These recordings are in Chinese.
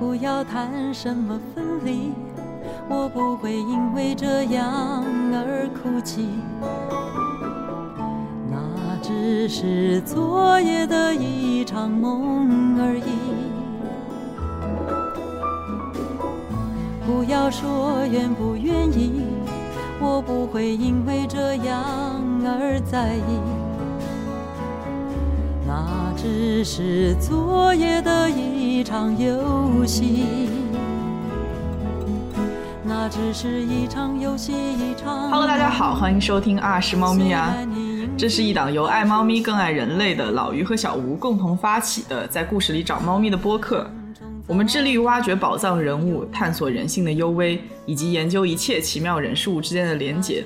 不要谈什么分离，我不会因为这样而哭泣。那只是昨夜的一场梦而已。不要说愿不愿意，我不会因为这样而在意。那只是昨夜的一场游戏，那只是一场游戏，一场。Hello，大家好，欢迎收听啊是猫咪啊。这是一档由爱猫咪更爱人类的老于和小吴共同发起的，在故事里找猫咪的播客。我们致力于挖掘宝藏人物，探索人性的幽微，以及研究一切奇妙人事物之间的连结。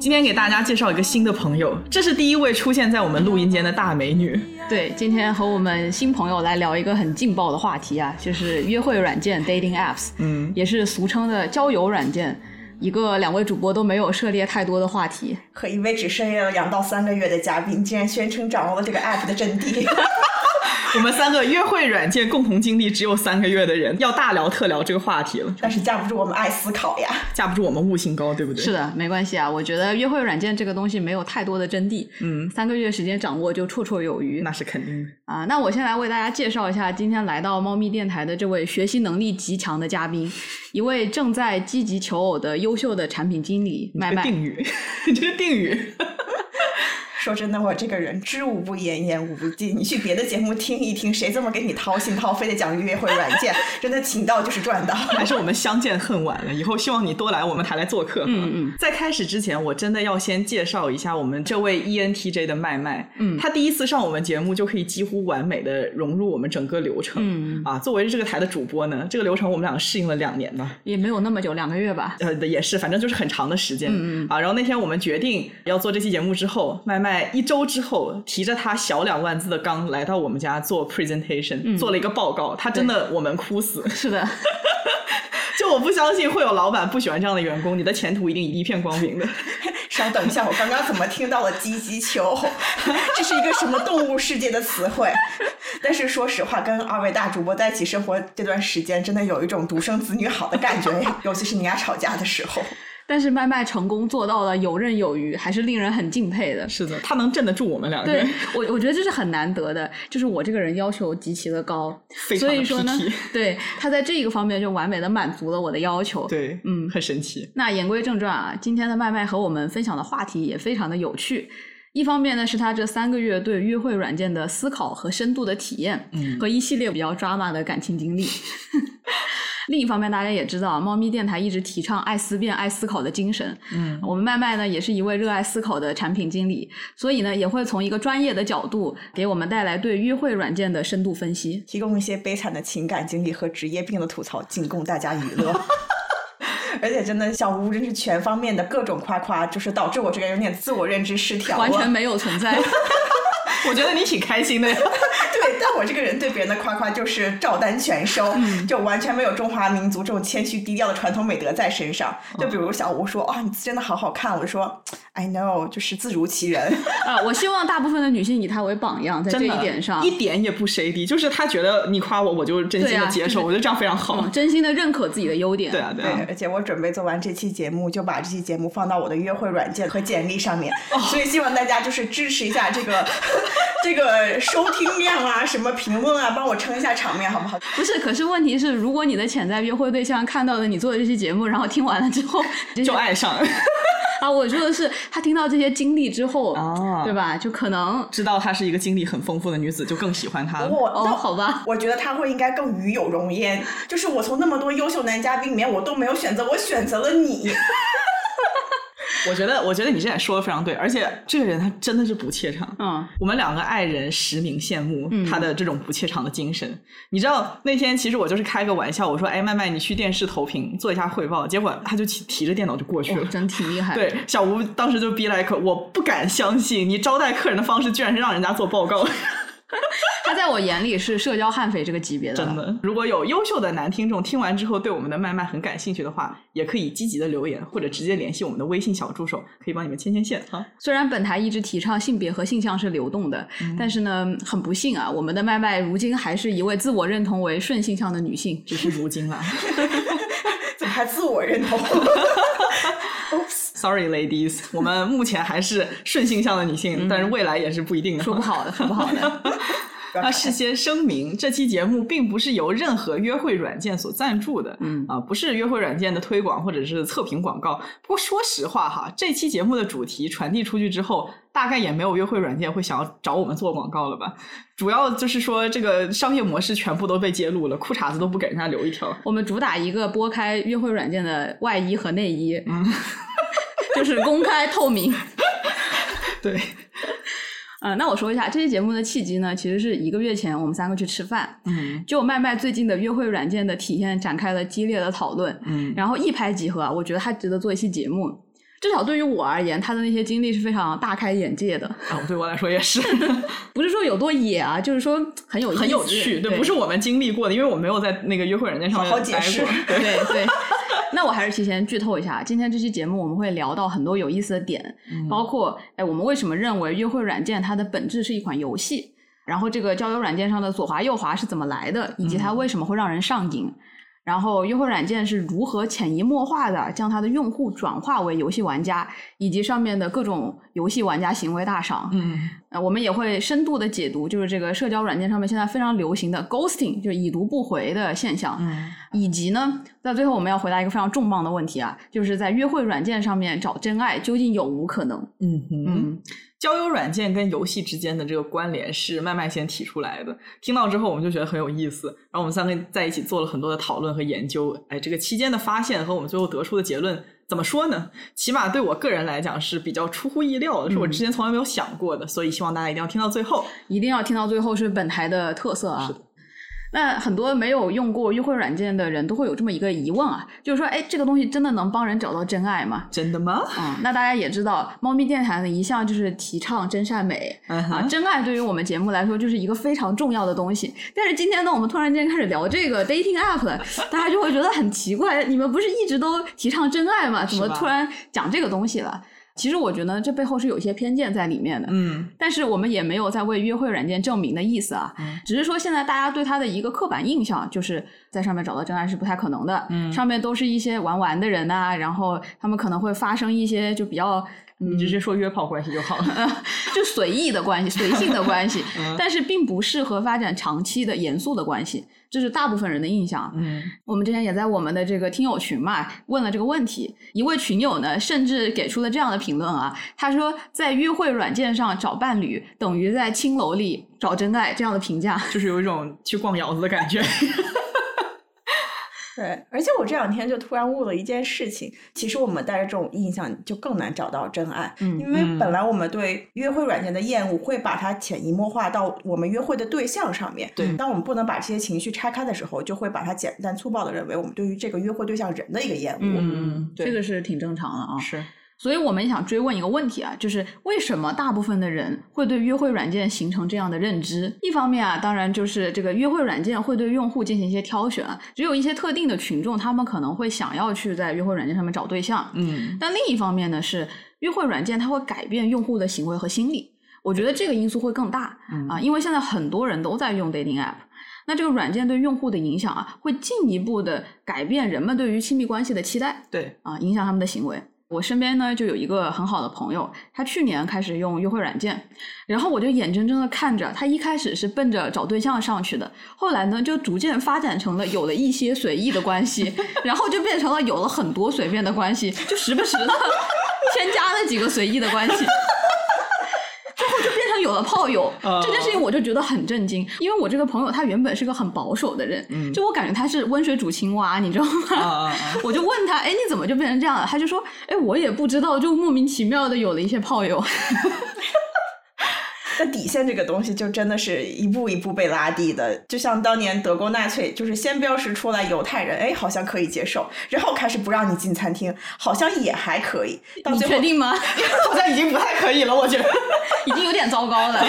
今天给大家介绍一个新的朋友，这是第一位出现在我们录音间的大美女。对，今天和我们新朋友来聊一个很劲爆的话题啊，就是约会软件 dating apps，嗯，也是俗称的交友软件。一个两位主播都没有涉猎太多的话题，和一位只涉猎了两到三个月的嘉宾，竟然宣称掌握了这个 app 的真谛。我们三个约会软件共同经历只有三个月的人，要大聊特聊这个话题了。但是架不住我们爱思考呀，架不住我们悟性高，对不对？是的，没关系啊。我觉得约会软件这个东西没有太多的真谛，嗯，三个月时间掌握就绰绰有余。那是肯定的啊。那我先来为大家介绍一下今天来到猫咪电台的这位学习能力极强的嘉宾，一位正在积极求偶的优秀的产品经理麦麦。定语，你这是定语。说真的，我这个人知无不言，言无不尽。你去别的节目听一听，谁这么给你掏心掏肺的讲约会软件？真的请到就是赚到。还是我们相见恨晚了，以后希望你多来我们台来做客。嗯嗯。在开始之前，我真的要先介绍一下我们这位 ENTJ 的麦麦。嗯。他第一次上我们节目就可以几乎完美的融入我们整个流程。嗯。啊，作为这个台的主播呢，这个流程我们两个适应了两年吧。也没有那么久，两个月吧。呃，也是，反正就是很长的时间。嗯嗯。啊，然后那天我们决定要做这期节目之后，麦麦一周之后。提着他小两万字的纲来到我们家做 presentation，、嗯、做了一个报告，他真的我们哭死。是的，就我不相信会有老板不喜欢这样的员工，你的前途一定一片光明的。稍等一下，我刚刚怎么听到了积极求偶？这是一个什么动物世界的词汇？但是说实话，跟二位大主播在一起生活这段时间，真的有一种独生子女好的感觉呀，尤其是你俩吵架的时候。但是麦麦成功做到了游刃有余，还是令人很敬佩的。是的，他能镇得住我们两个人。对我，我觉得这是很难得的。就是我这个人要求极其的高，所以说呢，对他在这个方面就完美的满足了我的要求。对，嗯，很神奇。那言归正传啊，今天的麦麦和我们分享的话题也非常的有趣。一方面呢，是他这三个月对约会软件的思考和深度的体验，嗯，和一系列比较 drama 的感情经历。另一方面，大家也知道，猫咪电台一直提倡爱思辨、爱思考的精神。嗯，我们麦麦呢也是一位热爱思考的产品经理，所以呢也会从一个专业的角度给我们带来对约会软件的深度分析，提供一些悲惨的情感经历和职业病的吐槽，仅供大家娱乐。而且真的，小吴真是全方面的各种夸夸，就是导致我这个人有点自我认知失调，完全没有存在。我觉得你挺开心的呀。对，但我这个人对别人的夸夸就是照单全收，嗯、就完全没有中华民族这种谦虚低调的传统美德在身上。就比如小吴说：“啊、哦，你真的好好看。”我就说：“I know，就是自如其人。”啊，我希望大部分的女性以他为榜样，在这一点上一点也不 shady，就是他觉得你夸我，我就真心的接受，啊、我觉得这样非常好、嗯，真心的认可自己的优点。对啊，对啊。对，而且我准备做完这期节目，就把这期节目放到我的约会软件和简历上面，哦、所以希望大家就是支持一下这个 这个收听量啊，什么评论啊，帮我撑一下场面，好不好？不是，可是问题是，如果你的潜在约会对象看到了你做的这期节目，然后听完了之后就爱上。啊，我说的是，他听到这些经历之后，啊、对吧？就可能知道她是一个经历很丰富的女子，就更喜欢她了。我哦，好吧，我觉得他会应该更与有容焉。就是我从那么多优秀男嘉宾里面，我都没有选择，我选择了你。我觉得，我觉得你这点说的非常对，而且这个人他真的是不怯场。嗯，我们两个爱人实名羡慕嗯他的这种不怯场的精神。你知道那天其实我就是开个玩笑，我说：“哎，麦麦，你去电视投屏做一下汇报。”结果他就提提着电脑就过去了，哦、真挺厉害。对，小吴当时就逼来客，我不敢相信你招待客人的方式居然是让人家做报告。他在我眼里是社交悍匪这个级别的。真的，如果有优秀的男听众听完之后对我们的麦麦很感兴趣的话，也可以积极的留言或者直接联系我们的微信小助手，可以帮你们牵牵线哈。虽然本台一直提倡性别和性向是流动的，但是呢，很不幸啊，我们的麦麦如今还是一位自我认同为顺性向的女性，只是如今了。还自我认同？Sorry, ladies，我们目前还是顺性向的女性，但是未来也是不一定的，说不好的，说不好的。那事先声明，这期节目并不是由任何约会软件所赞助的，嗯啊，不是约会软件的推广或者是测评广告。不过说实话哈，这期节目的主题传递出去之后，大概也没有约会软件会想要找我们做广告了吧？主要就是说这个商业模式全部都被揭露了，裤衩子都不给人家留一条。我们主打一个拨开约会软件的外衣和内衣，嗯，就是公开透明。对。呃，那我说一下这期节目的契机呢，其实是一个月前我们三个去吃饭，嗯，就麦麦最近的约会软件的体验展开了激烈的讨论，嗯，然后一拍即合，我觉得他值得做一期节目。至少对于我而言，他的那些经历是非常大开眼界的。啊，对我来说也是，不是说有多野啊，就是说很有很有趣，对，不是我们经历过的，因为我没有在那个约会软件上面好好解释，对对。那我还是提前剧透一下，今天这期节目我们会聊到很多有意思的点，嗯、包括哎，我们为什么认为约会软件它的本质是一款游戏，然后这个交友软件上的左滑右滑是怎么来的，以及它为什么会让人上瘾。然后，约会软件是如何潜移默化的将它的用户转化为游戏玩家，以及上面的各种游戏玩家行为大赏。嗯，呃，我们也会深度的解读，就是这个社交软件上面现在非常流行的 ghosting，就是已读不回的现象。嗯，以及呢，在最后我们要回答一个非常重磅的问题啊，就是在约会软件上面找真爱究竟有无可能？嗯嗯。交友软件跟游戏之间的这个关联是麦麦先提出来的，听到之后我们就觉得很有意思，然后我们三个在一起做了很多的讨论和研究。哎，这个期间的发现和我们最后得出的结论，怎么说呢？起码对我个人来讲是比较出乎意料的，是我之前从来没有想过的，所以希望大家一定要听到最后，一定要听到最后是本台的特色啊。是的。那很多没有用过约会软件的人都会有这么一个疑问啊，就是说，哎，这个东西真的能帮人找到真爱吗？真的吗？嗯，那大家也知道，猫咪电台呢一向就是提倡真善美、嗯、啊，真爱对于我们节目来说就是一个非常重要的东西。但是今天呢，我们突然间开始聊这个 dating app，大家就会觉得很奇怪，你们不是一直都提倡真爱吗？怎么突然讲这个东西了？其实我觉得这背后是有一些偏见在里面的，嗯，但是我们也没有在为约会软件证明的意思啊，嗯、只是说现在大家对他的一个刻板印象就是在上面找到真爱是不太可能的，嗯，上面都是一些玩玩的人呐、啊，然后他们可能会发生一些就比较。你直接说约炮关系就好了，就随意的关系、随性的关系，嗯、但是并不适合发展长期的严肃的关系，这是大部分人的印象。嗯，我们之前也在我们的这个听友群嘛问了这个问题，一位群友呢甚至给出了这样的评论啊，他说在约会软件上找伴侣等于在青楼里找真爱这样的评价，就是有一种去逛窑子的感觉。对，而且我这两天就突然悟了一件事情，其实我们带着这种印象就更难找到真爱，嗯、因为本来我们对约会软件的厌恶会把它潜移默化到我们约会的对象上面。对，当我们不能把这些情绪拆开的时候，就会把它简单粗暴的认为我们对于这个约会对象人的一个厌恶。嗯，这个是挺正常的啊。是。所以我们想追问一个问题啊，就是为什么大部分的人会对约会软件形成这样的认知？一方面啊，当然就是这个约会软件会对用户进行一些挑选，只有一些特定的群众，他们可能会想要去在约会软件上面找对象。嗯，但另一方面呢，是约会软件它会改变用户的行为和心理，我觉得这个因素会更大、嗯、啊，因为现在很多人都在用 dating app，那这个软件对用户的影响啊，会进一步的改变人们对于亲密关系的期待。对啊，影响他们的行为。我身边呢就有一个很好的朋友，他去年开始用约会软件，然后我就眼睁睁的看着他一开始是奔着找对象上去的，后来呢就逐渐发展成了有了一些随意的关系，然后就变成了有了很多随便的关系，就时不时的 添加了几个随意的关系。炮友，哦这件事情我就觉得很震惊，因为我这个朋友他原本是个很保守的人，嗯就我感觉他是温水煮青蛙，你知道吗？我就问他，哎，你怎么就变成这样了？他就说，哎，我也不知道，就莫名其妙的有了一些炮友。那底线这个东西就真的是一步一步被拉低的，就像当年德国纳粹，就是先标识出来犹太人，哎，好像可以接受，然后开始不让你进餐厅，好像也还可以，到你最后确定吗？好像已经不太可以了，我觉得。已经有点糟糕了。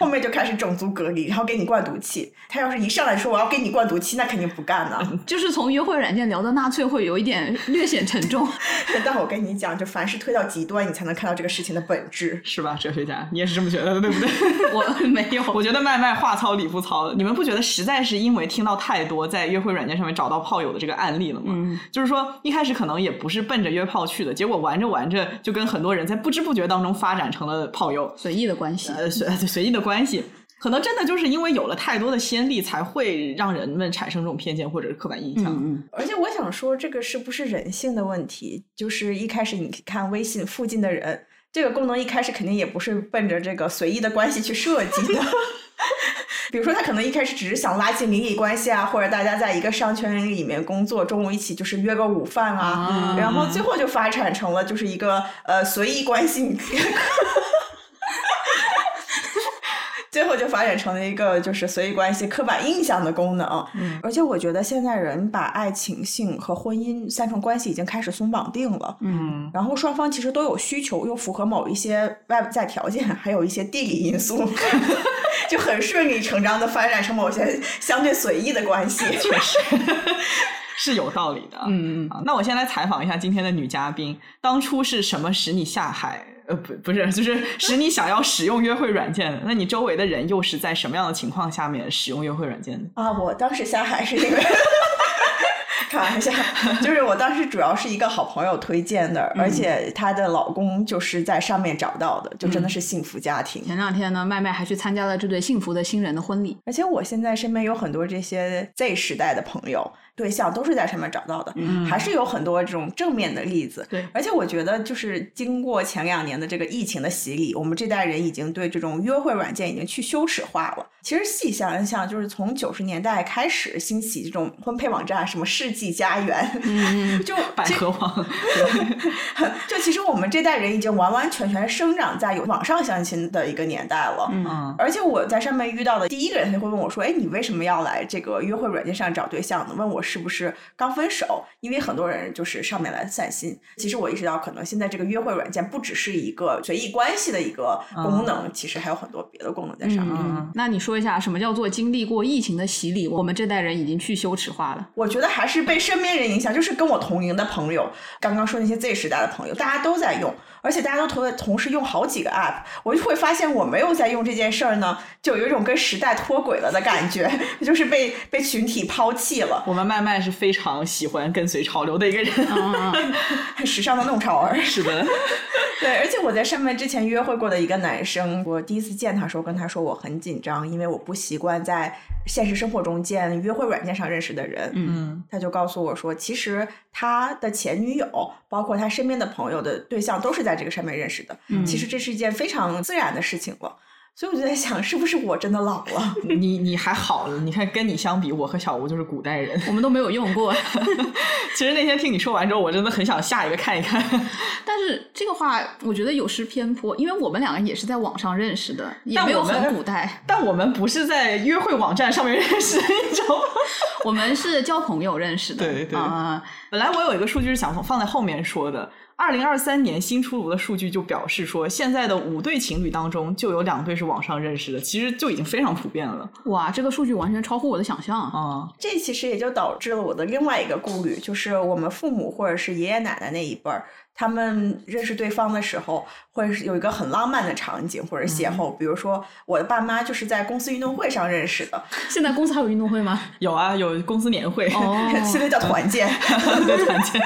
后面就开始种族隔离，然后给你灌毒气。他要是一上来说我要给你灌毒气，那肯定不干呢。就是从约会软件聊到纳粹，会有一点略显沉重。但我跟你讲，就凡是推到极端，你才能看到这个事情的本质。是吧，哲学家？你也是这么觉得的，对不对？我没有，我觉得麦麦话糙理不糙。你们不觉得实在是因为听到太多在约会软件上面找到炮友的这个案例了吗？嗯就是说一开始可能也不是奔着约炮去的，结果玩着玩着就跟很多人在不知不觉当中发展成了炮友，随意的关系。呃随 随意的关系。可能真的就是因为有了太多的先例，才会让人们产生这种偏见或者是刻板印象。嗯而且我想说，这个是不是人性的问题？就是一开始你看微信附近的人，这个功能一开始肯定也不是奔着这个随意的关系去设计的。比如说，他可能一开始只是想拉近邻里关系啊，或者大家在一个商圈里面工作，中午一起就是约个午饭啊，啊然后最后就发展成了就是一个呃随意关系。最后就发展成了一个就是随意关系刻板印象的功能，嗯而且我觉得现在人把爱情、性和婚姻三重关系已经开始松绑定了，嗯然后双方其实都有需求，又符合某一些外在条件，还有一些地理因素，就很顺理成章的发展成某些相对随意的关系。确实 是有道理的。嗯嗯啊，那我先来采访一下今天的女嘉宾，当初是什么使你下海？呃，不，不是，就是使你想要使用约会软件的。那你周围的人又是在什么样的情况下面使用约会软件的？啊，我当时下海是因为。开玩笑，就是我当时主要是一个好朋友推荐的，而且她的老公就是在上面找到的，就真的是幸福家庭。前两天呢，麦麦还去参加了这对幸福的新人的婚礼。而且我现在身边有很多这些 Z 时代的朋友，对象都是在上面找到的，嗯还是有很多这种正面的例子。对而且我觉得就是经过前两年的这个疫情的洗礼，我们这代人已经对这种约会软件已经去羞耻化了。其实细想一想，就是从九十年代开始兴起这种婚配网站，什么世纪佳缘，嗯，就百合网，就其实我们这代人已经完完全全生长在有网上相亲的一个年代了。嗯而且我在上面遇到的第一个人，他就会问我说：“哎，你为什么要来这个约会软件上找对象呢？”问我是不是刚分手？因为很多人就是上面来散心。其实我意识到，可能现在这个约会软件不只是一个随意关系的一个功能，其实还有很多别的功能在上面。嗯那你说一下，什么叫做经历过疫情的洗礼？我们这代人已经去羞耻化了。我觉得还是被身边人影响，就是跟我同龄的朋友，刚刚说那些 Z 时代的朋友，大家都在用，而且大家都同同时用好几个 app，我就会发现我没有在用这件事儿呢，就有一种跟时代脱轨了的感觉，就是被被群体抛弃了，我们麦麦是非常喜欢跟随潮流的一个人。嗯，很时尚的弄潮儿。是的，对，而且我在上面之前约会过的一个男生，我第一次见他的时候跟他说我很紧张，因为我不习惯在现实生活中见约会软件上认识的人。嗯他就告诉我说，其实他的前女友，包括他身边的朋友的对象，都是在这个上面认识的。嗯其实这是一件非常自然的事情了。所以我就在想，是不是我真的老了？你你还好了，你看跟你相比，我和小吴就是古代人。我们都没有用过。其实那天听你说完之后，我真的很想下一个看一看。但是这个话，我觉得有失偏颇，因为我们两个也是在网上认识的，也没有很古代。但我们不是在约会网站上面认识的，你知道吗？我们是交朋友认识的。对对啊、本来我有一个数据是想放放在后面说的。二零二三年新出炉的数据就表示说，现在的五对情侣当中就有两对是网上认识的，其实就已经非常普遍了哇，这个数据完全超乎我的想象。啊。这其实也就导致了我的另外一个顾虑，就是我们父母或者是爷爷奶奶那一辈儿，他们认识对方的时候，会是有一个很浪漫的场景或者邂逅。比如说，我的爸妈就是在公司运动会上认识的，现在公司还有运动会吗？有啊，有公司年会，哦 现在叫团建。对团建。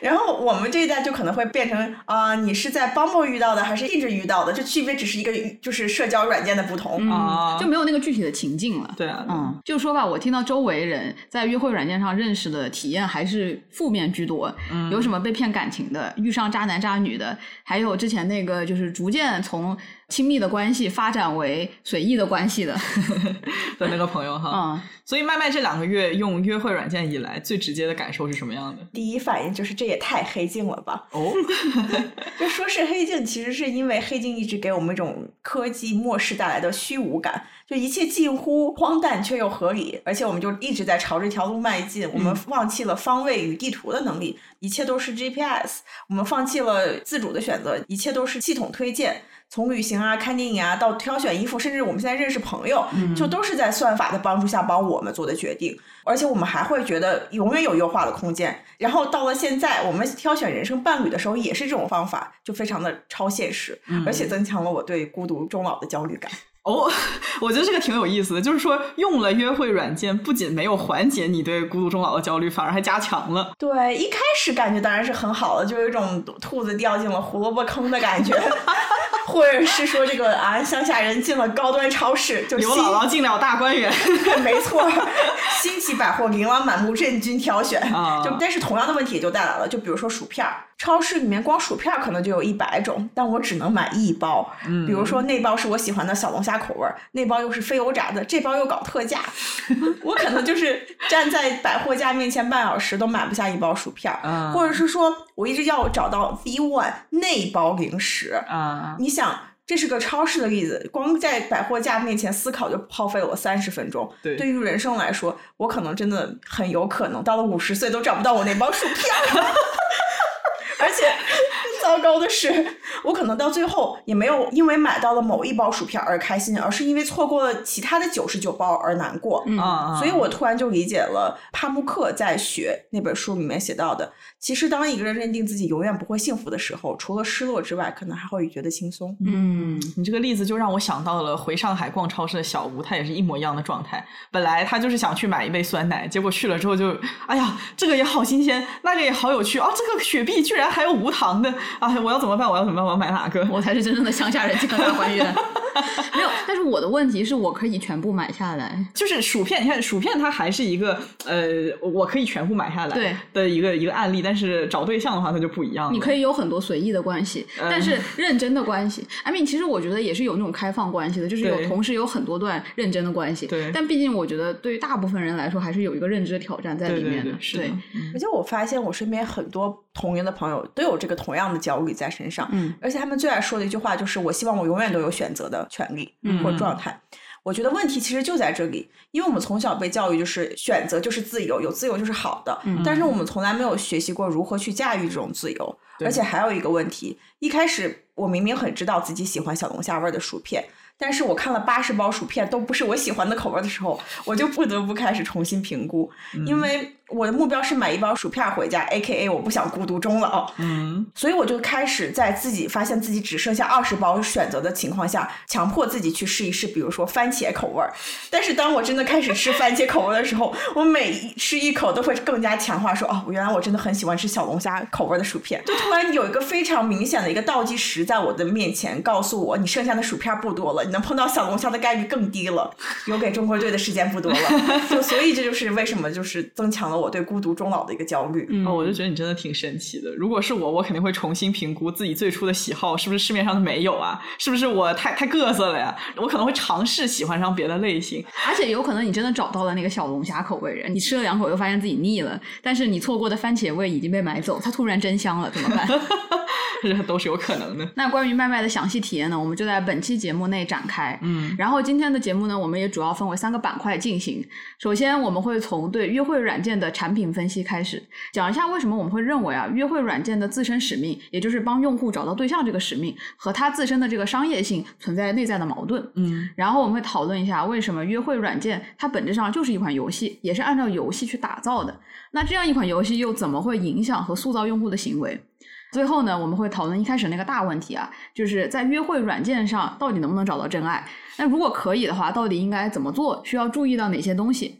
然后我们这一代就可能会变成啊、你是在 Bumble 遇到的还是 Hinge 遇到的？这区别只是一个就是社交软件的不同。啊就没有那个具体的情境了。对啊，嗯，就说吧，我听到周围人在约会软件上认识的体验还是负面居多，嗯有什么被骗感情的，遇上渣男渣女的，还有之前那个就是逐渐从亲密的关系发展为随意的关系的。的那个朋友哈。嗯，所以麦麦这两个月用约会软件以来，最直接的感受是什么样的？第一反应就是这也太黑镜了吧？哦，就说是黑镜，其实是因为黑镜一直给我们一种科技末世带来的虚无感，就一切近乎荒诞却又合理，而且我们就一直在朝这条路迈进。我们放弃了方位与地图的能力，一切都是 GPS；我们放弃了自主的选择，一切都是系统推荐。从旅行啊、看电影啊，到挑选衣服，甚至我们现在认识朋友，就都是在算法的帮助下帮我们做的决定。而且我们还会觉得永远有优化的空间。然后到了现在，我们挑选人生伴侣的时候也是这种方法，就非常的超现实，而且增强了我对孤独终老的焦虑感。哦，我觉得这个挺有意思的，就是说用了约会软件，不仅没有缓解你对孤独终老的焦虑，反而还加强了。对，一开始感觉当然是很好的，就有一种兔子掉进了胡萝卜坑的感觉。或者是说这个啊，乡下人进了高端超市，就刘姥姥进了大观园，没错，新奇百货琳琅满目，任君挑选。就但是同样的问题也就带来了，就比如说薯片儿。超市里面光薯片可能就有一百种，但我只能买一包。嗯，比如说那包是我喜欢的小龙虾口味儿，那包又是非油炸的，这包又搞特价，我可能就是站在百货架面前半小时都买不下一包薯片儿，或者是说我一直要找到 V One 那包零食。啊，你想这是个超市的例子，光在百货架面前思考就耗费了我三十分钟。对，对于人生来说，我可能真的很有可能到了五十岁都找不到我那包薯片。而且糟糕的是，我可能到最后也没有因为买到了某一包薯片而开心，而是因为错过了其他的九十九包而难过。嗯，所以我突然就理解了帕慕克在《学》那本书里面写到的。其实，当一个人认定自己永远不会幸福的时候，除了失落之外，可能还会觉得轻松。嗯，你这个例子就让我想到了回上海逛超市的小吴，他也是一模一样的状态。本来他就是想去买一杯酸奶，结果去了之后就，哎呀，这个也好新鲜，那个也好有趣啊，这个雪碧居然还有无糖的啊！我要怎么办？我要怎么办？我要买哪个？我才是真正的乡下人进了大观园。没有，但是我的问题是我可以全部买下来，就是薯片。你看，薯片它还是一个呃，我可以全部买下来对的一个一个案例。但是找对象的话，它就不一样了。你可以有很多随意的关系，但是认真的关系，I mean，其实我觉得也是有那种开放关系的，就是有同时有很多段认真的关系。对，但毕竟我觉得对于大部分人来说，还是有一个认知的挑战在里面的。对，而且我发现我身边很多同龄的朋友都有这个同样的焦虑在身上。嗯，而且他们最爱说的一句话就是：“我希望我永远都有选择的权利。”嗯。或状态，我觉得问题其实就在这里，因为我们从小被教育就是选择就是自由，有自由就是好的，但是我们从来没有学习过如何去驾驭这种自由。而且还有一个问题，一开始我明明很知道自己喜欢小龙虾味的薯片，但是我看了八十包薯片都不是我喜欢的口味的时候，我就不得不开始重新评估，因为。我的目标是买一包薯片回家，A K A 我不想孤独终老。嗯，所以我就开始在自己发现自己只剩下二十包选择的情况下，强迫自己去试一试，比如说番茄口味儿。但是当我真的开始吃番茄口味的时候，我每吃一口都会更加强化说，哦，原来我真的很喜欢吃小龙虾口味的薯片。就突然有一个非常明显的一个倒计时在我的面前，告诉我你剩下的薯片不多了，你能碰到小龙虾的概率更低了，留给中国队的时间不多了。就所以这就是为什么就是增强了。我对孤独终老的一个焦虑，哦，我就觉得你真的挺神奇的。如果是我，我肯定会重新评估自己最初的喜好是不是市面上的没有啊？是不是我太太各色了呀？我可能会尝试喜欢上别的类型，而且有可能你真的找到了那个小龙虾口味人，你吃了两口又发现自己腻了，但是你错过的番茄味已经被买走，它突然真香了，怎么办？这都是有可能的。那关于麦麦的详细体验呢，我们就在本期节目内展开。嗯，然后今天的节目呢，我们也主要分为三个板块进行。首先，我们会从对约会软件的产品分析开始，讲一下为什么我们会认为啊，约会软件的自身使命，也就是帮用户找到对象这个使命，和它自身的这个商业性存在内在的矛盾。嗯，然后我们会讨论一下为什么约会软件它本质上就是一款游戏，也是按照游戏去打造的。那这样一款游戏又怎么会影响和塑造用户的行为？最后呢，我们会讨论一开始那个大问题啊，就是在约会软件上到底能不能找到真爱？那如果可以的话，到底应该怎么做？需要注意到哪些东西？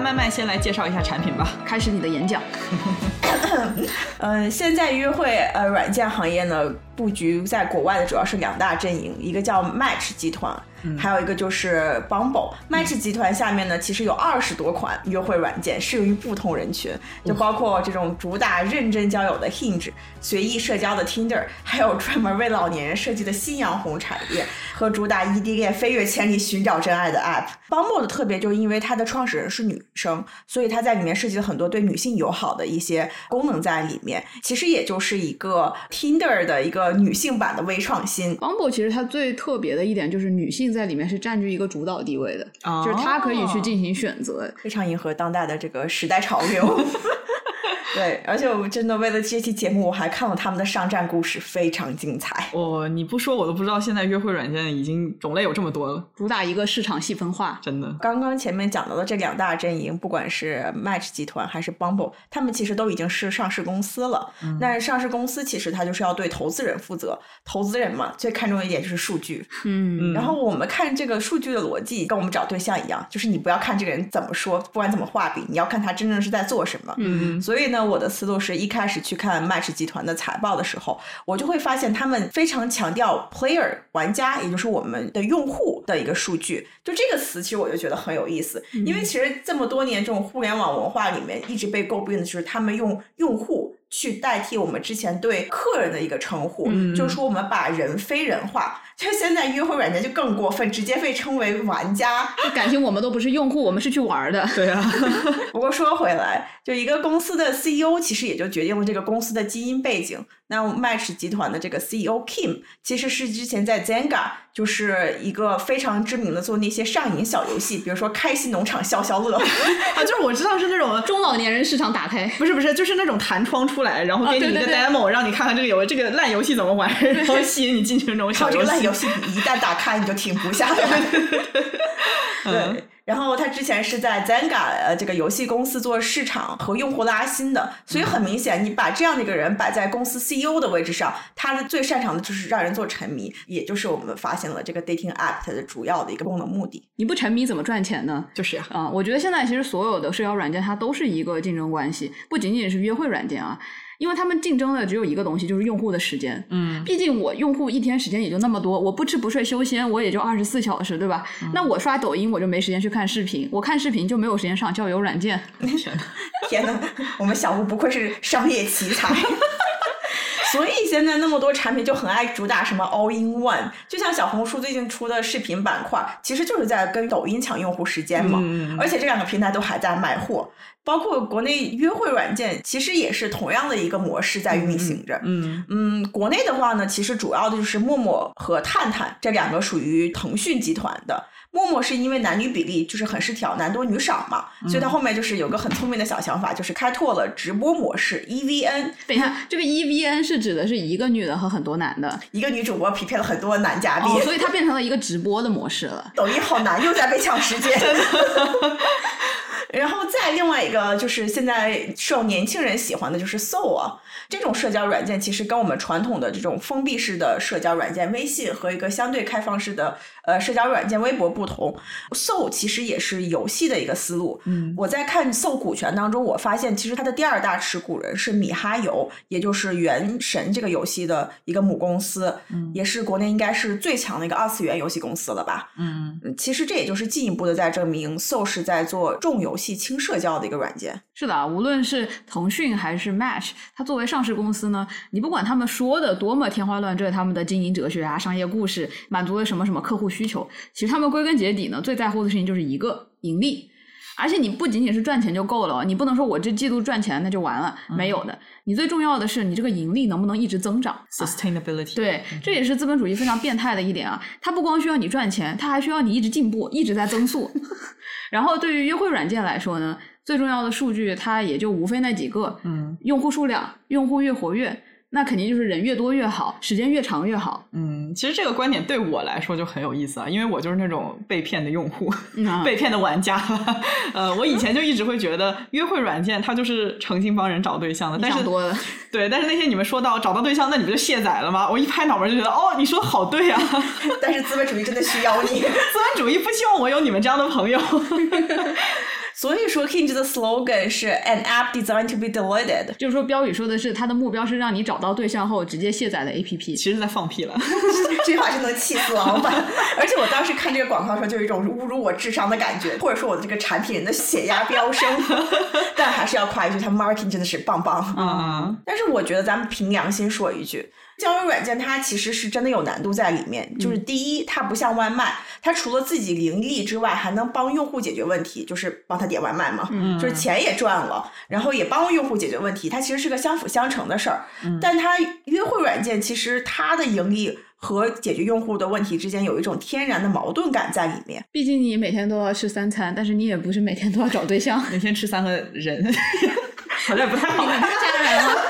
麦麦先来介绍一下产品吧，开始你的演讲。嗯，现在约会呃软件行业呢。布局在国外的主要是两大阵营，一个叫 Match 集团。还有一个就是 Bumble Match 集团下面呢，其实有二十多款约会软件，适用于不同人群，就包括这种主打认真交友的 Hinge，随意社交的 Tinder，还有专门为老年人设计的夕阳红产业和主打异地恋飞跃千里寻找真爱的 App。Bumble 的特别就是因为它的创始人是女生，所以它在里面设计了很多对女性友好的一些功能在里面。其实也就是一个 Tinder 的一个女性版的微创新。Bumble 其实它最特别的一点就是女性。在里面是占据一个主导地位的，就是他可以去进行选择，非常迎合当代的这个时代潮流。对，而且我真的为了这期节目，我还看了他们的上战故事，非常精彩。哦，你不说我都不知道，现在约会软件已经种类有这么多了，主打一个市场细分化，真的。刚刚前面讲到的这两大阵营，不管是 Match 集团还是 Bumble，他们其实都已经是上市公司了。但是上市公司其实它就是要对投资人负责，投资人嘛，最看重的一点就是数据。嗯，然后我们看这个数据的逻辑，跟我们找对象一样，就是你不要看这个人怎么说，不管怎么画饼，你要看他真正是在做什么。嗯，所以呢。我的思路是一开始去看 Match 集团的财报的时候，我就会发现他们非常强调 player 玩家，也就是我们的用户的一个数据。就这个词，其实我就觉得很有意思，因为其实这么多年这种互联网文化里面一直被诟病的就是他们用用户去代替我们之前对客人的一个称呼，就是说我们把人非人化。就现在约会软件就更过分，直接被称为玩家。就感情我们都不是用户，我们是去玩的。对啊。不过说回来，就一个公司的 CEO 其实也就决定了这个公司的基因背景。那 Match 集团的这个 CEO Kim 其实是之前在 Zanga 就是一个非常知名的做那些上瘾小游戏，比如说开心农场消消乐 啊，就是我知道是那种中老年人市场打开，不是不是，就是那种弹窗出来，然后给你一个 demo，让你看看这个游这个烂游戏怎么玩，然后吸引你进去那种小游戏。游戏一旦打开，你就停不下来。对。然后他之前是在 Zanga 呃这个游戏公司做市场和用户拉新的，所以很明显，你把这样的一个人摆在公司 CEO 的位置上，他的最擅长的就是让人做沉迷，也就是我们发现了这个 dating app 它的主要的一个功能目的。你不沉迷怎么赚钱呢？就是呀，啊，我觉得现在其实所有的社交软件它都是一个竞争关系，不仅仅是约会软件啊。因为他们竞争的只有一个东西，就是用户的时间。嗯，毕竟我用户一天时间也就那么多，我不吃不睡修仙，我也就二十四小时，对吧？那我刷抖音，我就没时间去看视频，我看视频就没有时间上交友软件。天呐，我们小吴不愧是商业奇才。所以现在那么多产品就很爱主打什么 all in one，就像小红书最近出的视频板块，其实就是在跟抖音抢用户时间嘛。而且这两个平台都还在卖货，包括国内约会软件，其实也是同样的一个模式在运行着。嗯嗯，国内的话呢，其实主要的就是陌陌和探探这两个属于腾讯集团的。陌陌是因为男女比例就是很失调，男多女少嘛，所以他后面就是有个很聪明的小想法，就是开拓了直播模式 EVN。等一下，这个 EVN 是指的是一个女的和很多男的，一个女主播匹配了很多男嘉宾，所以它变成了一个直播的模式了。抖音好难，又在被抢时间。然后再另外一个就是现在受年轻人喜欢的就是 So 啊，这种社交软件其实跟我们传统的这种封闭式的社交软件微信和一个相对开放式的呃社交软件微博不同，Soul 其实也是游戏的一个思路。嗯，我在看 Soul 股权当中，我发现其实它的第二大持股人是米哈游，也就是《原神》这个游戏的一个母公司，嗯，也是国内应该是最强的一个二次元游戏公司了吧？嗯，其实这也就是进一步的在证明 Soul 是在做重游。戏轻社交的一个软件，是的，无论是腾讯还是 Match，它作为上市公司呢，你不管他们说的多么天花乱坠，他们的经营哲学啊、商业故事，满足了什么什么客户需求，其实他们归根结底呢，最在乎的事情就是一个盈利。而且你不仅仅是赚钱就够了，你不能说我这季度赚钱那就完了，没有的。你最重要的是你这个盈利能不能一直增长？Sustainability。对，这也是资本主义非常变态的一点啊，它不光需要你赚钱，它还需要你一直进步，一直在增速。然后对于约会软件来说呢，最重要的数据它也就无非那几个，嗯，用户数量，用户越活跃。那肯定就是人越多越好，时间越长越好。嗯，其实这个观点对我来说就很有意思啊，因为我就是那种被骗的用户，被骗的玩家。呃，我以前就一直会觉得约会软件它就是诚心帮人找对象的，但是多了。对，但是那天你们说到找到对象，那你不就卸载了吗？我一拍脑门就觉得，哦，你说的好对啊。但是资本主义真的需要你，资本主义不希望我有你们这样的朋友。所以说 Hinge 的 slogan 是 an app designed to be deleted，就是说标语说的是它的目标是让你找到对象后直接卸载的 APP。其实在放屁了。这句话真能气死老板。而且我当时看这个广告的时候，就有一种侮辱我智商的感觉，或者说我的这个产品人的血压飙升。但还是要夸一句，他 marketing 真的是棒棒。嗯，但是我觉得咱们凭良心说一句。交友软件它其实是真的有难度在里面，就是第一，它不像外卖，它除了自己盈利之外，还能帮用户解决问题，就是帮他点外卖嘛，就是钱也赚了，然后也帮用户解决问题，它其实是个相辅相成的事儿。但它约会软件其实它的盈利和解决用户的问题之间有一种天然的矛盾感在里面。毕竟你每天都要吃三餐，但是你也不是每天都要找对象，每天吃三个人，好像不太好。家人吗？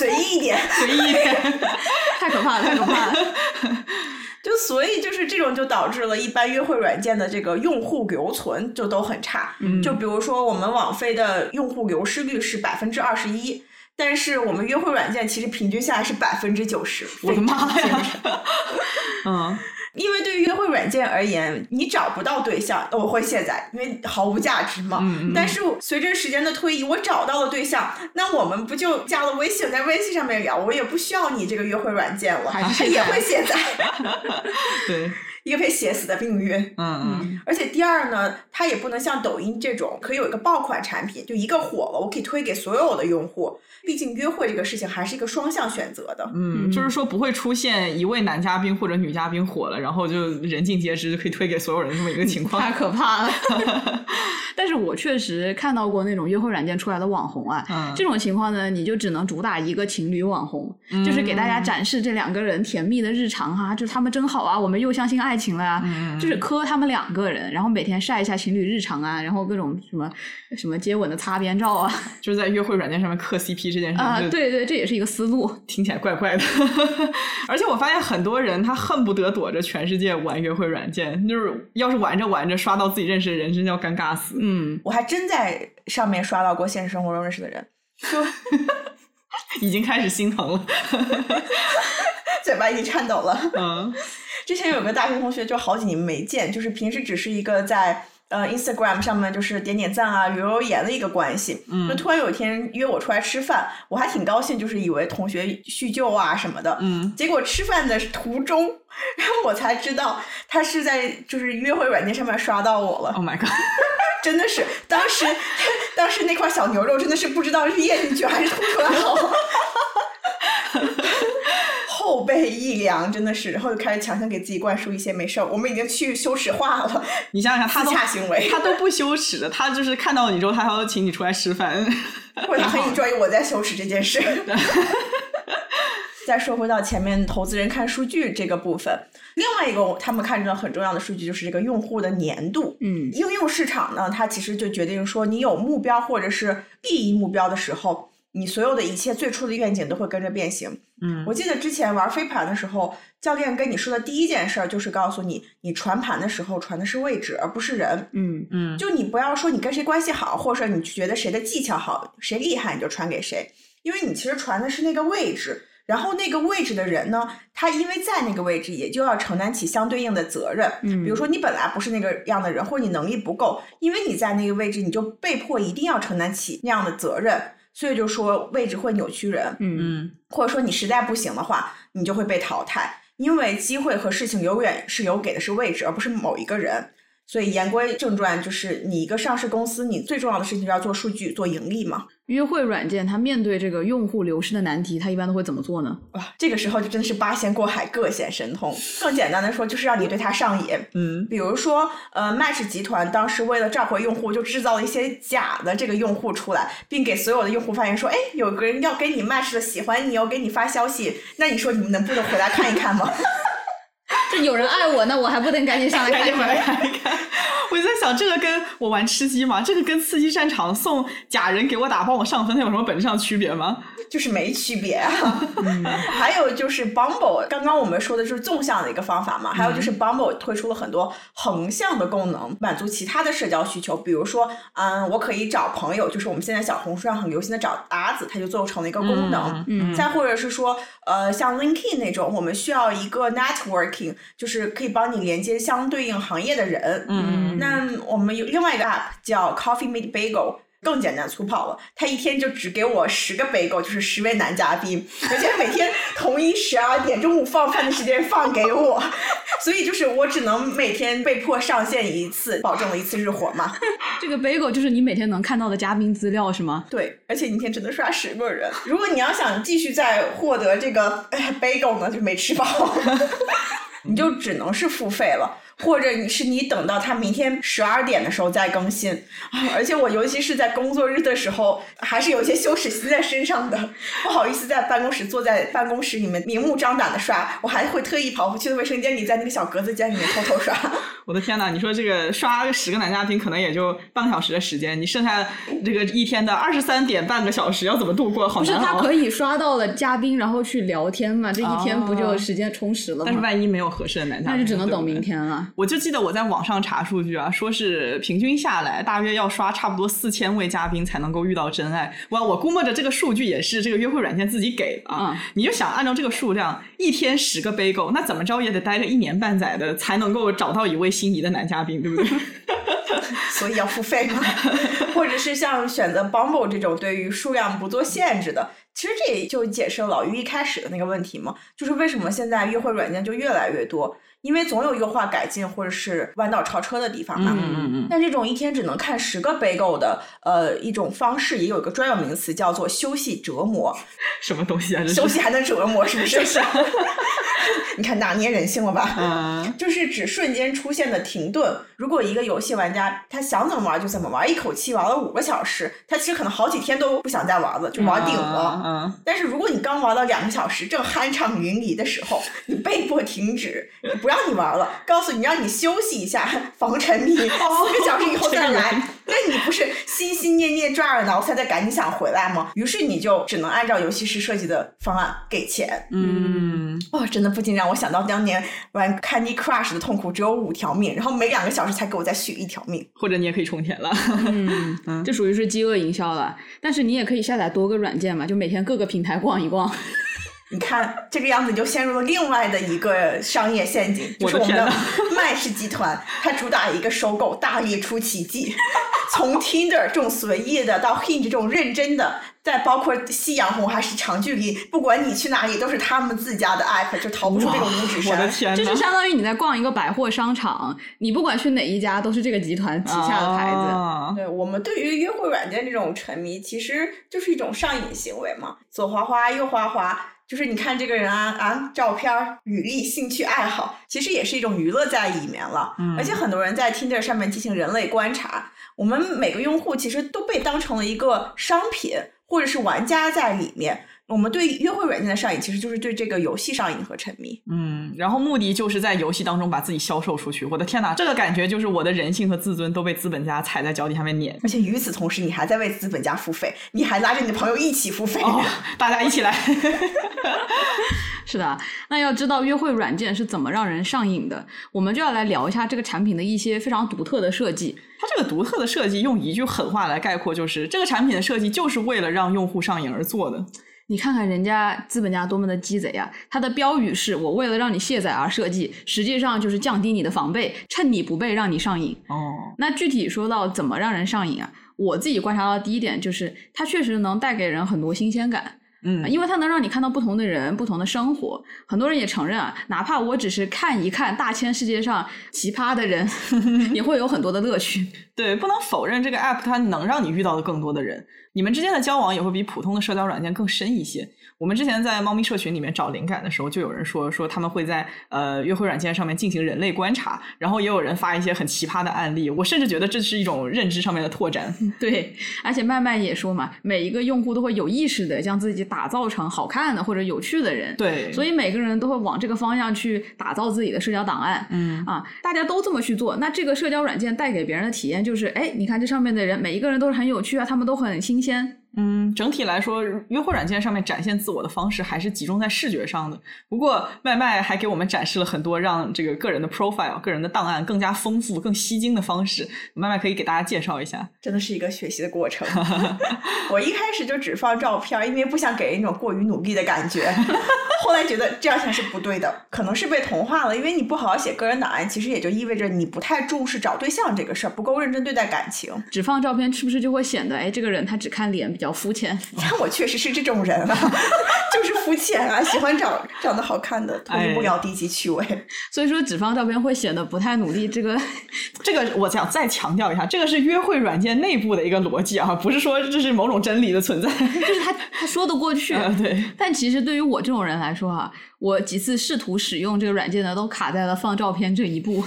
随意一点，随意一点，太可怕了，太可怕了。就所以就是这种就导致了一般约会软件的这个用户留存就都很差。就比如说我们网飞的用户流失率是百分之二十一，但是我们约会软件其实平均下来是百分之九十。我的妈呀！嗯。因为对于约会软件而言，你找不到对象，我会卸载，因为毫无价值嘛。但是随着时间的推移，我找到了对象，那我们不就加了微信，在微信上面聊，我也不需要你这个约会软件了，它也会卸载。对。一个被写死的命运，嗯嗯，而且第二呢，它也不能像抖音这种可以有一个爆款产品，就一个火了，我可以推给所有的用户。毕竟约会这个事情还是一个双向选择的，嗯，就是说不会出现一位男嘉宾或者女嘉宾火了，然后就人尽皆知，就可以推给所有人这么一个情况，太可怕了。但是我确实看到过那种约会软件出来的网红啊，这种情况呢，你就只能主打一个情侣网红，就是给大家展示这两个人甜蜜的日常哈，就是他们真好啊，我们又相信爱情了呀，就是磕他们两个人，然后每天晒一下情侣日常啊，然后各种什么什么接吻的擦边照啊，就是在约会软件上面磕 CP 这件事啊，对对，这也是一个思路，听起来怪怪的。而且我发现很多人他恨不得躲着全世界玩约会软件，就是要是玩着玩着刷到自己认识的人，真的要尴尬死。嗯，我还真在上面刷到过现实生活中认识的人，就 已经开始心疼了，嘴巴已经颤抖了。嗯，之前有个大学同学，就好几年没见，就是平时只是一个在呃 Instagram 上面就是点点赞啊、留留言的一个关系。嗯，就突然有一天约我出来吃饭，我还挺高兴，就是以为同学叙旧啊什么的。嗯，结果吃饭的途中，然后我才知道他是在就是约会软件上面刷到我了。Oh my god！真的是，当时 当时那块小牛肉真的是不知道是咽进去还是吐出来好，后背一凉，真的是，然后就开始强行给自己灌输一些没事儿，我们已经去羞耻化了。你想想，他自洽行为，他都不羞耻的，他就是看到你之后，他还要请你出来吃饭，或者他很 enjoy 我在羞耻这件事。再说回到前面投资人看数据这个部分，另外一个他们看中很重要的数据就是这个用户的粘度。嗯，应用市场呢，它其实就决定说，你有目标或者是利益目标的时候，你所有的一切最初的愿景都会跟着变形。嗯，我记得之前玩飞盘的时候，教练跟你说的第一件事儿就是告诉你，你传盘的时候传的是位置，而不是人。嗯嗯，就你不要说你跟谁关系好，或者你觉得谁的技巧好，谁厉害你就传给谁，因为你其实传的是那个位置。然后那个位置的人呢，他因为在那个位置，也就要承担起相对应的责任。嗯，比如说你本来不是那个样的人，或者你能力不够，因为你在那个位置，你就被迫一定要承担起那样的责任。所以就说位置会扭曲人。嗯嗯，或者说你实在不行的话，你就会被淘汰。因为机会和事情永远是有给的是位置，而不是某一个人。所以言归正传，就是你一个上市公司，你最重要的事情就要做数据、做盈利嘛。约会软件它面对这个用户流失的难题，它一般都会怎么做呢？哇，这个时候就真的是八仙过海，各显神通。更简单的说，就是让你对它上瘾。嗯，比如说，呃，Match 集团当时为了召回用户，就制造了一些假的这个用户出来，并给所有的用户发言说：“哎，有个人要给你 Match 的，喜欢你要，给你发消息。”那你说你们能不能回来看一看吗？就有人爱我，那我还不能赶紧上来看一看？我就在想，这个跟我玩吃鸡嘛，这个跟刺激战场送假人给我打帮我上分，它有什么本质上区别吗？就是没区别啊。还有就是 Bumble，刚刚我们说的就是纵向的一个方法嘛。还有就是 Bumble 推出了很多横向的功能，满足其他的社交需求。比如说，嗯，我可以找朋友，就是我们现在小红书上很流行的找搭子，它就做成了一个功能。嗯。再或者是说，呃，像 LinkedIn 那种，我们需要一个 networking，就是可以帮你连接相对应行业的人。嗯。那我们有另外一个 app 叫 Coffee Mate Bagel。更简单粗暴了，他一天就只给我十个 bagel，就是十位男嘉宾，而且每天同一十二点中午放饭的时间放给我，所以就是我只能每天被迫上线一次，保证了一次日活嘛。这个 bagel 就是你每天能看到的嘉宾资料是吗？对，而且一天只能刷十个人。如果你要想继续再获得这个 bagel 呢，就没吃饱，你就只能是付费了。或者你是你等到他明天十二点的时候再更新啊！而且我尤其是在工作日的时候，还是有一些羞耻心在身上的，不好意思在办公室坐在办公室里面明目张胆的刷，我还会特意跑回去的卫生间里，在那个小格子间里面偷偷刷。我的天呐，你说这个刷十个男嘉宾可能也就半个小时的时间，你剩下这个一天的二十三点半个小时要怎么度过？好难不是他可以刷到了嘉宾，然后去聊天嘛？这一天不就时间充实了吗？但是万一没有合适的男嘉宾，那就只能等明天了。我就记得我在网上查数据啊，说是平均下来大约要刷差不多四千位嘉宾才能够遇到真爱。哇，我估摸着这个数据也是这个约会软件自己给的啊。你就想按照这个数量，一天十个 bagel，那怎么着也得待个一年半载的才能够找到一位心仪的男嘉宾，对不对？所以要付费吗，或者是像选择 Bumble 这种对于数量不做限制的。其实这也就解释了老于一开始的那个问题嘛，就是为什么现在约会软件就越来越多。因为总有优化改进或者是弯道超车的地方嘛。嗯嗯嗯。但这种一天只能看十个 bagel 的呃一种方式，也有一个专有名词叫做休息折磨。什么东西啊？休息还能折磨？是不是？你看拿捏人性了吧？嗯。就是指瞬间出现的停顿。如果一个游戏玩家他想怎么玩就怎么玩，一口气玩了五个小时，他其实可能好几天都不想再玩了，就玩顶了。嗯。但是如果你刚玩到两个小时，正酣畅淋漓的时候，你被迫停止，你不。让你玩了，告诉你让你休息一下，防沉迷，四个小时以后再来。那你不是心心念念抓耳挠腮的赶紧想回来吗？于是你就只能按照游戏师设计的方案给钱。嗯，哦，真的不禁让我想到当年玩 Candy Crush 的痛苦，只有五条命，然后每两个小时才给我再续一条命。或者你也可以充钱了。嗯，这属于是饥饿营销了。但是你也可以下载多个软件嘛，就每天各个平台逛一逛。你看这个样子，你就陷入了另外的一个商业陷阱，就是我们的 麦氏集团，它主打一个收购，大力出奇迹。从 Tinder 这种随意的，到 Hinge 这种认真的，再包括夕阳红还是长距离，不管你去哪里，都是他们自家的 app，就逃不出这种五指山。我的天就是相当于你在逛一个百货商场，你不管去哪一家，都是这个集团旗下的牌子。对我们对于约会软件这种沉迷，其实就是一种上瘾行为嘛，左滑滑右滑滑。就是你看这个人啊啊，照片、履历、兴趣爱好，其实也是一种娱乐在里面了。嗯，而且很多人在 Tinder 上面进行人类观察，我们每个用户其实都被当成了一个商品，或者是玩家在里面。我们对约会软件的上瘾，其实就是对这个游戏上瘾和沉迷。嗯，然后目的就是在游戏当中把自己销售出去。我的天哪，这个感觉就是我的人性和自尊都被资本家踩在脚底下面碾。而且与此同时，你还在为资本家付费，你还拉着你的朋友一起付费，大家一起来。是的，那要知道约会软件是怎么让人上瘾的，我们就要来聊一下这个产品的一些非常独特的设计。它这个独特的设计，用一句狠话来概括，就是这个产品的设计就是为了让用户上瘾而做的。你看看人家资本家多么的鸡贼啊！他的标语是我为了让你卸载而设计，实际上就是降低你的防备，趁你不备让你上瘾。哦，那具体说到怎么让人上瘾啊？我自己观察到的第一点就是，它确实能带给人很多新鲜感。嗯，因为它能让你看到不同的人、不同的生活。很多人也承认啊，哪怕我只是看一看大千世界上奇葩的人，也会有很多的乐趣。对，不能否认这个 app 它能让你遇到的更多的人。你们之间的交往也会比普通的社交软件更深一些。我们之前在猫咪社群里面找灵感的时候，就有人说说他们会在呃约会软件上面进行人类观察，然后也有人发一些很奇葩的案例。我甚至觉得这是一种认知上面的拓展。对，而且麦麦也说嘛，每一个用户都会有意识的将自己打造成好看的或者有趣的人。对，所以每个人都会往这个方向去打造自己的社交档案。嗯啊，大家都这么去做，那这个社交软件带给别人的体验就是，哎，你看这上面的人每一个人都是很有趣啊，他们都很新鲜。嗯，整体来说，约会软件上面展现自我的方式还是集中在视觉上的。不过，麦麦还给我们展示了很多让这个个人的 profile、个人的档案更加丰富、更吸睛的方式。麦麦可以给大家介绍一下，真的是一个学习的过程。我一开始就只放照片，因为不想给人一种过于努力的感觉。后来觉得这样想是不对的，可能是被同化了。因为你不好好写个人档案，其实也就意味着你不太重视找对象这个事儿，不够认真对待感情。只放照片是不是就会显得哎，这个人他只看脸？比较肤浅，但我确实是这种人啊，就是肤浅啊，喜欢长长得好看的，脱离不了低级趣味。所以说，只放照片会显得不太努力。这个，这个我想再强调一下，这个是约会软件内部的一个逻辑啊，不是说这是某种真理的存在，就是他他说得过去。对，但其实对于我这种人来说啊，我几次试图使用这个软件呢，都卡在了放照片这一步。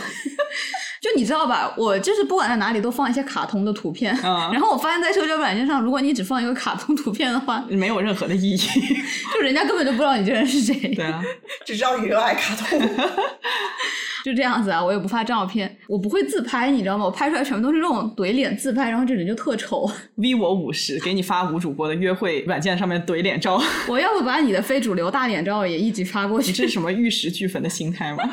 就你知道吧，我就是不管在哪里都放一些卡通的图片，然后我发现，在社交软件上，如果你只放一个卡通图片的话，没有任何的意义，就人家根本就不知道你这人是谁。对啊，只知道你热爱卡通，就这样子啊。我也不发照片，我不会自拍，你知道吗？我拍出来全部都是那种怼脸自拍，然后这人就特丑。V 我五十，给你发无主播的约会软件上面怼脸照。我要不把你的非主流大脸照也一起发过去？这是什么玉石俱焚的心态吗？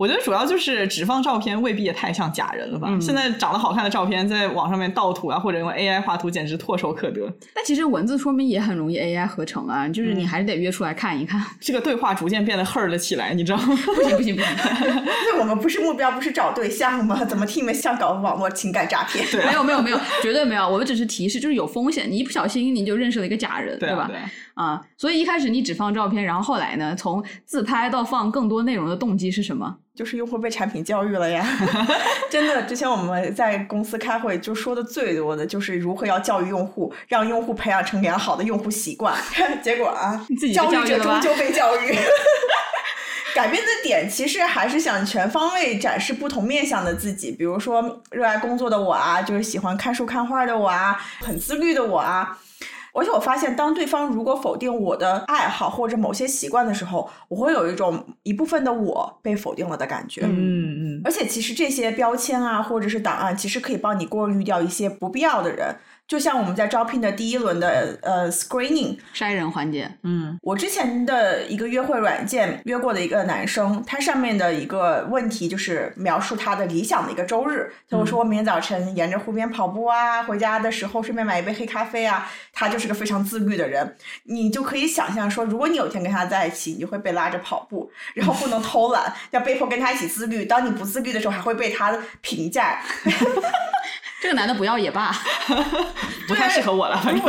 我觉得主要就是只放照片，未必也太像假人了吧？现在长得好看的照片，在网上面盗图啊，或者用 AI 画图，简直唾手可得。但其实文字说明也很容易 AI 合成啊，就是你还是得约出来看一看。这个对话逐渐变得 hard 了起来，你知道吗？不行不行不行！那我们不是目标，不是找对象吗？怎么听你们像搞网络情感诈骗？对，没有没有没有，绝对没有。我们只是提示，就是有风险，你一不小心你就认识了一个假人，对吧？啊，所以一开始你只放照片，然后后来呢，从自拍到放更多内容的动机是什么？就是用户被产品教育了呀，真的。之前我们在公司开会就说的最多的就是如何要教育用户，让用户培养成良好的用户习惯。结果啊，自己教育者终究被教育。改变的点其实还是想全方位展示不同面向的自己，比如说热爱工作的我啊，就是喜欢看书看画的我啊，很自律的我啊。而且我发现，当对方如果否定我的爱好或者某些习惯的时候，我会有一种一部分的我被否定了的感觉。嗯嗯。而且，其实这些标签啊，或者是档案，其实可以帮你过滤掉一些不必要的人。就像我们在招聘的第一轮的呃 screening 筛人环节，嗯，我之前的一个约会软件约过的一个男生，他上面的一个问题就是描述他的理想的一个周日，他会说明天早晨沿着湖边跑步啊，回家的时候顺便买一杯黑咖啡啊，他就是个非常自律的人，你就可以想象说，如果你有一天跟他在一起，你就会被拉着跑步，然后不能偷懒，要被迫跟他一起自律，当你不自律的时候，还会被他评价。这个男的不要也罢，不太适合我了。反正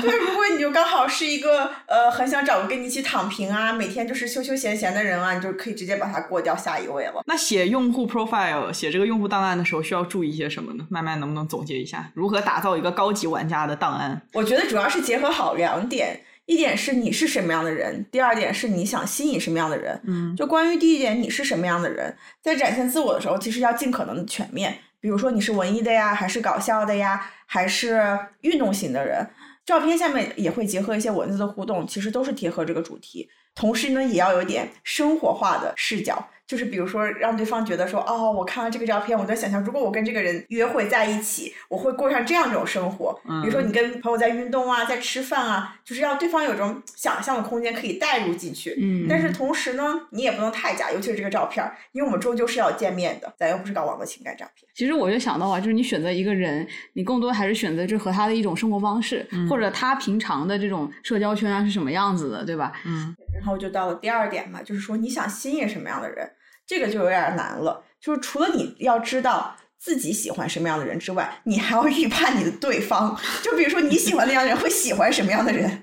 对，如果你就刚好是一个呃，很想找个跟你一起躺平啊，每天就是休休闲闲的人啊，你就可以直接把他过掉下一位了。那写用户 profile、写这个用户档案的时候，需要注意一些什么呢？慢慢能不能总结一下，如何打造一个高级玩家的档案？我觉得主要是结合好两点，一点是你是什么样的人，第二点是你想吸引什么样的人。嗯，就关于第一点，你是什么样的人，在展现自我的时候，其实要尽可能的全面。比如说你是文艺的呀，还是搞笑的呀，还是运动型的人？照片下面也会结合一些文字的互动，其实都是贴合这个主题。同时呢，也要有点生活化的视角。就是比如说，让对方觉得说，哦，我看到这个照片，我在想象，如果我跟这个人约会在一起，我会过上这样一种生活。比如说，你跟朋友在运动啊，在吃饭啊，就是让对方有种想象的空间可以带入进去。嗯。但是同时呢，你也不能太假，尤其是这个照片，因为我们终究是要见面的，咱又不是搞网络情感诈骗。其实我就想到啊，就是你选择一个人，你更多还是选择这和他的一种生活方式，或者他平常的这种社交圈啊是什么样子的，对吧？嗯。然后就到了第二点嘛，就是说你想吸引什么样的人。这个就有点难了，就是除了你要知道自己喜欢什么样的人之外，你还要预判你的对方。就比如说你喜欢那样的人会喜欢什么样的人，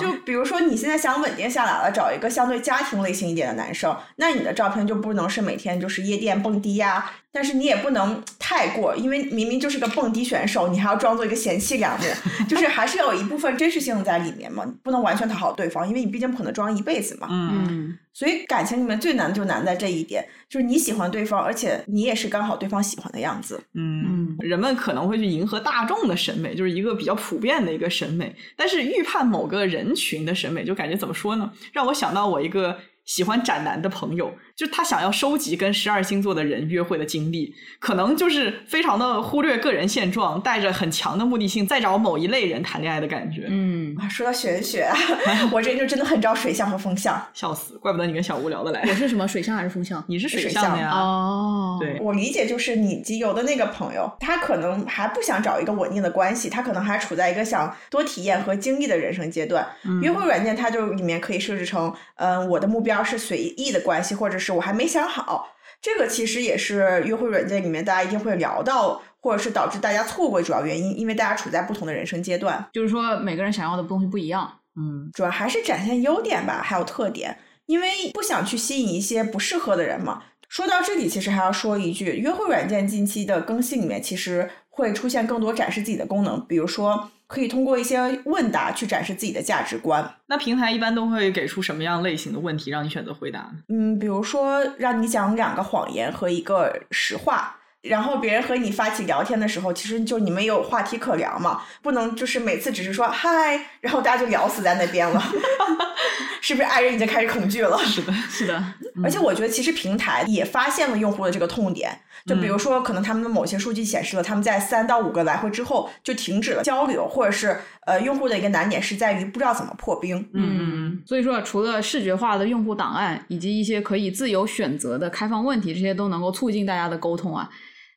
就比如说你现在想稳定下来了，找一个相对家庭类型一点的男生，那你的照片就不能是每天就是夜店蹦迪呀。但是你也不能太过，因为明明就是个蹦迪选手，你还要装作一个贤妻良母，就是还是有一部分真实性在里面嘛，不能完全讨好对方，因为你毕竟不可能装一辈子嘛。嗯，所以感情里面最难就难在这一点，就是你喜欢对方，而且你也是刚好对方喜欢的样子。嗯，人们可能会去迎合大众的审美，就是一个比较普遍的一个审美，但是预判某个人群的审美，就感觉怎么说呢？让我想到我一个。喜欢斩男的朋友，就是他想要收集跟十二星座的人约会的经历，可能就是非常的忽略个人现状，带着很强的目的性在找某一类人谈恋爱的感觉。嗯，啊，说到玄学，我这人就真的很招水象和风象。笑死，怪不得你跟小吴聊得来。我是什么水象还是风象？你是水象的呀？哦，对，我理解就是你基友的那个朋友，他可能还不想找一个稳定的关系，他可能还处在一个想多体验和经历的人生阶段。约会软件它就里面可以设置成，嗯、我的目标是随意的关系，或者是我还没想好。这个其实也是约会软件里面大家一定会聊到，或者是导致大家错过主要原因，因为大家处在不同的人生阶段，就是说每个人想要的东西不一样。嗯，主要还是展现优点吧，还有特点，因为不想去吸引一些不适合的人嘛。说到这里，其实还要说一句，约会软件近期的更新里面，其实会出现更多展示自己的功能，比如说可以通过一些问答去展示自己的价值观，那平台一般都会给出什么样类型的问题让你选择回答呢？嗯，比如说让你讲两个谎言和一个实话。然后别人和你发起聊天的时候，其实就你们有话题可聊嘛，不能就是每次只是说嗨，然后大家就聊死在那边了，是不是爱人已经开始恐惧了？是的，是的，而且我觉得其实平台也发现了用户的这个痛点，就比如说可能他们的某些数据显示了他们在三到五个来回之后就停止了交流，或者是呃用户的一个难点是在于不知道怎么破冰。嗯嗯所以说，除了视觉化的用户档案，以及一些可以自由选择的开放问题，这些都能够促进大家的沟通啊。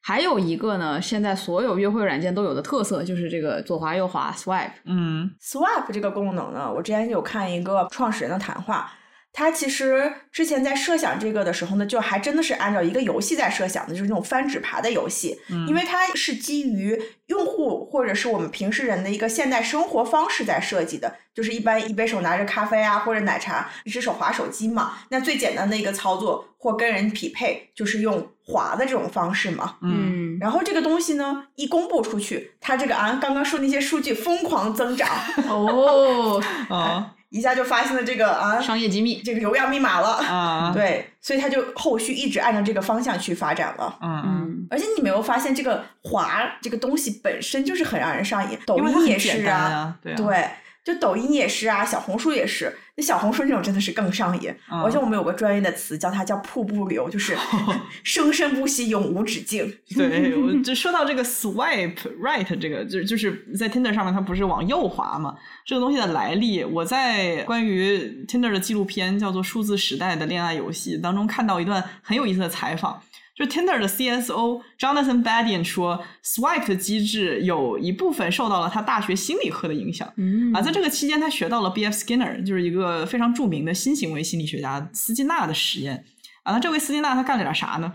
还有一个呢，现在所有约会软件都有的特色，就是这个左滑右滑 swipe。嗯，swipe 这个功能呢，我之前有看一个创始人的谈话，他其实之前在设想这个的时候呢，就还真的是按照一个游戏在设想的，就是那种翻纸牌的游戏，因为它是基于用户或者是我们平时人的一个现代生活方式在设计的，就是一般一杯手拿着咖啡啊或者奶茶，一只手划手机嘛，那最简单的一个操作或跟人匹配就是用划的这种方式嘛。嗯，然后这个东西呢，一公布出去，它这个啊刚刚说那些数据疯狂增长，哦，啊一下就发现了这个啊商业机密。这个流量密码了。啊，，对，所以他就后续一直按照这个方向去发展了。嗯嗯，嗯，而且你没有发现这个滑这个东西本身就是很让人上瘾，抖音也是啊，啊，对啊，对，就抖音也是啊，小红书也是。那小红书这种真的是更上瘾，嗯而且我们有个专业的词叫它叫瀑布流，就是 生生不息，永无止境。对，我就说到这个 swipe right 这个，就就是在 Tinder 上面，它不是往右滑嘛？这个东西的来历，我在关于 Tinder 的纪录片叫做《数字时代的恋爱游戏》当中看到一段很有意思的采访。就 Tinder 的 CSO Jonathan Badian 说，Swipe 的机制有一部分受到了他大学心理课的影响。嗯啊，在这个期间，他学到了 B.F. Skinner，就是一个非常著名的新行为心理学家斯金纳的实验。啊，那这位斯金纳他干了点啥呢？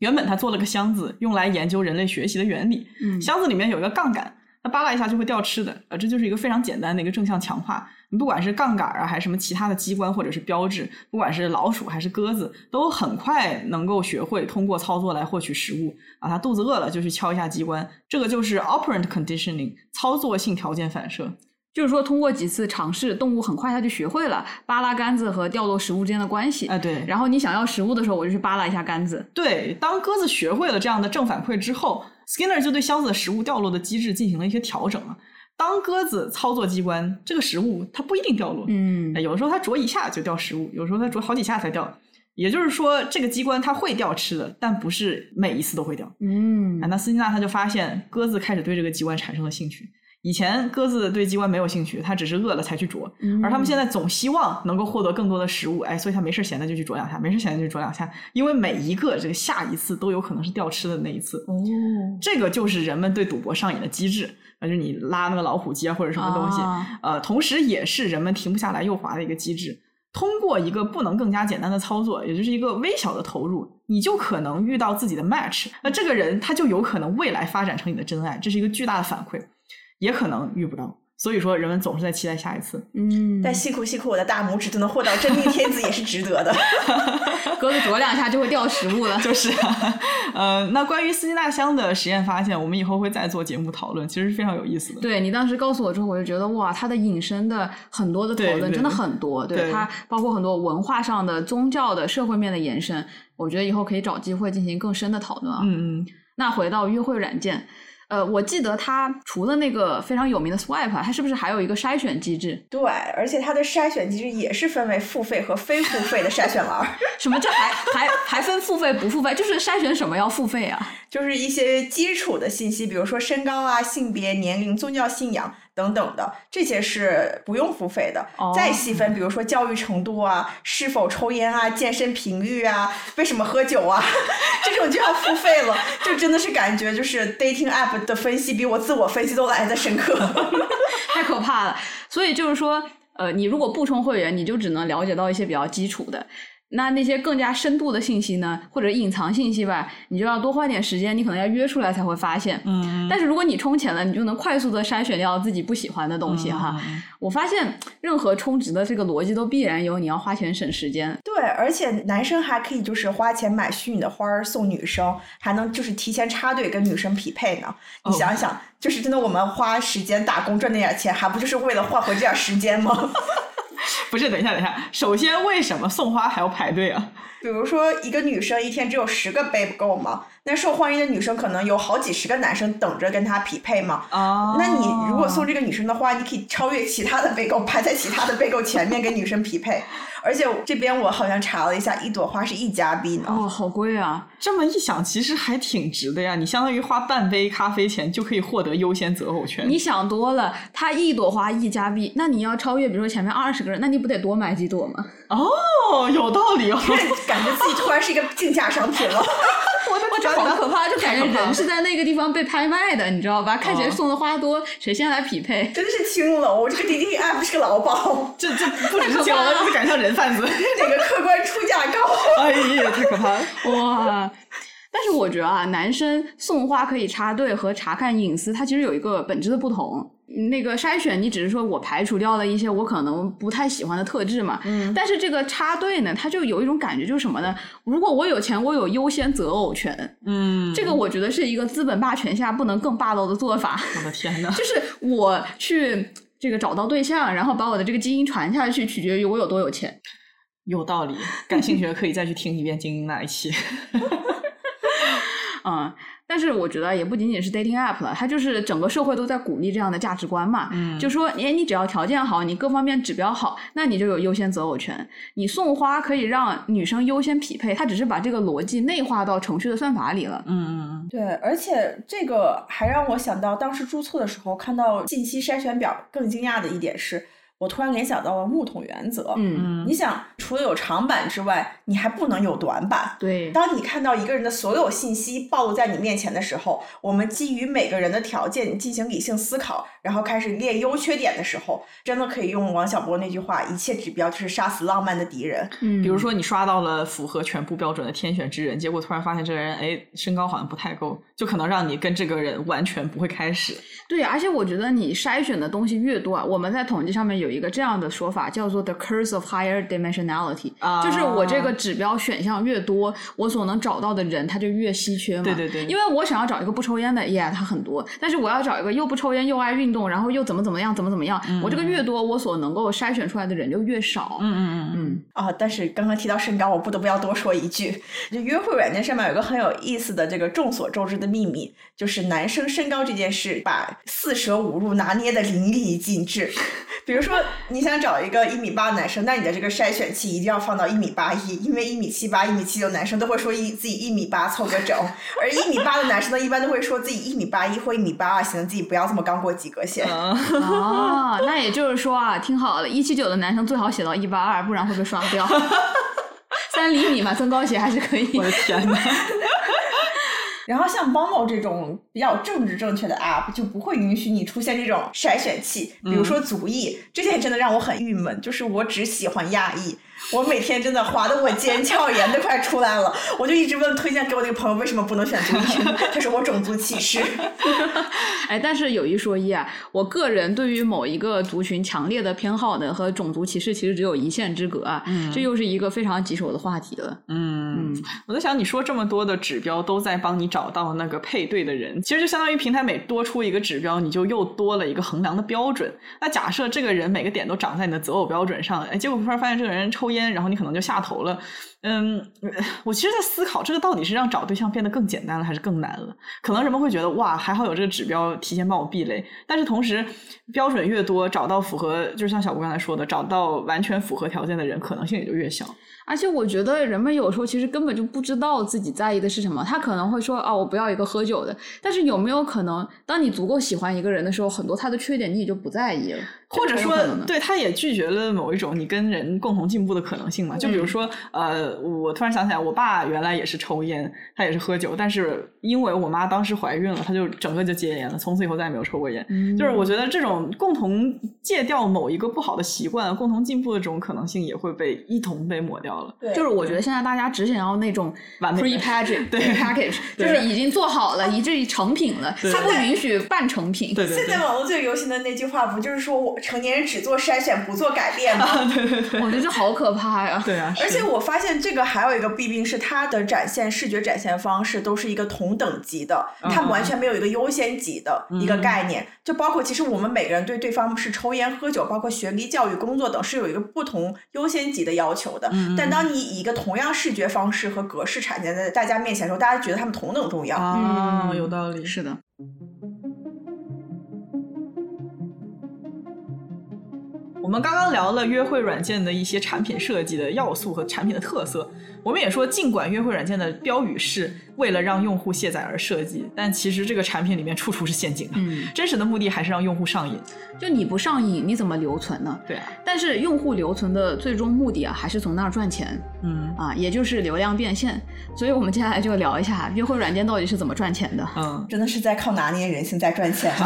原本他做了个箱子，用来研究人类学习的原理。嗯箱子里面有一个杠杆，他扒拉一下就会掉吃的。啊，这就是一个非常简单的一个正向强化。你不管是杠杆啊，还是什么其他的机关或者是标志，不管是老鼠还是鸽子，都很快能够学会通过操作来获取食物。啊，它肚子饿了就去敲一下机关，这个就是 operant conditioning 操作性条件反射。就是说，通过几次尝试，动物很快它就学会了扒拉杆子和掉落食物之间的关系。啊，对，然后你想要食物的时候，我就去扒拉一下杆子。对，当鸽子学会了这样的正反馈之后，Skinner 就对箱子的食物掉落的机制进行了一些调整了。当鸽子操作机关，这个食物它不一定掉落，嗯哎有的时候它啄一下就掉食物，有时候它啄好几下才掉。也就是说，这个机关它会掉吃的，但不是每一次都会掉。嗯啊，那斯金纳他就发现鸽子开始对这个机关产生了兴趣。以前鸽子对机关没有兴趣，它只是饿了才去啄，而他们现在总希望能够获得更多的食物，哎，所以它没事闲的就去啄两下，没事闲的就去啄两下，因为每一个这个下一次都有可能是掉吃的那一次。哦，这个就是人们对赌博上瘾的机制，啊，就是你拉那个老虎机啊或者什么东西，啊呃，同时也是人们停不下来右滑的一个机制。通过一个不能更加简单的操作，也就是一个微小的投入，你就可能遇到自己的 match。那这个人他就有可能未来发展成你的真爱，这是一个巨大的反馈，也可能遇不到。所以说，人们总是在期待下一次。嗯，但辛苦辛苦我的大拇指，都能获到真命天子也是值得的。鸽子啄两下就会掉食物了。就是、啊，呃，那关于斯金纳箱的实验发现，我们以后会再做节目讨论，其实是非常有意思的。对你当时告诉我之后，我就觉得哇，它的引申的很多的讨论真的很多，对对它包括很多文化上的、宗教的、社会面的延伸，我觉得以后可以找机会进行更深的讨论啊。嗯嗯，那回到约会软件，呃，我记得它除了那个非常有名的 Swipe，它是不是还有一个筛选机制？对，而且它的筛选机制也是分为付费和非付费的筛选栏。什么叫还还还分付费不付费？就是筛选什么要付费啊？就是一些基础的信息，比如说身高啊、性别、年龄、宗教信仰。等等的，这些是不用付费的。再细分，比如说教育程度啊，是否抽烟啊，健身频率啊，为什么喝酒啊，这种就要付费了。就真的是感觉，就是 dating app 的分析比我自我分析都来的深刻，太可怕了。所以就是说，呃，你如果不充会员，你就只能了解到一些比较基础的。那那些更加深度的信息呢，或者隐藏信息吧，你就要多花点时间，你可能要约出来才会发现。嗯，但是如果你充钱了，你就能快速的筛选掉自己不喜欢的东西哈。我发现任何充值的这个逻辑都必然有你要花钱省时间。对，而且男生还可以就是花钱买虚拟的花儿送女生，还能就是提前插队跟女生匹配呢。你想想，就是真的我们花时间打工赚那点钱，还不就是为了换回这点时间吗？不是，等一下，等一下。首先，为什么送花还要排队啊？比如说，一个女生一天只有十个杯不够吗？那受欢迎的女生可能有好几十个男生等着跟她匹配嘛。哦。那你如果送这个女生的话，你可以超越其他的备购，排在其他的备购前面跟女生匹配。而且这边我好像查了一下，一朵花是一加币呢。哦，好贵啊！这么一想，其实还挺值的呀。你相当于花半杯咖啡钱就可以获得优先择偶权。你想多了，它一朵花一加币，那你要超越，比如说前面二十个人，那你不得多买几朵吗？哦，有道理哦。感觉自己突然是一个竞价商品了。我我这好可怕，就感觉人是在那个地方被拍卖的，你知道吧？看谁送的花多，谁先来匹配。真的是青楼，这个滴滴 app 是个劳保。这这不只是青楼，这是赶上人贩子。哪个客观出价高？哎呀，太可怕了！哇。但是我觉得啊，男生送花可以插队和查看隐私，它其实有一个本质的不同。那个筛选，你只是说我排除掉了一些我可能不太喜欢的特质嘛。嗯。但是这个插队呢，它就有一种感觉，就是什么呢？如果我有钱，我有优先择偶权。嗯。这个我觉得是一个资本霸权下不能更霸道的做法。我的天呐，就是我去这个找到对象，然后把我的这个基因传下去，取决于我有多有钱。有道理。感兴趣的可以再去听一遍精英那一期。嗯，但是我觉得也不仅仅是 dating app 了，它就是整个社会都在鼓励这样的价值观嘛。嗯，就说，哎，你只要条件好，你各方面指标好，那你就有优先择偶权。你送花可以让女生优先匹配，它只是把这个逻辑内化到程序的算法里了。嗯嗯嗯，对，而且这个还让我想到，当时注册的时候看到信息筛选表，更惊讶的一点是。我突然联想到了木桶原则。嗯，你想，除了有长板之外，你还不能有短板。对，当你看到一个人的所有信息暴露在你面前的时候，我们基于每个人的条件进行理性思考，然后开始列优缺点的时候，真的可以用王小波那句话：“一切指标就是杀死浪漫的敌人。”嗯，比如说你刷到了符合全部标准的天选之人，结果突然发现这个人哎身高好像不太够，就可能让你跟这个人完全不会开始。对，而且我觉得你筛选的东西越多，啊，我们在统计上面有一个这样的说法，叫做 the curse of higher dimensionality，就是我这个指标选项越多，我所能找到的人他就越稀缺嘛。对对对。因为我想要找一个不抽烟的，耶，他很多；但是我要找一个又不抽烟又爱运动，然后又怎么怎么样，怎么怎么样，我这个越多，我所能够筛选出来的人就越少。嗯嗯嗯嗯。啊，但是刚刚提到身高，我不得不要多说一句，就约会软件上面有个很有意思的这个众所周知的秘密，就是男生身高这件事，把四舍五入拿捏的淋漓尽致。比如说，你想找一个一米八的男生，那你的这个筛选器一定要放到一米八一，因为一米七八、一米七九男生都会说一自己一米八凑个整，而一米八的男生呢，一般都会说自己一米八一或一米八二，显得自己不要这么刚过及格线。哦，那也就是说啊，听好了，一七九的男生最好写到一八二，不然会被刷掉。三厘米嘛，增高鞋还是可以。我的天呐。然后像 Bumble 这种比较政治正确的 App 就不会允许你出现这种筛选器，比如说族裔，这点真的让我很郁闷。就是我只喜欢亚裔，我每天真的滑的我尖叫炎都快出来了，我就一直问推荐给我那个朋友为什么不能选族裔，他说我种族歧视。哎，但是有一说一啊，我个人对于某一个族群强烈的偏好的和种族歧视其实只有一线之隔啊，这又是一个非常棘手的话题了。嗯。我在想，你说这么多的指标都在帮你找到那个配对的人，其实就相当于平台每多出一个指标，你就又多了一个衡量的标准。那假设这个人每个点都长在你的择偶标准上，哎，结果突然发现这个人抽抽烟，然后你可能就下头了。嗯，我其实，在思考这个到底是让找对象变得更简单了，还是更难了？可能人们会觉得，哇，还好有这个指标提前帮我避雷。但是同时，标准越多，找到符合，就像小吴刚才说的，找到完全符合条件的人，可能性也就越小。而且我觉得人们有时候其实根本就不知道自己在意的是什么。他可能会说啊，我不要一个喝酒的。但是有没有可能，当你足够喜欢一个人的时候，很多他的缺点你也就不在意了？或者说，对他也拒绝了某一种你跟人共同进步的可能性嘛？就比如说，呃，我突然想起来，我爸原来也是抽烟，他也是喝酒，但是因为我妈当时怀孕了，他就整个就戒烟了，从此以后再也没有抽过烟。就是我觉得这种共同戒掉某一个不好的习惯，共同进步的这种可能性也会被一同被抹掉了。对，就是我觉得现在大家只想要那种完美 pre package，对 package，就是已经做好了，以至于成品了，它不允许半成品。对对对。现在网络最流行的那句话不就是说我成年人只做筛选不做改变吗？对对对，我觉得这好可怕呀。对啊，而且我发现这个还有一个弊病是，它的展现视觉展现方式都是一个同等级的，它完全没有一个优先级的一个概念。就包括其实我们每个人对对方是抽烟、喝酒，包括学历、教育、工作等，是有一个不同优先级的要求的。但当你以一个同样视觉方式和格式展现在大家面前的时候，大家觉得他们同等重要。啊，有道理，是的。我们刚刚聊了约会软件的一些产品设计的要素和产品的特色。我们也说，尽管约会软件的标语是为了让用户卸载而设计，但其实这个产品里面处处是陷阱。嗯，真实的目的还是让用户上瘾。就你不上瘾，你怎么留存呢？对啊。但是用户留存的最终目的啊，还是从那儿赚钱。嗯啊，也就是流量变现。所以我们接下来就聊一下约会软件到底是怎么赚钱的。嗯，真的是在靠拿捏人性在赚钱。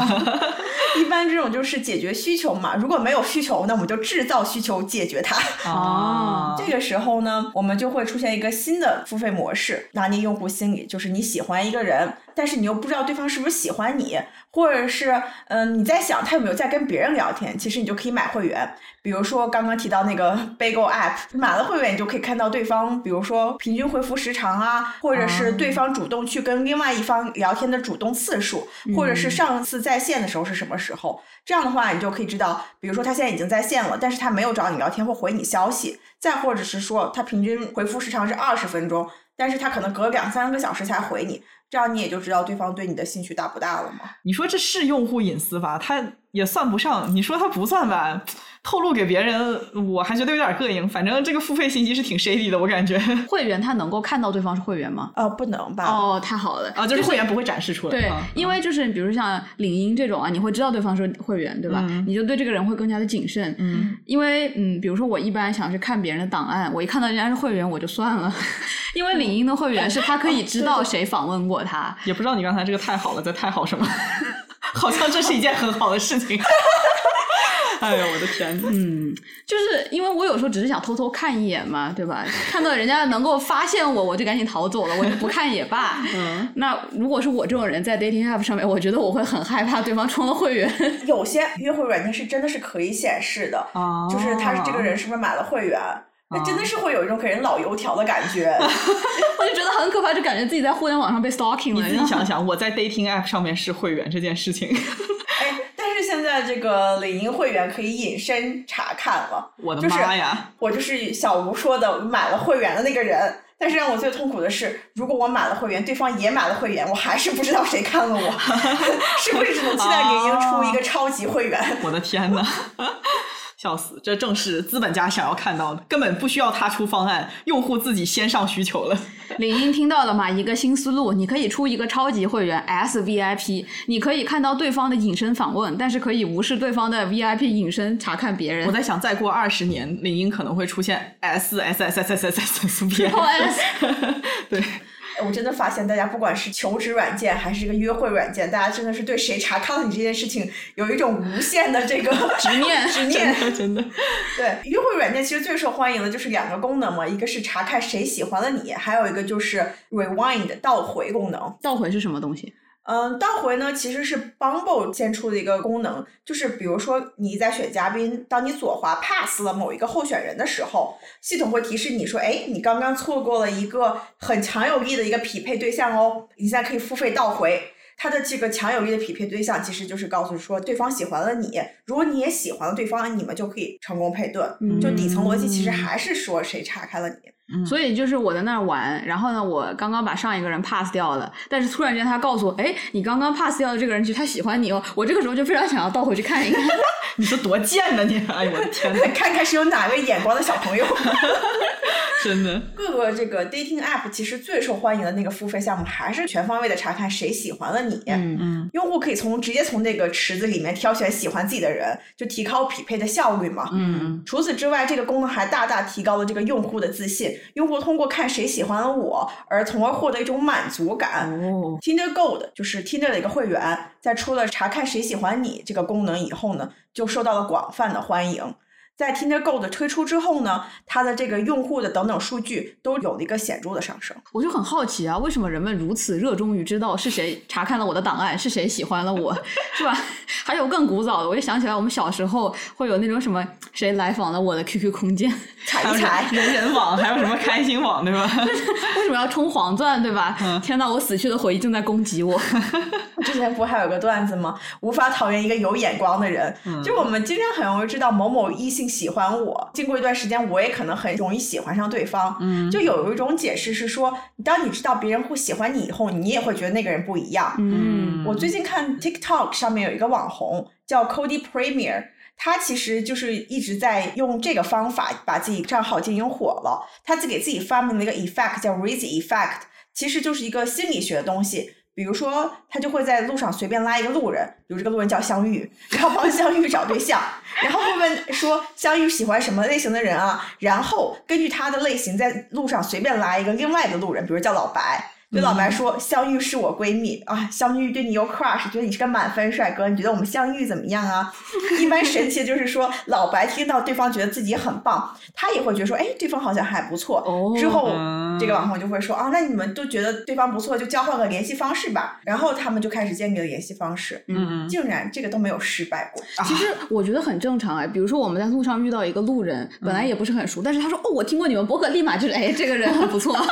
一般这种就是解决需求嘛，如果没有需求，那我们就制造需求解决它。哦，这个时候呢，我们就会出现一个新的付费模式，拿捏用户心理，就是你喜欢一个人，但是你又不知道对方是不是喜欢你，或者是嗯你在想他有没有在跟别人聊天，其实你就可以买会员。比如说刚刚提到那个 Bagel App，买了会员你就可以看到对方，比如说平均回复时长啊，或者是对方主动去跟另外一方聊天的主动次数，或者是上次在线的时候是什么时候。这样的话，你就可以知道，比如说他现在已经在线了，但是他没有找你聊天或回你消息，再或者是说他平均回复时长是二十分钟，但是他可能隔两三个小时才回你，这样你也就知道对方对你的兴趣大不大了嘛。你说这是用户隐私吧？他也算不上。你说他不算吧？透露给别人，我还觉得有点膈应。反正这个付费信息是挺 shady 的，我感觉。会员他能够看到对方是会员吗？呃，不能吧？哦，太好了啊！就是会员不会展示出来。对，因为就是比如像领英这种啊，你会知道对方是会员，对吧？你就对这个人会更加的谨慎。嗯，因为嗯，比如说我一般想去看别人的档案，我一看到人家是会员，我就算了。因为领英的会员是他可以知道谁访问过他。也不知道你刚才这个太好了，在太好什么？好像这是一件很好的事情。哎呀，我的天！嗯，就是因为我有时候只是想偷偷看一眼嘛，对吧？看到人家能够发现我，我就赶紧逃走了，我就不看也罢。嗯，那如果是我这种人在 dating app 上面，我觉得我会很害怕对方充了会员。有些约会软件是真的是可以显示的，哦就是他这个人是不是买了会员，那真的是会有一种给人老油条的感觉。我就觉得很可怕，就感觉自己在互联网上被 stalking 了。你自己想想，我在 dating app 上面是会员这件事情，哎，但是现在这个领英会员可以隐身查看了。我的就是妈呀！我就是小吴说的买了会员的那个人。但是让我最痛苦的是，如果我买了会员，对方也买了会员，我还是不知道谁看了我，是不是只能期待领英出一个超级会员？我的天呐，笑死！这正是资本家想要看到的，根本不需要他出方案，用户自己先上需求了。领英听到了吗？一个新思路，你可以出一个超级会员 S VIP，你可以看到对方的隐身访问，但是可以无视对方的 VIP 隐身查看别人。我在想，再过二十年，领英可能会出现 S S S S S S S V S。对。我真的发现，大家不管是求职软件还是这个约会软件，大家真的是对谁查看了你这件事情有一种无限的这个执念，执念，真的。对，约会软件其实最受欢迎的就是两个功能嘛，一个是查看谁喜欢了你，还有一个就是 rewind 倒回功能。倒回是什么东西？嗯，倒回呢其实是 Bumble 先出的一个功能，就是比如说你在选嘉宾，当你左滑 pass 了某一个候选人的时候，系统会提示你说，哎，你刚刚错过了一个很强有力的一个匹配对象哦，你现在可以付费倒回。它的这个强有力的匹配对象，其实就是告诉说对方喜欢了你，如果你也喜欢了对方，你们就可以成功配对。就底层逻辑其实还是说谁岔开了你。所以就是我在那儿玩，然后呢，我刚刚把上一个人 pass 掉了，但是突然间他告诉我，哎，你刚刚 pass 掉的这个人其实他喜欢你哦，我这个时候就非常想要倒回去看一看。你说多贱呢你！哎呦我的天呐，看看是有哪位眼光的小朋友。真的，各个这个 dating app 其实最受欢迎的那个付费项目还是全方位的查看谁喜欢了你。嗯嗯，用户可以从直接从那个池子里面挑选喜欢自己的人，就提高匹配的效率嘛。嗯嗯。除此之外，这个功能还大大提高了这个用户的自信。用户通过看谁喜欢我，而从而获得一种满足感。哦，Tinder Gold 就是 Tinder 的一个会员，在出了查看谁喜欢你这个功能以后呢，就受到了广泛的欢迎。在 Tinder Gold 推出之后呢，它的这个用户的等等数据都有了一个显著的上升。我就很好奇啊，为什么人们如此热衷于知道是谁查看了我的档案，是谁喜欢了我，是吧？还有更古早的，我就想起来我们小时候会有那种什么谁来访了我的 QQ 空间，踩一踩人人网，还有什么开心网，对吧？为什么要充黄钻，对吧？天呐，我死去的回忆正在攻击我。之前不还有个段子吗？无法讨厌一个有眼光的人，就我们经常很容易知道某某异性。喜欢我，经过一段时间，我也可能很容易喜欢上对方。嗯，就有一种解释是说，当你知道别人会喜欢你以后，你也会觉得那个人不一样。嗯，我最近看 TikTok 上面有一个网红叫 Cody Premier，他其实就是一直在用这个方法把自己账号经营火了。他自给自己发明了一个 effect 叫 Raise Effect，其实就是一个心理学的东西。比如说，他就会在路上随便拉一个路人，比如这个路人叫相遇，然后帮相遇找对象，然后会问说相遇喜欢什么类型的人啊？然后根据他的类型，在路上随便拉一个另外的路人，比如叫老白。对老白说：“香玉是我闺蜜啊，香玉对你有 crush，觉得你是个满分帅哥。你觉得我们相遇怎么样啊？” 一般神奇的就是说，老白听到对方觉得自己很棒，他也会觉得说：“哎，对方好像还不错。”之后这个网红就会说：“啊，那你们都觉得对方不错，就交换个联系方式吧。”然后他们就开始建立了联系方式。嗯竟然这个都没有失败过。其实我觉得很正常哎，比如说我们在路上遇到一个路人，本来也不是很熟，但是他说：“哦，我听过你们博客，立马就是哎，这个人很不错。”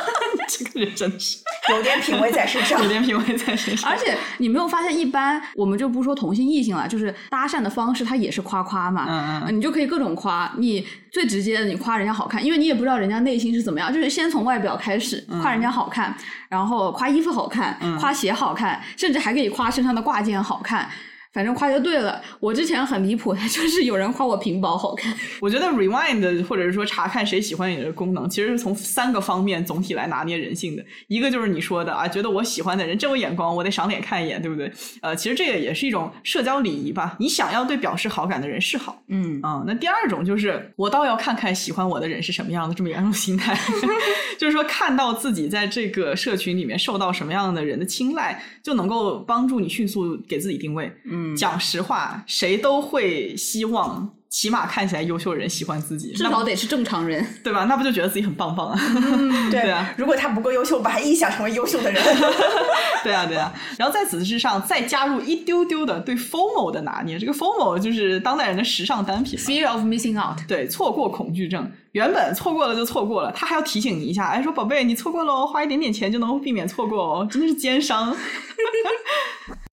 这个人真是。有点品味在身上，有点品味在身上。而且你没有发现，一般我们就不说同性异性了，就是搭讪的方式，它也是夸夸嘛。嗯嗯，你就可以各种夸。你最直接的，你夸人家好看，因为你也不知道人家内心是怎么样，就是先从外表开始夸人家好看，然后夸衣服好看，夸鞋好看，甚至还可以夸身上的挂件好看。反正夸就对了。我之前很离谱，就是有人夸我屏保好看。我觉得 rewind 或者是说查看谁喜欢你的功能，其实是从三个方面总体来拿捏人性的。一个就是你说的啊，觉得我喜欢的人真有眼光，我得赏脸看一眼，对不对？呃，其实这个也是一种社交礼仪吧。你想要对表示好感的人示好，嗯啊。那第二种就是我倒要看看喜欢我的人是什么样的这么两种 心态，就是说看到自己在这个社群里面受到什么样的人的青睐，就能够帮助你迅速给自己定位。嗯。讲实话，谁都会希望起码看起来优秀的人喜欢自己，至少得是正常人，对吧？那不就觉得自己很棒棒啊？对啊，如果他不够优秀，把他臆想成为优秀的人。对啊，对啊。然后在此之上，再加入一丢丢的对 FOMO 的拿捏。这个 FOMO 就是当代人的时尚单品，Fear of Missing Out。对，错过恐惧症。原本错过了就错过了，他还要提醒你一下，哎，说宝贝，你错过了哦，花一点点钱就能避免错过哦，真的是奸商。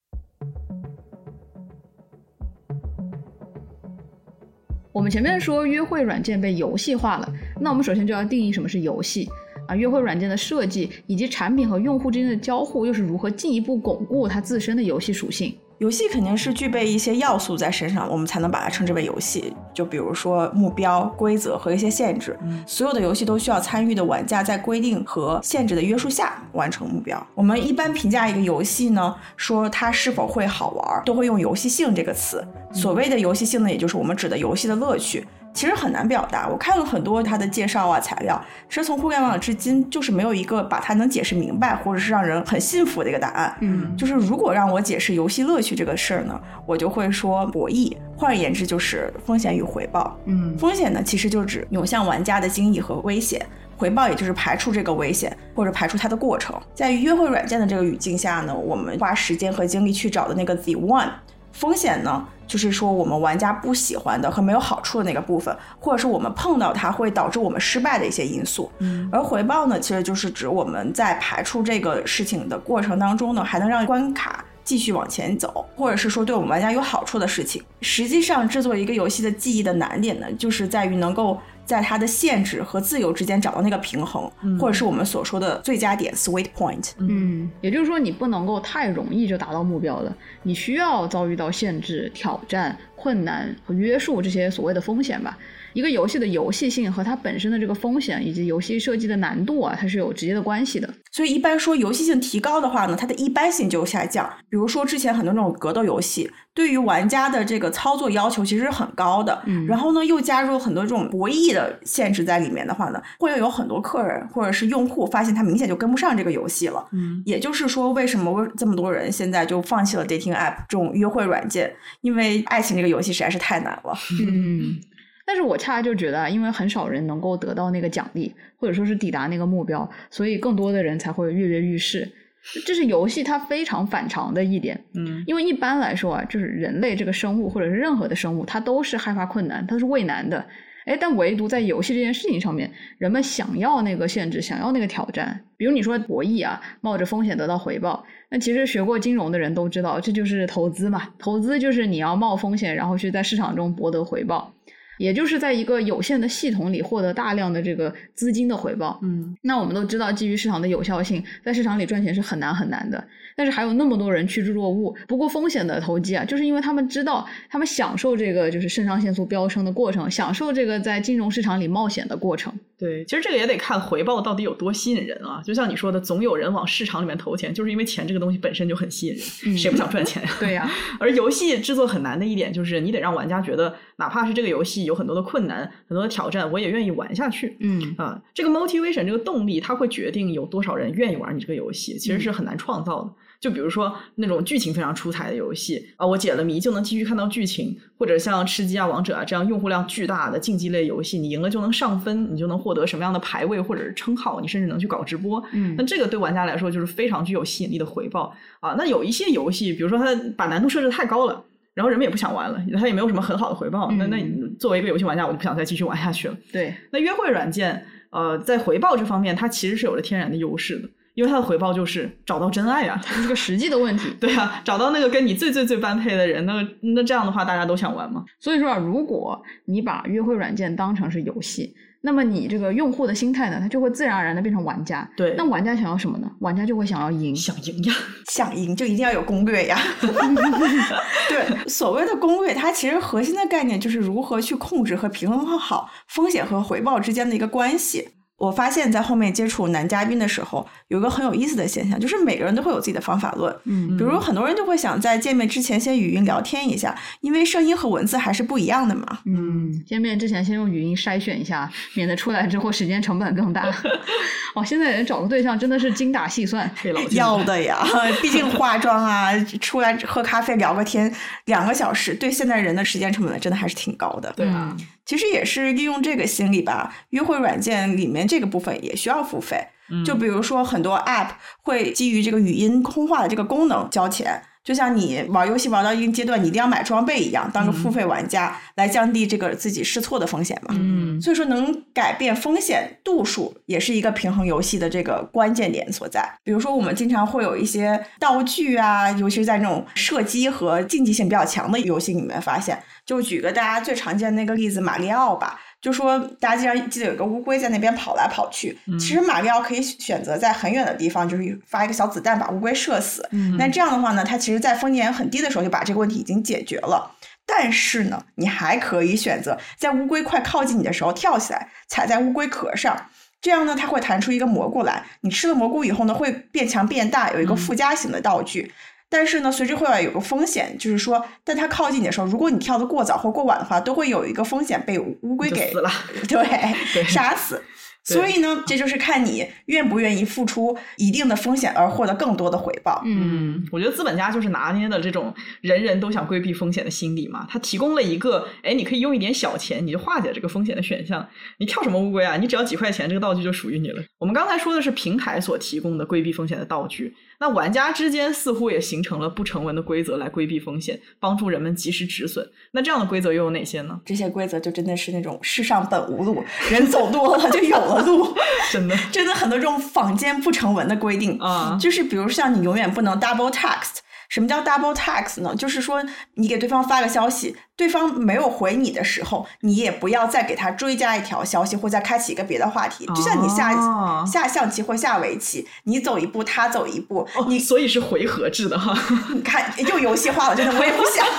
我们前面说约会软件被游戏化了，那我们首先就要定义什么是游戏啊？约会软件的设计以及产品和用户之间的交互又是如何进一步巩固它自身的游戏属性？游戏肯定是具备一些要素在身上，我们才能把它称之为游戏。就比如说目标、规则和一些限制，所有的游戏都需要参与的玩家在规定和限制的约束下完成目标。我们一般评价一个游戏呢，说它是否会好玩，都会用游戏性这个词。所谓的游戏性呢，也就是我们指的游戏的乐趣。其实很难表达。我看了很多他的介绍啊材料，其实从互联网至今就是没有一个把它能解释明白，或者是让人很信服的一个答案。嗯，就是如果让我解释游戏乐趣这个事儿呢，我就会说博弈，换而言之就是风险与回报。嗯，风险呢其实就指涌向玩家的惊异和危险。回报也就是排除这个危险或者排除它的过程。在约会软件的这个语境下呢，我们花时间和精力去找的那个 the one。风险呢，就是说我们玩家不喜欢的和没有好处的那个部分，或者是我们碰到它会导致我们失败的一些因素。嗯，而回报呢，其实就是指我们在排除这个事情的过程当中呢，还能让关卡继续往前走，或者是说对我们玩家有好处的事情。实际上，制作一个游戏的记忆的难点呢，就是在于能够。在它的限制和自由之间找到那个平衡，或者是我们所说的最佳点 （sweet point）。嗯，也就是说，你不能够太容易就达到目标了，你需要遭遇到限制、挑战、困难和约束这些所谓的风险吧。一个游戏的游戏性和它本身的这个风险以及游戏设计的难度啊，它是有直接的关系的。所以一般说游戏性提高的话呢，它的一般性就下降。比如说之前很多那种格斗游戏，对于玩家的这个操作要求其实是很高的。嗯，然后呢，又加入了很多这种博弈的限制在里面的话呢，会有很多客人或者是用户发现他明显就跟不上这个游戏了。嗯，也就是说，为什么这么多人现在就放弃了 dating app 这种约会软件？因为爱情这个游戏实在是太难了。嗯。但是我恰恰就觉得，因为很少人能够得到那个奖励，或者说是抵达那个目标，所以更多的人才会跃跃欲试。这是游戏它非常反常的一点。嗯，因为一般来说啊，就是人类这个生物或者是任何的生物，它都是害怕困难，它是畏难的。哎，但唯独在游戏这件事情上面，人们想要那个限制，想要那个挑战。比如你说博弈啊，冒着风险得到回报，那其实学过金融的人都知道，这就是投资嘛。投资就是你要冒风险，然后去在市场中博得回报。也就是在一个有限的系统里获得大量的这个资金的回报。嗯，那我们都知道，基于市场的有效性，在市场里赚钱是很难很难的。但是还有那么多人趋之若鹜。不过风险的投机啊，就是因为他们知道，他们享受这个就是肾上腺素飙升的过程，享受这个在金融市场里冒险的过程。对，其实这个也得看回报到底有多吸引人啊。就像你说的，总有人往市场里面投钱，就是因为钱这个东西本身就很吸引人，谁不想赚钱呀？对呀。而游戏制作很难的一点就是，你得让玩家觉得，哪怕是这个游戏有很多的困难、很多的挑战，我也愿意玩下去。嗯啊，这个 motivation 这个动力，它会决定有多少人愿意玩你这个游戏，其实是很难创造的。就比如说那种剧情非常出彩的游戏啊，我解了谜就能继续看到剧情，或者像吃鸡啊、王者啊这样用户量巨大的竞技类游戏，你赢了就能上分，你就能获得什么样的排位或者是称号，你甚至能去搞直播。嗯，那这个对玩家来说就是非常具有吸引力的回报啊。那有一些游戏，比如说它把难度设置太高了，然后人们也不想玩了，它也没有什么很好的回报。那那你作为一个游戏玩家，我就不想再继续玩下去了。对，那约会软件呃在回报这方面，它其实是有着天然的优势的。因为它的回报就是找到真爱呀，这是个实际的问题。对啊，找到那个跟你最最最般配的人，那那这样的话，大家都想玩吗？所以说啊，如果你把约会软件当成是游戏，那么你这个用户的心态呢，他就会自然而然的变成玩家。对，那玩家想要什么呢？玩家就会想要赢，想赢呀，想赢就一定要有攻略呀。对，所谓的攻略，它其实核心的概念就是如何去控制和平衡好风险和回报之间的一个关系。我发现，在后面接触男嘉宾的时候，有一个很有意思的现象，就是每个人都会有自己的方法论。嗯，比如很多人就会想在见面之前先语音聊天一下，因为声音和文字还是不一样的嘛。嗯，见面之前先用语音筛选一下，免得出来之后时间成本更大。哦，现在人找个对象真的是精打细算，要的呀，毕竟化妆啊，出来喝咖啡聊个天，两个小时，对现在人的时间成本真的还是挺高的。对啊。其实也是利用这个心理吧，约会软件里面这个部分也需要付费。就比如说很多 App 会基于这个语音通话的这个功能交钱，就像你玩游戏玩到一定阶段，你一定要买装备一样，当个付费玩家来降低这个自己试错的风险嘛。嗯，所以说能改变风险度数也是一个平衡游戏的这个关键点所在。比如说我们经常会有一些道具啊，尤其是在那种射击和竞技性比较强的游戏里面发现。就举个大家最常见的那个例子，马里奥吧。就说大家经常记得有个乌龟在那边跑来跑去。其实马里奥可以选择在很远的地方，就是发一个小子弹把乌龟射死。那这样的话呢，它其实在风险很低的时候就把这个问题已经解决了。但是呢，你还可以选择在乌龟快靠近你的时候跳起来，踩在乌龟壳上。这样呢，它会弹出一个蘑菇来。你吃了蘑菇以后呢，会变强变大，有一个附加型的道具。但是呢，随之会有个风险，就是说，在它靠近你的时候，如果你跳得过早或过晚的话，都会有一个风险被乌龟给死了，对，杀死。所以呢，这就是看你愿不愿意付出一定的风险而获得更多的回报。嗯，我觉得资本家就是拿捏的这种人人都想规避风险的心理嘛。他提供了一个，哎，你可以用一点小钱，你就化解这个风险的选项。你跳什么乌龟啊？你只要几块钱，这个道具就属于你了。我们刚才说的是平台所提供的规避风险的道具。那玩家之间似乎也形成了不成文的规则来规避风险，帮助人们及时止损。那这样的规则又有哪些呢？这些规则就真的是那种世上本无路，人走多了就有了路。真的，真的很多这种坊间不成文的规定啊，就是比如像你永远不能 double text。什么叫 double text 呢？就是说你给对方发个消息。对方没有回你的时候，你也不要再给他追加一条消息，或再开启一个别的话题。就像你下下象棋或下围棋，你走一步，他走一步，你所以是回合制的哈。你看又游戏化了，真的我也不想。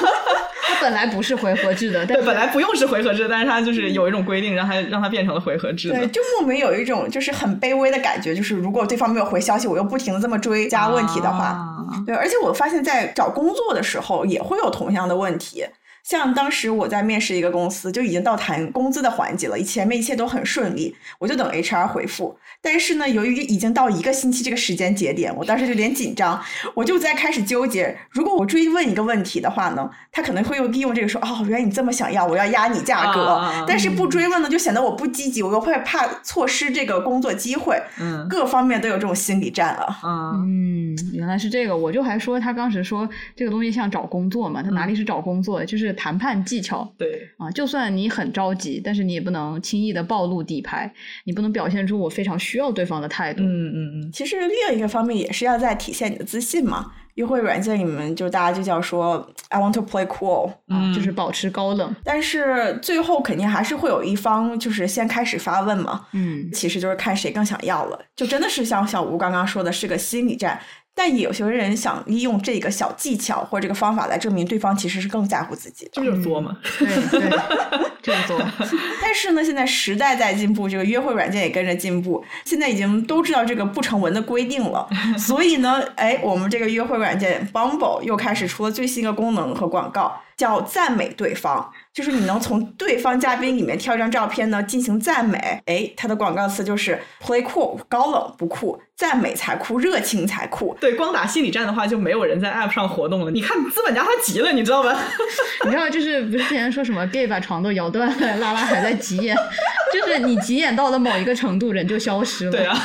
它本来不是回合制的，对，本来不用是回合制，但是他就是有一种规定，让他让他变成了回合制的。对，就莫名有一种就是很卑微的感觉，就是如果对方没有回消息，我又不停的这么追加问题的话，对，而且我发现，在找工作的时候也会有同样的问题。像当时我在面试一个公司，就已经到谈工资的环节了，前面一切都很顺利，我就等 HR 回复。但是呢，由于已经到一个星期这个时间节点，我当时有点紧张，我就在开始纠结，如果我追问一个问题的话呢，他可能会又利用这个说，哦，原来你这么想要，我要压你价格。但是不追问呢，就显得我不积极，我又会怕错失这个工作机会。嗯，各方面都有这种心理战了。嗯，原来是这个，我就还说他当时说这个东西像找工作嘛，他哪里是找工作，就是。谈判技巧，对啊，就算你很着急，但是你也不能轻易的暴露底牌，你不能表现出我非常需要对方的态度。嗯嗯嗯。其实另一个方面也是要在体现你的自信嘛。约会软件里面就大家就叫说 I want to play cool，嗯，就是保持高冷。但是最后肯定还是会有一方就是先开始发问嘛。嗯，其实就是看谁更想要了，就真的是像小吴刚刚说的，是个心理战。但有些人想利用这个小技巧或这个方法来证明对方其实是更在乎自己的，这就是作嘛。对对，就是作。但是呢，现在时代在进步，这个约会软件也跟着进步，现在已经都知道这个不成文的规定了。所以呢，哎，我们这个约会软件 Bumble 又开始出了最新的功能和广告。叫赞美对方，就是你能从对方嘉宾里面挑一张照片呢进行赞美。哎，它的广告词就是 “play cool”，高冷不酷，赞美才酷，热情才酷。对，光打心理战的话，就没有人在 app 上活动了。你看资本家他急了，你知道吧？你知道就是不是之前说什么 gay 把床都摇断了，拉拉还在急眼，就是你急眼到了某一个程度，人就消失了。对啊。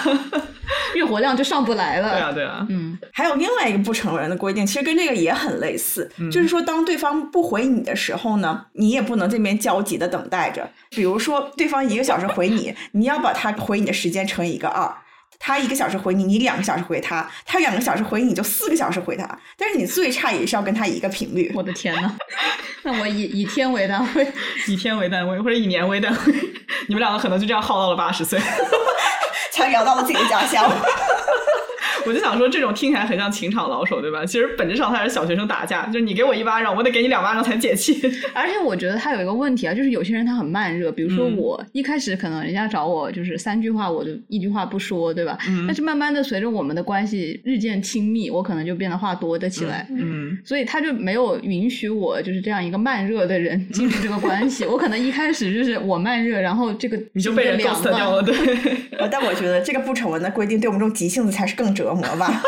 月活量就上不来了。对啊，对啊，嗯，还有另外一个不成文的规定，其实跟这个也很类似，就是说当对方不回你的时候呢，你也不能这边焦急的等待着。比如说对方一个小时回你，你要把他回你的时间乘以一个二，他一个小时回你，你两个小时回他，他两个小时回你，就四个小时回他。但是你最差也是要跟他一个频率。我的天呐，那我以以天为单位，以天为单位或者以年为单位，你们两个可能就这样耗到了八十岁。才聊到了自己的家乡。我就想说，这种听起来很像情场老手，对吧？其实本质上他是小学生打架，就是你给我一巴掌，我得给你两巴掌才解气。而且我觉得他有一个问题啊，就是有些人他很慢热，比如说我一开始可能人家找我就是三句话，我就一句话不说，对吧？但是慢慢的随着我们的关系日渐亲密，我可能就变得话多的起来。嗯，所以他就没有允许我就是这样一个慢热的人进入这个关系。我可能一开始就是我慢热，然后这个你就被人 ghost 掉了，对。但我觉得这个不成文的规定，对我们这种急性子才是更折磨吧。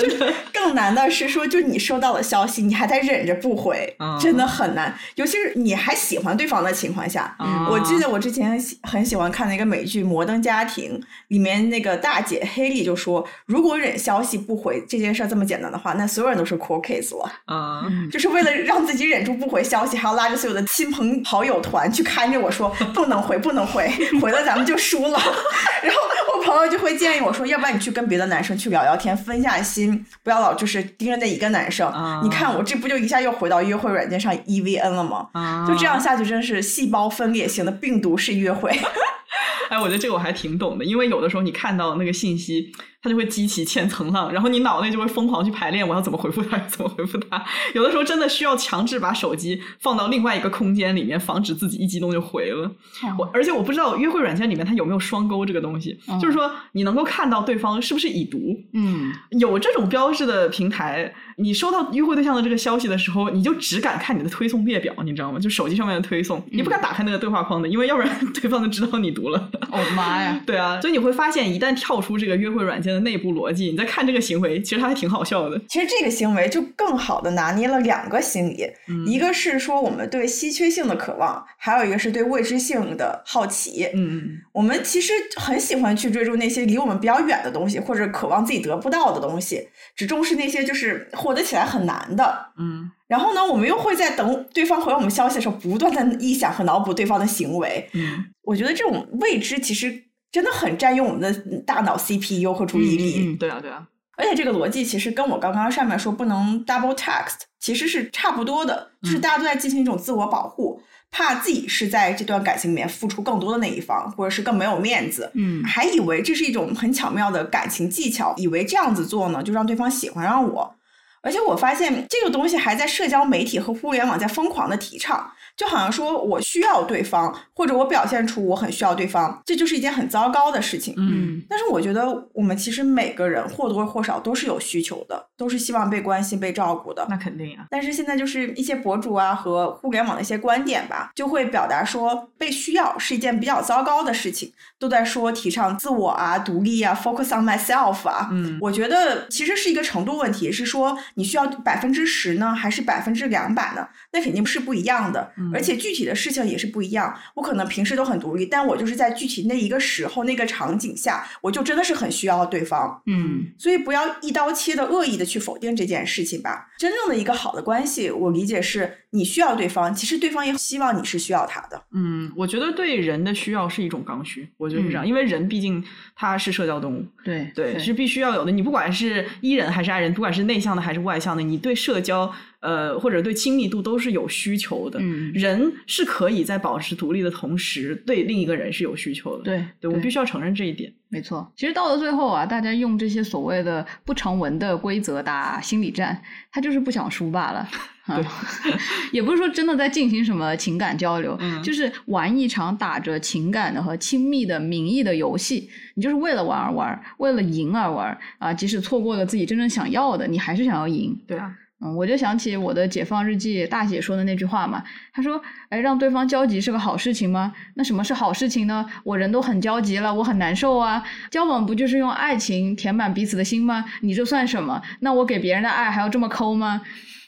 真的 更难的是说，就你收到了消息，你还在忍着不回，真的很难。尤其是你还喜欢对方的情况下。我记得我之前很喜欢看那个美剧《摩登家庭》，里面那个大姐黑莉就说：“如果忍消息不回这件事这么简单的话，那所有人都是 cool case 了。”啊，就是为了让自己忍住不回消息，还要拉着所有的亲朋好友团去看着我说：“不能回，不能回，回了咱们就输了。”然后我朋友就会建议我说：“要不然你去跟别的男生去聊聊天，分下心，不要老就是盯着那一个男生。你看我这不就一下又回到约会软件上 E V N 了吗？就这样下去，真是细胞分裂型的病毒式约会。哎，我觉得这个我还挺懂的，因为有的时候你看到那个信息。它就会激起千层浪，然后你脑内就会疯狂去排练，我要怎么回复他，怎么回复他。有的时候真的需要强制把手机放到另外一个空间里面，防止自己一激动就回了。我而且我不知道约会软件里面它有没有双勾这个东西，就是说你能够看到对方是不是已读。嗯，有这种标志的平台，你收到约会对象的这个消息的时候，你就只敢看你的推送列表，你知道吗？就手机上面的推送，你不敢打开那个对话框的，因为要不然 对方就知道你读了。我的妈呀！对啊，所以你会发现，一旦跳出这个约会软件的内部逻辑，你再看这个行为，其实它还挺好笑的。其实这个行为就更好的拿捏了两个心理，一个是说我们对稀缺性的渴望，还有一个是对未知性的好奇。嗯嗯，我们其实很喜欢去追逐那些离我们比较远的东西，或者渴望自己得不到的东西，只重视那些就是获得起来很难的。嗯，然后呢，我们又会在等对方回我们消息的时候，不断的臆想和脑补对方的行为。嗯，我觉得这种未知其实真的很占用我们的大脑 CPU 和注意力。嗯，对啊，对啊。而且这个逻辑其实跟我刚刚上面说不能 double text 其实是差不多的，就是大家都在进行一种自我保护，怕自己是在这段感情里面付出更多的那一方，或者是更没有面子。嗯，还以为这是一种很巧妙的感情技巧，以为这样子做呢就让对方喜欢上我。而且我发现这个东西还在社交媒体和互联网在疯狂的提倡。就好像说我需要对方，或者我表现出我很需要对方，这就是一件很糟糕的事情。嗯，但是我觉得我们其实每个人或多或少都是有需求的，都是希望被关心、被照顾的。那肯定呀。但是现在就是一些博主啊和互联网的一些观点吧，就会表达说被需要是一件比较糟糕的事情，都在说提倡自我啊、独立啊、focus on myself 啊。嗯，我觉得其实是一个程度问题，是说你需要百分之十呢，还是百分之两百呢？那肯定是不一样的。而且具体的事情也是不一样。我可能平时都很独立，但我就是在具体那一个时候、那个场景下，我就真的是很需要对方。嗯，所以不要一刀切的恶意的去否定这件事情吧。真正的一个好的关系，我理解是你需要对方，其实对方也希望你是需要他的。嗯，我觉得对人的需要是一种刚需，我觉得是这样，因为人毕竟他是社交动物。对对，是必须要有的。你不管是 E 人还是爱人，不管是内向的还是外向的，你对社交呃或者对亲密度都是有需求的。嗯人是可以在保持独立的同时，对另一个人是有需求的。对对，我们必须要承认这一点。没错，其实到了最后啊，大家用这些所谓的不成文的规则打心理战，他就是不想输罢了。啊，也不是说真的在进行什么情感交流，嗯就是玩一场打着情感的和亲密的名义的游戏。你就是为了玩而玩，为了赢而玩啊！即使错过了自己真正想要的，你还是想要赢。对啊，嗯，我就想起我的解放日记大姐说的那句话嘛，她说：“哎，让对方焦急是个好事情吗？那什么是好事情呢？我人都很焦急了，我很难受啊。交往不就是用爱情填满彼此的心吗？你这算什么？那我给别人的爱还要这么抠吗？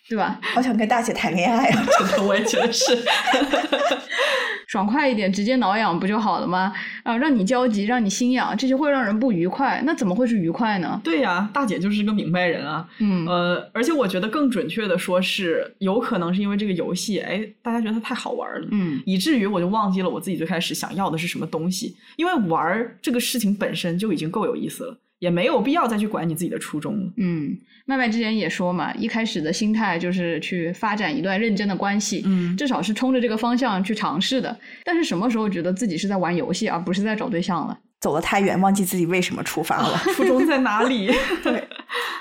对吧？好想跟大姐谈恋爱啊！真的，我也觉得是。爽快一点，直接挠痒不就好了吗？啊，让你焦急，让你心痒，这就会让人不愉快。那怎么会是愉快呢？对呀、大姐就是个明白人啊。嗯呃，而且我觉得更准确的说是，有可能是因为这个游戏，哎，大家觉得它太好玩了，嗯以至于我就忘记了我自己最开始想要的是什么东西。因为玩儿这个事情本身就已经够有意思了，也没有必要再去管你自己的初衷了。嗯，麦麦之前也说嘛，一开始的心态就是去发展一段认真的关系，嗯至少是冲着这个方向去尝试的。但是什么时候觉得自己是在玩游戏，而不是在找对象了？走得太远，忘记自己为什么出发了。初衷在哪里？对，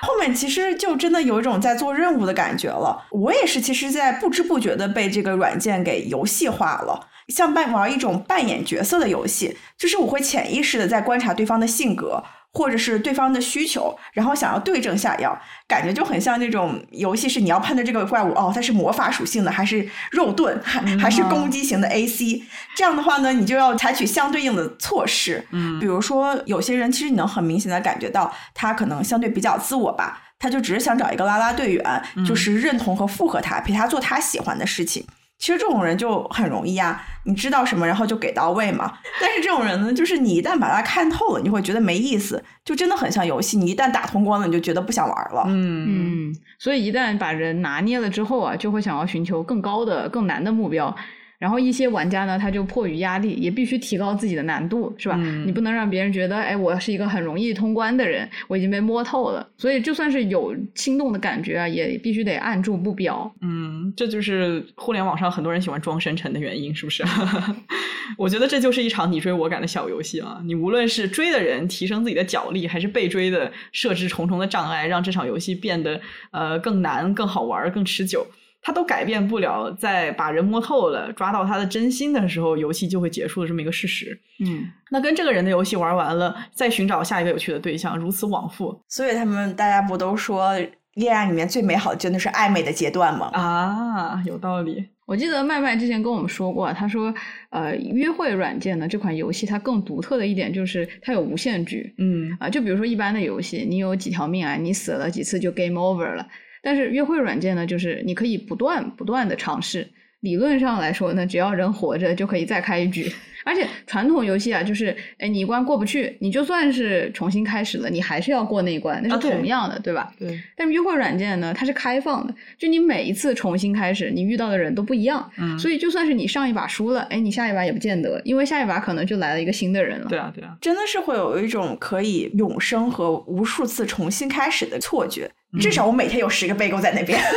后面其实就真的有一种在做任务的感觉了。我也是，其实，在不知不觉的被这个软件给游戏化了，像扮玩一种扮演角色的游戏，就是我会潜意识的在观察对方的性格。或者是对方的需求，然后想要对症下药，感觉就很像那种游戏，是你要判断这个怪物哦，它是魔法属性的，还是肉盾，还还是攻击型的 AC。这样的话呢，你就要采取相对应的措施。嗯比如说，有些人其实你能很明显的感觉到，他可能相对比较自我吧，他就只是想找一个拉拉队员，就是认同和附和他，陪他做他喜欢的事情。其实这种人就很容易啊，你知道什么，然后就给到位嘛。但是这种人呢，就是你一旦把他看透了，你会觉得没意思，就真的很像游戏。你一旦打通关了，你就觉得不想玩了。嗯嗯，所以一旦把人拿捏了之后啊，就会想要寻求更高的、更难的目标。然后一些玩家呢，他就迫于压力，也必须提高自己的难度，是吧？嗯你不能让别人觉得，哎，我是一个很容易通关的人，我已经被摸透了。所以就算是有心动的感觉啊，也必须得按住不表。嗯，这就是互联网上很多人喜欢装深沉的原因，是不是？我觉得这就是一场你追我赶的小游戏啊！你无论是追的人提升自己的脚力，还是被追的设置重重的障碍，让这场游戏变得呃更难、更好玩、更持久，它都改变不了在把人摸透了、抓到他的真心的时候，游戏就会结束的这么一个事实。嗯，那跟这个人的游戏玩完了，再寻找下一个有趣的对象，如此往复所以他们大家不都说恋爱里面最美好的真的是暧昧的阶段吗？啊，有道理。我记得麦麦之前跟我们说过，他说，呃，约会软件呢这款游戏它更独特的一点就是它有无限局。嗯啊，就比如说一般的游戏，你有几条命啊，你死了几次就 game over 了。但是约会软件呢，就是你可以不断不断的尝试。理论上来说呢，只要人活着就可以再开一局。而且传统游戏啊，就是哎你一关过不去，你就算是重新开始了，你还是要过那一关，那是同样的，对吧？对，但是约会软件呢，它是开放的，就你每一次重新开始，你遇到的人都不一样，嗯所以就算是你上一把输了，哎，你下一把也不见得，因为下一把可能就来了一个新的人了。对啊，对啊。真的是会有一种可以永生和无数次重新开始的错觉。至少我每天有十个备购在那边。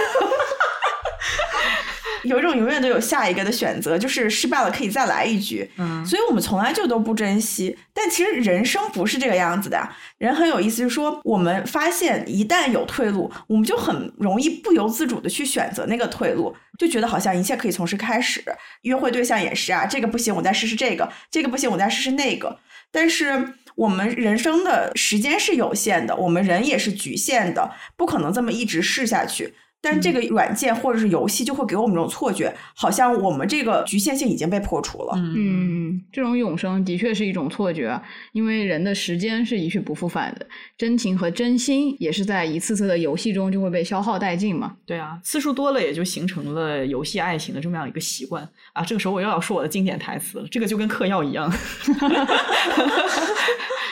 有一种永远都有下一个的选择，就是失败了可以再来一局。嗯所以我们从来就都不珍惜。但其实人生不是这个样子的，人很有意思，就是说我们发现一旦有退路，我们就很容易不由自主的去选择那个退路，就觉得好像一切可以从事开始。约会对象也是啊，这个不行，我再试试这个；这个不行，我再试试那个。但是我们人生的时间是有限的，我们人也是局限的，不可能这么一直试下去。但这个软件或者是游戏就会给我们这种错觉，好像我们这个局限性已经被破除了。嗯，这种永生的确是一种错觉啊，因为人的时间是一去不复返的，真情和真心也是在一次次的游戏中就会被消耗殆尽嘛。对啊，次数多了也就形成了游戏爱情的这么样一个习惯啊。这个时候我又要说我的经典台词了，这个就跟嗑药一样。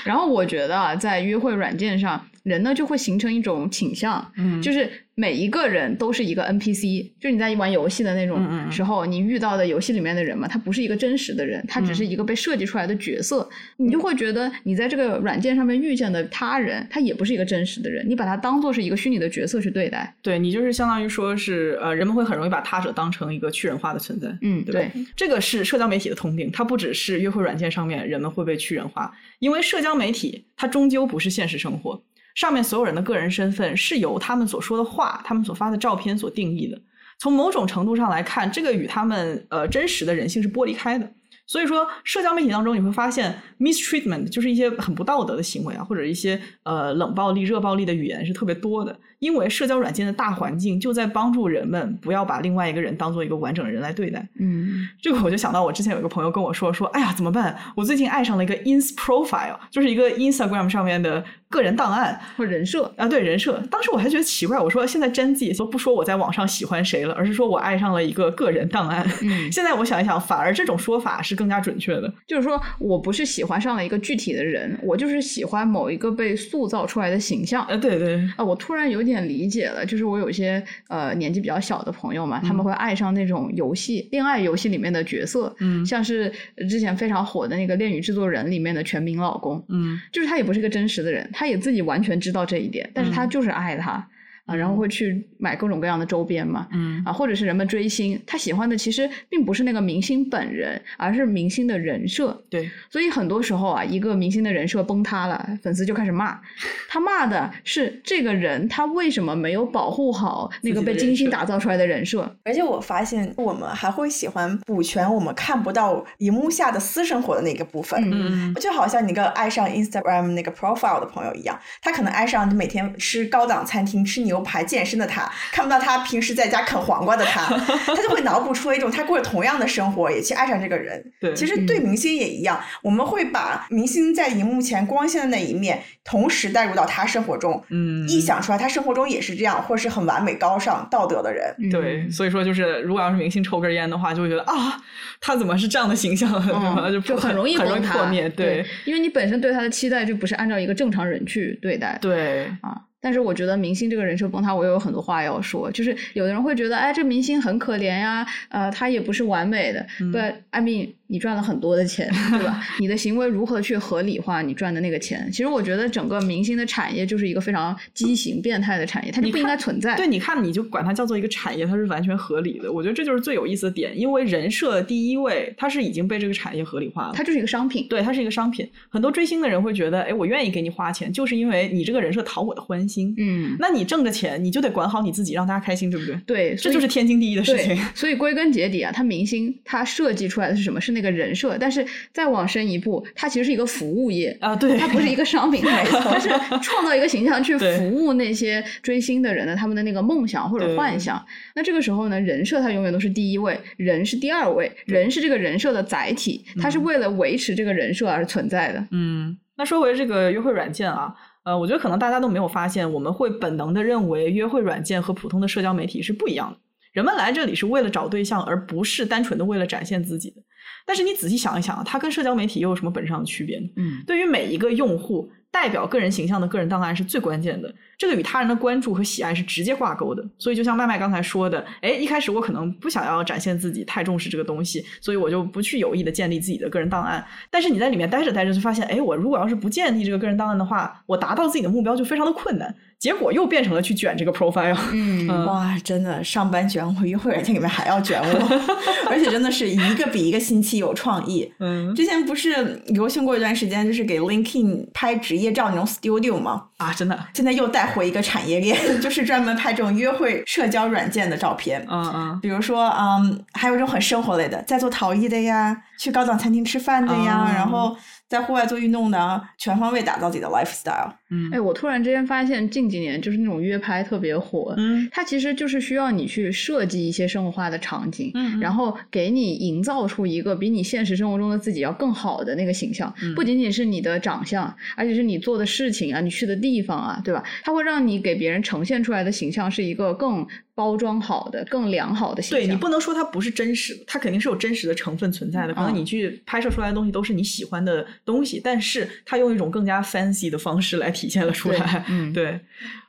然后我觉得啊，在约会软件上，人呢就会形成一种倾向，嗯。就是每一个人都是一个 NPC，就是你在玩游戏的那种嗯时候，你遇到的游戏里面的人嘛，他不是一个真实的人，他只是嗯一个被设计出来的角色，你就会觉得你在这个软件上面遇见的他人，他也不是一个真实的人，你把他当做是一个虚拟的角色去对待。对你就是相当于说是呃，人们会很容易把他者当成一个去人化的存在。嗯，对吧这个是社交媒体的通病，它不只是约会软件上面人们会被去人化，因为社交媒体它终究不是现实生活，上面所有人的个人身份是由他们所说的话、他们所发的照片所定义的。从某种程度上来看，这个与他们呃真实的人性是剥离开的。所以说，社交媒体当中你会发现，mistreatment 就是一些很不道德的行为啊，或者一些呃冷暴力、热暴力的语言是特别多的。因为社交软件的大环境就在帮助人们不要把另外一个人当做一个完整的人来对待。嗯 这个我就想到我之前有一个朋友跟我说说，哎呀怎么办？我最近爱上了一个 ins profile，就是一个 Instagram 上面的个人档案或人设，啊，对人设。当时我还觉得奇怪，我说现在真自己都不说我在网上喜欢谁了，而是说我爱上了一个个人档案。嗯 现在我想一想，反而这种说法是更加准确的。就是说我不是喜欢上了一个具体的人，我就是喜欢某一个被塑造出来的形象。呃，对对，啊，我突然有点理解了，就是我有一些呃年纪比较小的朋友嘛，他们会爱上那种游戏、恋爱游戏里面的角色，嗯。像是之前非常火的那个《恋与制作人》里面的全民老公，嗯。就是他也不是个真实的人，他也自己完全知道这一点，但是他嗯。就是爱他。啊，然后会去买各种各样的周边嘛，嗯啊，或者是人们追星，他喜欢的其实并不是那个明星本人，而是明星的人设。对，所以很多时候啊，一个明星的人设崩塌了，粉丝就开始骂，他骂的是这个人他为什么没有保护好那个被精心打造出来的人设。而且我发现，我们还会喜欢补全我们看不到荧幕下的私生活的那个部分。嗯嗯就好像你个爱上 Instagram 那个 profile 的朋友一样，他可能爱上每天吃高档餐厅、吃牛排、健身的他，看不到他平时在家啃黄瓜的他，他就会脑补出一种他过着同样的生活，也去爱上这个人。对其实对明星也一样，我们会把明星在荧幕前光鲜的那一面，同时带入到他生活中，嗯臆想出来他生活中也是这样，或是很完美、高尚、道德的人。嗯对，所以说就是，如果要是明星抽根烟的话，就会觉得啊，他怎么是这样的形象，嗯，就 就很容易很容易破灭。对，因为你本身对他的期待就不是按照一个正常人去对待。对，啊。但是我觉得明星这个人设崩塌，我也有很多话要说。就是有的人会觉得，哎，这明星很可怜呀，呃，他也不是完美的。But I mean，你赚了很多的钱，对吧？你的行为如何去合理化你赚的那个钱？其实我觉得整个明星的产业就是一个非常畸形、变态的产业，它就不应该存在。对，你看，你就管它叫做一个产业，它是完全合理的。我觉得这就是最有意思的点，因为人设第一位，它是已经被这个产业合理化了。它就是一个商品，对，它是一个商品。很多追星的人会觉得，哎，我愿意给你花钱，就是因为你这个人设讨我的欢心。嗯，那你挣的钱，你就得管好你自己，让大家开心，对不对？对，这就是天经地义的事情。所以归根结底啊，他明星他设计出来的是什么？是那个人设，但是。再往深一步，它其实是一个服务业啊，对，它不是一个商品，它是创造一个形象去服务那些追星的人的他们的那个梦想或者幻想。那这个时候呢，人设它永远都是第一位，人是第二位，人是这个人设的载体，它是为了维持这个人设而存在的。嗯，那说回这个约会软件啊，呃，我觉得可能大家都没有发现，我们会本能的认为约会软件和普通的社交媒体是不一样的。人们来这里是为了找对象，而不是单纯的为了展现自己的。但是你仔细想一想啊，它跟社交媒体又有什么本质上的区别呢？嗯，对于每一个用户，代表个人形象的个人档案是最关键的。这个与他人的关注和喜爱是直接挂钩的。所以就像麦麦刚才说的，哎，一开始我可能不想要展现自己，太重视这个东西，所以我就不去有意的建立自己的个人档案。但是你在里面待着待着，就发现，哎，我如果要是不建立这个个人档案的话，我达到自己的目标就非常的困难。结果又变成了去卷这个 profile。嗯，哇，真的，上班卷我，约会软件里面还要卷我，而且真的是一个比一个新奇有创意。嗯，之前不是流行过一段时间，就是给 LinkedIn 拍职业照那种 studio 吗？啊，真的，现在又带回一个产业链，就是专门拍这种约会社交软件的照片。嗯嗯，比如说，嗯，还有这种很生活类的，在做陶艺的呀，去高档餐厅吃饭的呀，然后。在户外做运动的，全方位打造自己的 lifestyle。嗯，哎，我突然之间发现近几年就是那种约拍特别火。嗯，它其实就是需要你去设计一些生活化的场景，嗯，然后给你营造出一个比你现实生活中的自己要更好的那个形象。不仅仅是你的长相，而且是你做的事情啊，你去的地方啊，对吧？它会让你给别人呈现出来的形象是一个更。包装好的、更良好的形象，对你不能说它不是真实的，它肯定是有真实的成分存在的。可能你去拍摄出来的东西都是你喜欢的东西，但是它用一种更加 fancy 的方式来体现了出来。嗯，对。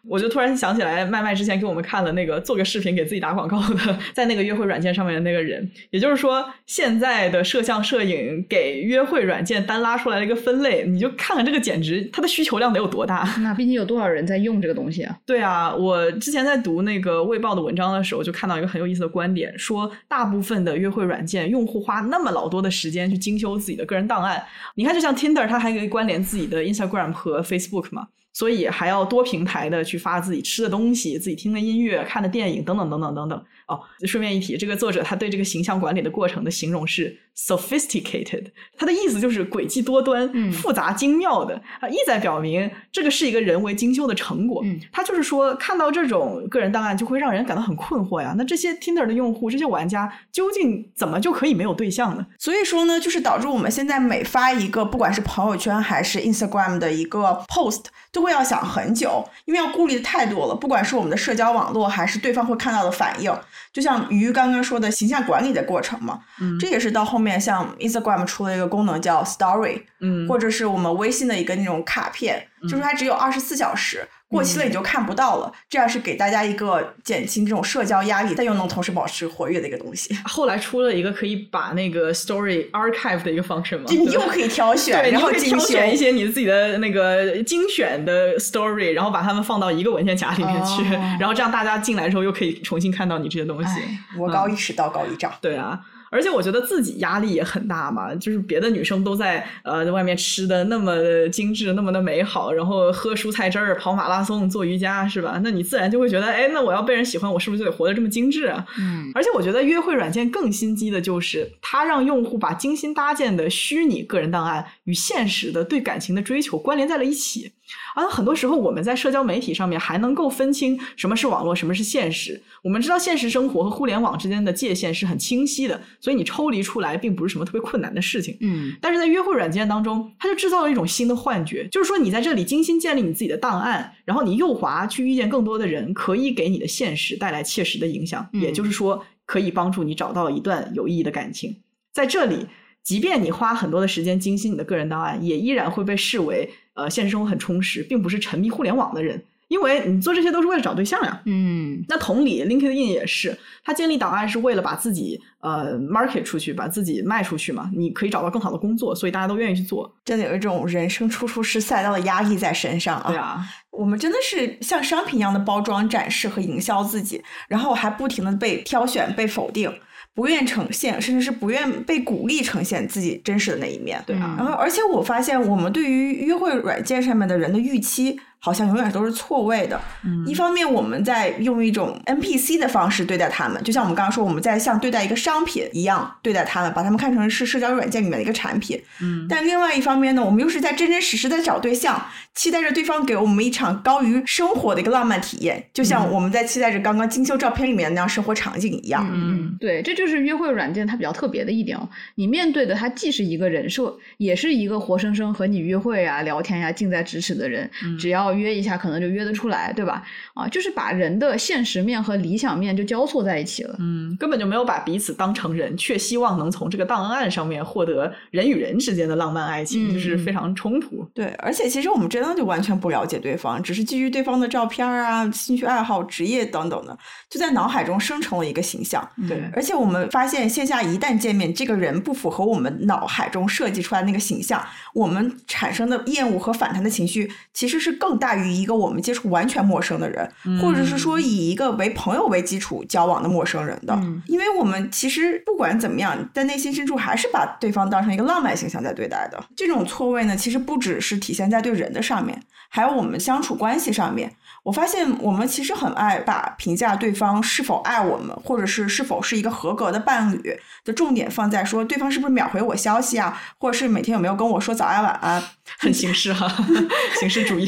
我就突然想起来，麦麦之前给我们看了那个做个视频给自己打广告的，在那个约会软件上面的那个人。也就是说，现在的摄像摄影给约会软件单拉出来了一个分类，你就看看这个简直它的需求量得有多大。那毕竟有多少人在用这个东西啊？对啊，我之前在读那个卫报的文章的时候，就看到一个很有意思的观点，说大部分的约会软件用户花那么老多的时间去精修自己的个人档案。你看，就像 Tinder，它还可以关联自己的 Instagram 和 Facebook 嘛。所以还要多平台的去发自己吃的东西、自己听的音乐、看的电影等等等等等等。哦，顺便一提，这个作者他对这个形象管理的过程的形容是 sophisticated，他的意思就是诡计多端、复杂精妙的啊，意在表明这个是一个人为精修的成果。嗯他就是说，看到这种个人档案就会让人感到很困惑呀。那这些 Tinder 的用户、这些玩家究竟怎么就可以没有对象呢？所以说呢，就是导致我们现在每发一个，不管是朋友圈还是 Instagram 的一个 post，都会要想很久，因为要顾虑的太多了。不管是我们的社交网络，还是对方会看到的反应。就像鱼刚刚说的形象管理的过程嘛，嗯，这也是到后面像 Instagram 出了一个功能叫 Story，嗯，或者是我们微信的一个那种卡片，就是它只有二十四小时。过期了你就看不到了，这样是给大家一个减轻这种社交压力，但又能同时保持活跃的一个东西。后来出了一个可以把那个 story archive 的一个方式嘛，就你又可以挑 选，然后挑选一些你自己的那个精选的 story，然后把它们放到一个文件夹里面去，然后这样大家进来之后又可以重新看到你这些东西。我高一尺，道高一丈。对啊。而且我觉得自己压力也很大嘛，就是别的女生都在呃在外面吃的那么精致，那么的美好，然后喝蔬菜汁儿、跑马拉松、做瑜伽，是吧？那你自然就会觉得，哎，那我要被人喜欢，我是不是就得活得这么精致啊？嗯。而且我觉得约会软件更心机的就是，它让用户把精心搭建的虚拟个人档案与现实的对感情的追求关联在了一起。而很多时候，我们在社交媒体上面还能够分清什么是网络，什么是现实。我们知道现实生活和互联网之间的界限是很清晰的，所以你抽离出来并不是什么特别困难的事情。嗯，但是在约会软件当中，它就制造了一种新的幻觉，就是说你在这里精心建立你自己的档案，然后你右滑去遇见更多的人，可以给你的现实带来切实的影响，也就是说，可以帮助你找到一段有意义的感情。在这里，即便你花很多的时间精心你的个人档案，也依然会被视为。呃，现实生活很充实，并不是沉迷互联网的人，因为你做这些都是为了找对象呀。嗯那同理，LinkedIn 也是，它建立档案是为了把自己呃 market 出去，把自己卖出去嘛。你可以找到更好的工作，所以大家都愿意去做。真的有一种人生处处是赛道的压力在身上啊！对啊，我们真的是像商品一样的包装、展示和营销自己，然后还不停的被挑选、被否定，不愿呈现，甚至是不愿被鼓励呈现自己真实的那一面。对啊然后，而且我发现，我们对于约会软件上面的人的预期，好像永远都是错位的。嗯一方面，我们在用一种 NPC 的方式对待他们，就像我们刚刚说，我们在像对待一个商品一样对待他们，把他们看成是社交软件里面的一个产品。嗯，但另外一方面呢，我们又是在真真实实的找对象，期待着对方给我们一场高于生活的一个浪漫体验，就像我们在期待着刚刚精修照片里面的那样生活场景一样。嗯，对，这就是约会软件它比较特别的一点哦。你面对的它既是一个人设，也是一个活生生和你约会啊、聊天呀、近在咫尺的人。只要约一下，可能就约得出来，对吧？啊，就是把人的现实面和理想面就交错在一起了。嗯，根本就没有把彼此当成人，却希望能从这个档案上面获得人与人之间的浪漫爱情，嗯就是非常冲突。对，而且其实我们真的就完全不了解对方，只是基于对方的照片啊、兴趣爱好、职业等等的，就在脑海中生成了一个形象。对，而且我们发现，线下一旦见面，这个人不符合我们脑海中设计出来那个形象，我们产生的厌恶和反弹的情绪，其实是更大于一个我们接触完全陌生的人，或者是说以一个为朋友为基础交往的陌生人的。嗯因为我们其实不管怎么样，在内心深处还是把对方当成一个浪漫形象在对待的。这种错位呢，其实不只是体现在对人的上面，还有我们相处关系上面。我发现我们其实很爱把评价对方是否爱我们，或者是是否是一个合格的伴侣的重点放在说对方是不是秒回我消息啊，或者是每天有没有跟我说早安晚安。很形式哈，形式主义。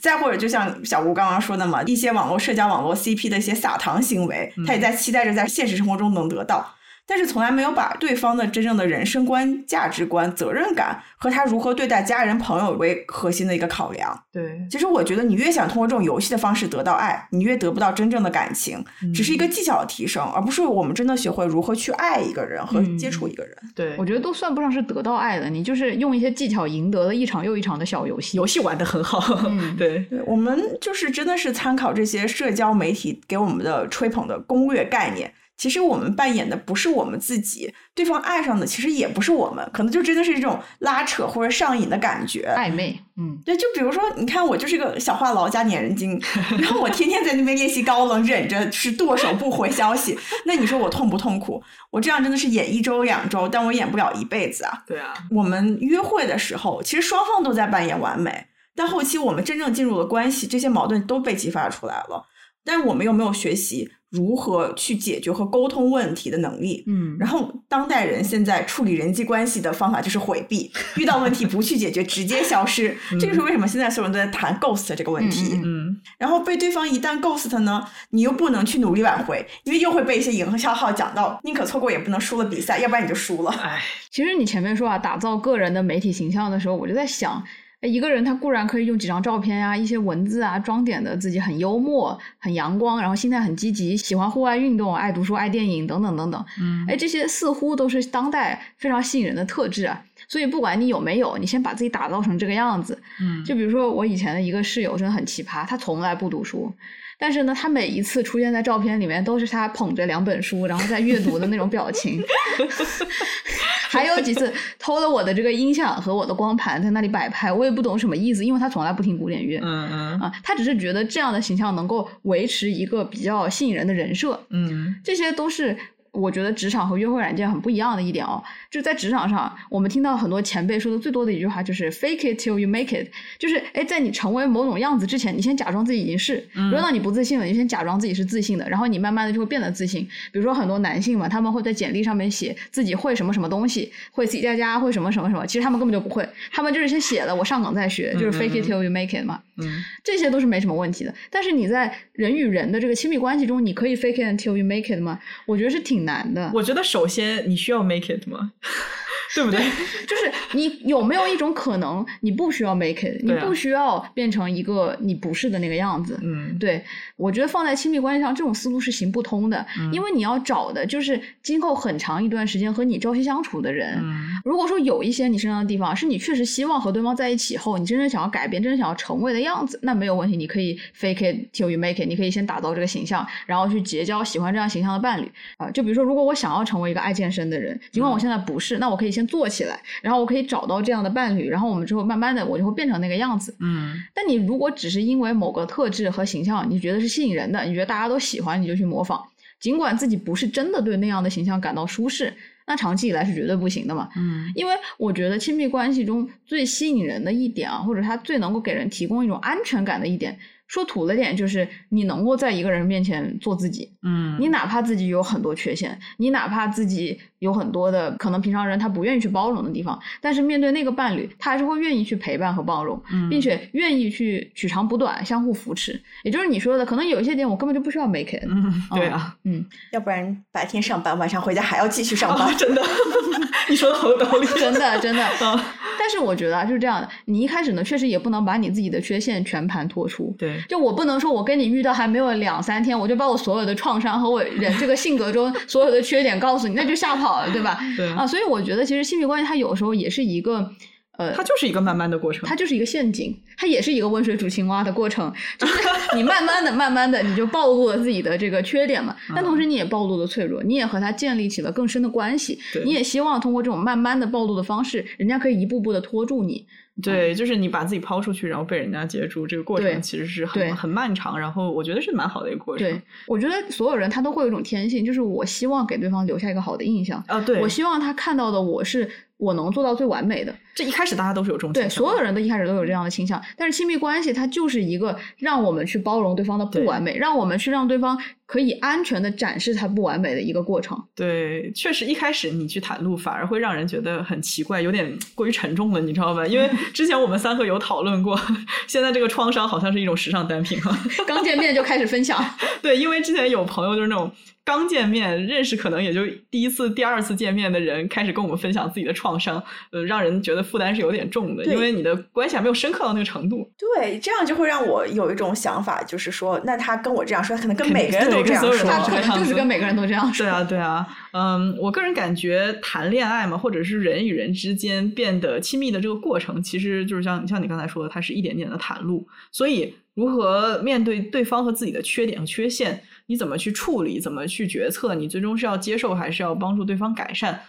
再或者就像小吴刚刚说的嘛，一些网络社交网络 CP 的一些撒糖行为，他也在期待着在现实生活中能得到。但是从来没有把对方的真正的人生观、价值观、责任感和他如何对待家人朋友为核心的一个考量。对，其实我觉得，你越想通过这种游戏的方式得到爱，你越得不到真正的感情，只是一个技巧的提升，而不是我们真的学会如何去爱一个人和接触一个人。对，我觉得都算不上是得到爱的，你就是用一些技巧赢得了一场又一场的小游戏。游戏玩的很好。嗯对，对我们就是真的是参考这些社交媒体给我们的吹捧的攻略概念。其实我们扮演的不是我们自己，对方爱上的其实也不是我们，可能就真的是一种拉扯或者上瘾的感觉。暧昧，嗯，对，就比如说，你看我就是个小话痨加粘人精，然后我天天在那边练习高冷，忍着是剁手不回消息，那你说我痛不痛苦？我这样真的是演一周两周，但我演不了一辈子啊。对啊，我们约会的时候，其实双方都在扮演完美，但后期我们真正进入了关系，这些矛盾都被激发出来了。但是我们又没有学习如何去解决和沟通问题的能力。嗯然后当代人现在处理人际关系的方法就是回避，遇到问题不去解决，直接消失。这就是为什么现在所有人都在谈 ghost 这个问题。嗯嗯，然后被对方一旦 ghost 呢，你又不能去努力挽回，因为又会被一些营销号讲到，宁可错过也不能输了比赛，要不然你就输了。哎，其实你前面说啊，打造个人的媒体形象的时候，我就在想，哎一个人他固然可以用几张照片呀、一些文字啊，装点的自己很幽默、很阳光，然后心态很积极，喜欢户外运动、爱读书、爱电影等等等等。嗯，哎，这些似乎都是当代非常吸引人的特质啊。所以不管你有没有，你先把自己打造成这个样子。嗯，就比如说我以前的一个室友真的很奇葩，他从来不读书，但是呢，他每一次出现在照片里面都是他捧着两本书，然后在阅读的那种表情。还有几次偷了我的这个音响和我的光盘在那里摆拍，我也不懂什么意思，因为他从来不听古典乐。嗯嗯啊，他只是觉得这样的形象能够维持一个比较吸引人的人设，嗯这些都是我觉得职场和约会软件很不一样的一点哦。就在职场上，我们听到很多前辈说的最多的一句话就是 “fake it till you make it”，就是哎，在你成为某种样子之前，你先假装自己已经是。如果当你不自信了，你先假装自己是自信的，然后你慢慢的就会变得自信。比如说很多男性嘛，他们会在简历上面写自己会什么什么东西，会 C 加加，会什么什么什么，其实他们根本就不会，他们就是先写了，我上岗再学，就是 fake it till you make it 嘛。嗯这些都是没什么问题的。但是你在人与人的这个亲密关系中，你可以 fake it until you make it 吗？我觉得是挺难的。我觉得首先你需要 make it 吗？对不对？就是你有没有一种可能，你不需要 make it，你不需要变成一个你不是的那个样子。嗯，对，我觉得放在亲密关系上，这种思路是行不通的，嗯因为你要找的就是今后很长一段时间和你朝夕相处的人。嗯如果说有一些你身上的地方是你确实希望和对方在一起后，你真正想要改变、真正想要成为的样子，那没有问题，你可以 fake it till you make it，你可以先打造这个形象，然后去结交喜欢这样形象的伴侣啊、就比如说，如果我想要成为一个爱健身的人，尽管我现在不是，那我可以先做起来，然后我可以找到这样的伴侣，然后我们之后慢慢的我就会变成那个样子。嗯但你如果只是因为某个特质和形象，你觉得是吸引人的，你觉得大家都喜欢，你就去模仿，尽管自己不是真的对那样的形象感到舒适，那长期以来是绝对不行的嘛。嗯因为我觉得亲密关系中最吸引人的一点啊，或者它最能够给人提供一种安全感的一点，说土了点，就是你能够在一个人面前做自己，嗯，你哪怕自己有很多缺陷，你哪怕自己有很多的可能平常人他不愿意去包容的地方，但是面对那个伴侣，他还是会愿意去陪伴和包容，嗯并且愿意去取长补短，相互扶持。也就是你说的，可能有一些点我根本就不需要 make it。嗯，对啊，嗯，要不然白天上班，晚上回家还要继续上啊，班。真的，你说的好有道理，真的真 的。嗯但是我觉得啊，就是这样的，你一开始呢，确实也不能把你自己的缺陷全盘托出。对，就我不能说，我跟你遇到还没有两三天，我就把我所有的创伤和我人这个性格中所有的缺点告诉你，那就吓跑了，对吧？对啊，所以我觉得其实亲密关系它有时候也是一个，呃，它就是一个慢慢的过程，它就是一个陷阱，它也是一个温水煮青蛙的过程，就是你慢慢的、慢慢的，你就暴露了自己的这个缺点嘛，但同时你也暴露了脆弱，你也和他建立起了更深的关系对，你也希望通过这种慢慢的暴露的方式，人家可以一步步的拖住你。对，就是你把自己抛出去，然后被人家接住，这个过程其实是很很漫长，然后我觉得是蛮好的一个过程。对，我觉得所有人他都会有一种天性，就是我希望给对方留下一个好的印象，啊，对，我希望他看到的我是我能做到最完美的。这一开始大家都是有这种对，所有人都一开始都有这样的倾向，但是亲密关系它就是一个让我们去包容对方的不完美，让我们去让对方可以安全的展示他不完美的一个过程。对，确实一开始你去袒露，反而会让人觉得很奇怪，有点过于沉重了，你知道吧？因为 之前我们三个有讨论过，现在这个创伤好像是一种时尚单品啊。刚见面就开始分享，对，因为之前有朋友就是那种刚见面认识，可能也就第一次、第二次见面的人，开始跟我们分享自己的创伤，呃，让人觉得负担是有点重的，因为你的关系还没有深刻到那个程度。对，这样就会让我有一种想法，就是说，那他跟我这样说，他可能跟每个人都这样说。他可能就是跟每个人都这样说。对啊，对啊，嗯，我个人感觉谈恋爱嘛，或者是人与人之间变得亲密的这个过程，其实就是像像你刚才说的，它是一点点的袒露。所以，如何面对对方和自己的缺点和缺陷，你怎么去处理，怎么去决策，你最终是要接受还是要帮助对方改善？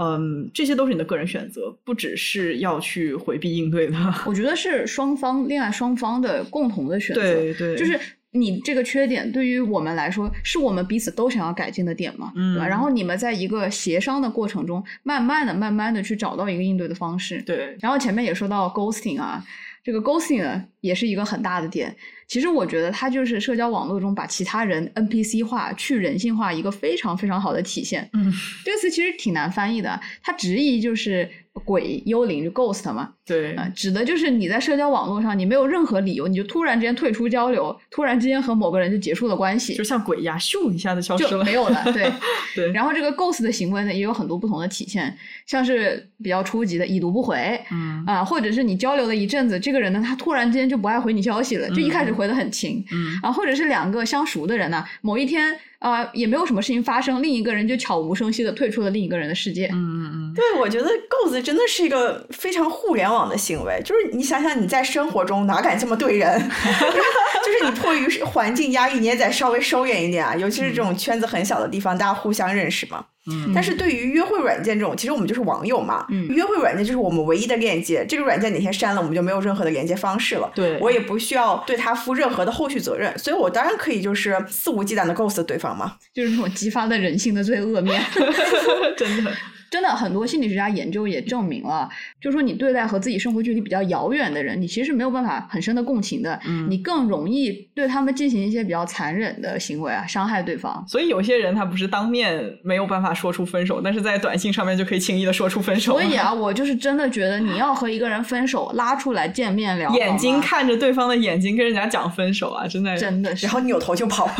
嗯，这些都是你的个人选择，不只是要去回避应对的。我觉得是双方恋爱双方的共同的选择。对对，就是你这个缺点对于我们来说，是我们彼此都想要改进的点嘛，嗯对吧？然后你们在一个协商的过程中，慢慢的、慢慢的去找到一个应对的方式。对，然后前面也说到 ghosting 啊，这个 ghosting 呢也是一个很大的点。其实我觉得它就是社交网络中把其他人 NPC 化、去人性化一个非常非常好的体现。嗯，这个词其实挺难翻译的，它直译就是鬼、幽灵，就 ghost 嘛。对，啊，指的就是你在社交网络上，你没有任何理由，你就突然之间退出交流，突然之间和某个人就结束了关系就，像鬼一样，咻一下子消失了，就没有了。对，对，然后这个 ghost 的行为呢，也有很多不同的体现，像是比较初级的已读不回，嗯。啊，或者是你交流了一阵子，这个人呢，他突然之间就不爱回你消息了，就一开始嗯。回的很勤，嗯。啊，或者是两个相熟的人呢，某一天啊、也没有什么事情发生，另一个人就悄无声息的退出了另一个人的世界。嗯嗯嗯，对，我觉得 ghost 真的是一个非常互联网的行为，就是你想想你在生活中哪敢这么对人，就是你迫于环境压抑，你也得稍微收敛一点啊，尤其是这种圈子很小的地方，大家互相认识嘛。嗯但是对于约会软件这种，其实我们就是网友嘛，嗯约会软件就是我们唯一的链接，这个软件哪天删了，我们就没有任何的连接方式了。对我也不需要对他负任何的后续责任，所以我当然可以就是肆无忌惮的 ghost 对方嘛。就是那种激发了人性的最恶面。真的，真的，很多心理学家研究也证明了，就是说你对待和自己生活距离比较遥远的人，你其实没有办法很深的共情的，嗯你更容易对他们进行一些比较残忍的行为啊，伤害对方。所以有些人他不是当面没有办法说出分手，但是在短信上面就可以轻易的说出分手。所以啊，我就是真的觉得你要和一个人分手，拉出来见面聊，眼睛看着对方的眼睛跟人家讲分手啊，真的真的是然后扭头就跑。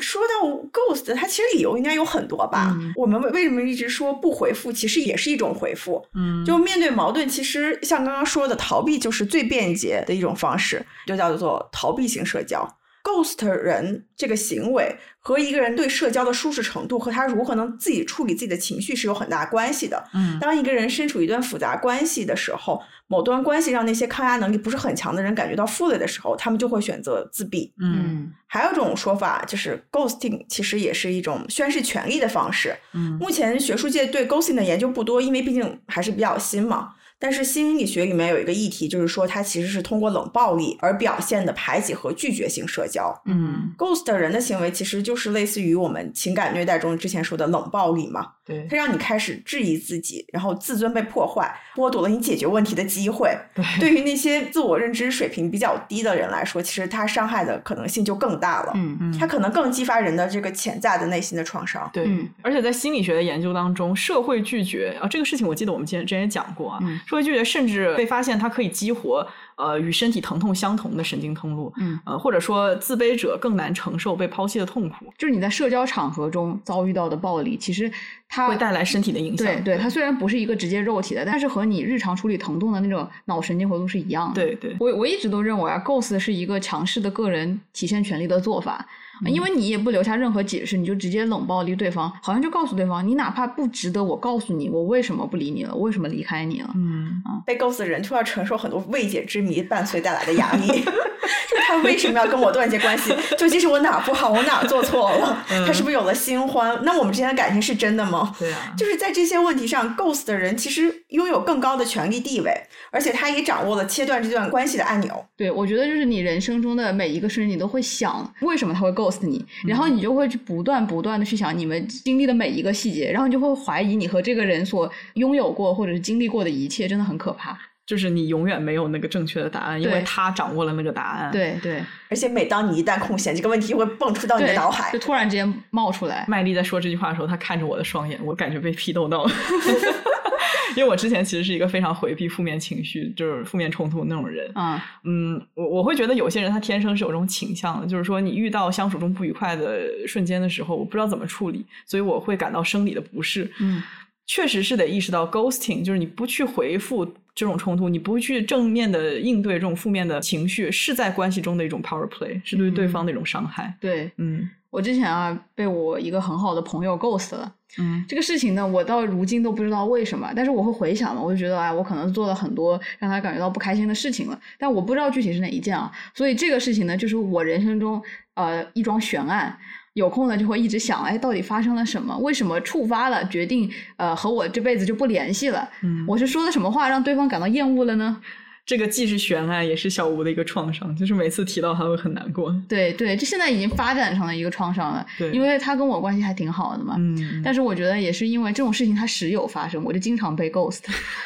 说到 ghost，它其实理由应该有很多吧？嗯我们为为什么一直说不回复，其实也是一种回复。嗯就面对矛盾，其实像刚刚说的，逃避就是最便捷的一种方式，就叫做逃避型社交。ghost 人这个行为和一个人对社交的舒适程度和他如何能自己处理自己的情绪是有很大关系的。嗯当一个人身处一段复杂关系的时候，某段关系让那些抗压能力不是很强的人感觉到负累的时候，他们就会选择自闭。嗯还有一种说法就是 ghosting，其实也是一种宣示权利的方式。嗯目前学术界对 ghosting 的研究不多，因为毕竟还是比较新嘛。但是心理学里面有一个议题，就是说它其实是通过冷暴力而表现的排挤和拒绝性社交。嗯，ghost 人的行为其实就是类似于我们情感虐待中之前说的冷暴力嘛，对它让你开始质疑自己，然后自尊被破坏，剥夺了你解决问题的机会。对对于那些自我认知水平比较低的人来说，其实他伤害的可能性就更大了。嗯嗯它可能更激发人的这个潜在的内心的创伤。对，嗯而且在心理学的研究当中，社会拒绝啊，这个事情我记得我们之前之前也讲过啊，嗯数据甚至被发现它可以激活呃与身体疼痛相同的神经通路，嗯呃或者说自卑者更难承受被抛弃的痛苦，就是你在社交场合中遭遇到的暴力，其实它会带来身体的影响。对对，它虽然不是一个直接肉体的，但是和你日常处理疼痛的那种脑神经活动是一样的。对对我我一直都认为啊，ghost 是一个强势的个人体现权利的做法，因为你也不留下任何解释，你就直接冷暴力对方，好像就告诉对方，你哪怕不值得我告诉你我为什么不理你了，我为什么离开你了。嗯，被 ghost 的人就要承受很多未解之谜伴随带来的压力，就是他为什么要跟我断绝关系？究竟是我哪不好，我哪做错了？他是不是有了新欢？那我们之间的感情是真的吗？对啊，就是在这些问题上，ghost 的人其实拥有更高的权力地位，而且他也掌握了切断这段关系的按钮。对，我觉得就是你人生中的每一个瞬间，你都会想为什么他会 ghost 你，然后你就会去不断不断的去想你们经历的每一个细节，然后你就会怀疑你和这个人所拥有过或者是经历过的一切，真的很可怕。就是你永远没有那个正确的答案，因为他掌握了那个答案。，对对而且每当你一旦空闲，这个问题会蹦出到你的，脑海就。突然之间冒出来。麦丽在说这句话的时候，她看着我的双眼，我感觉被批斗到了。因为我之前其实是一个非常回避负面情绪，就是负面冲突的那种人。嗯嗯，我我会觉得有些人他天生是有这种倾向的，就是说你遇到相处中不愉快的瞬间的时候，我不知道怎么处理，所以我会感到生理的不适。嗯，确实是得意识到 ghosting，就是你不去回复这种冲突，你不去正面的应对这种负面的情绪，是在关系中的一种 power play，是对对方的一种伤害。对嗯我之前啊被我一个很好的朋友 ghost 了。嗯这个事情呢，我到如今都不知道为什么，但是我会回想嘛，我就觉得哎，我可能做了很多让他感觉到不开心的事情了，但我不知道具体是哪一件啊。所以这个事情呢，就是我人生中呃一桩悬案。有空了就会一直想，哎，到底发生了什么？为什么触发了决定呃和我这辈子就不联系了？嗯，我是说了什么话让对方感到厌恶了呢？这个既是悬案，也是小吴的一个创伤，就是每次提到他会很难过。对对，这现在已经发展成了一个创伤了。对因为他跟我关系还挺好的嘛。嗯，但是我觉得也是因为这种事情他时有发生，我就经常被 ghost。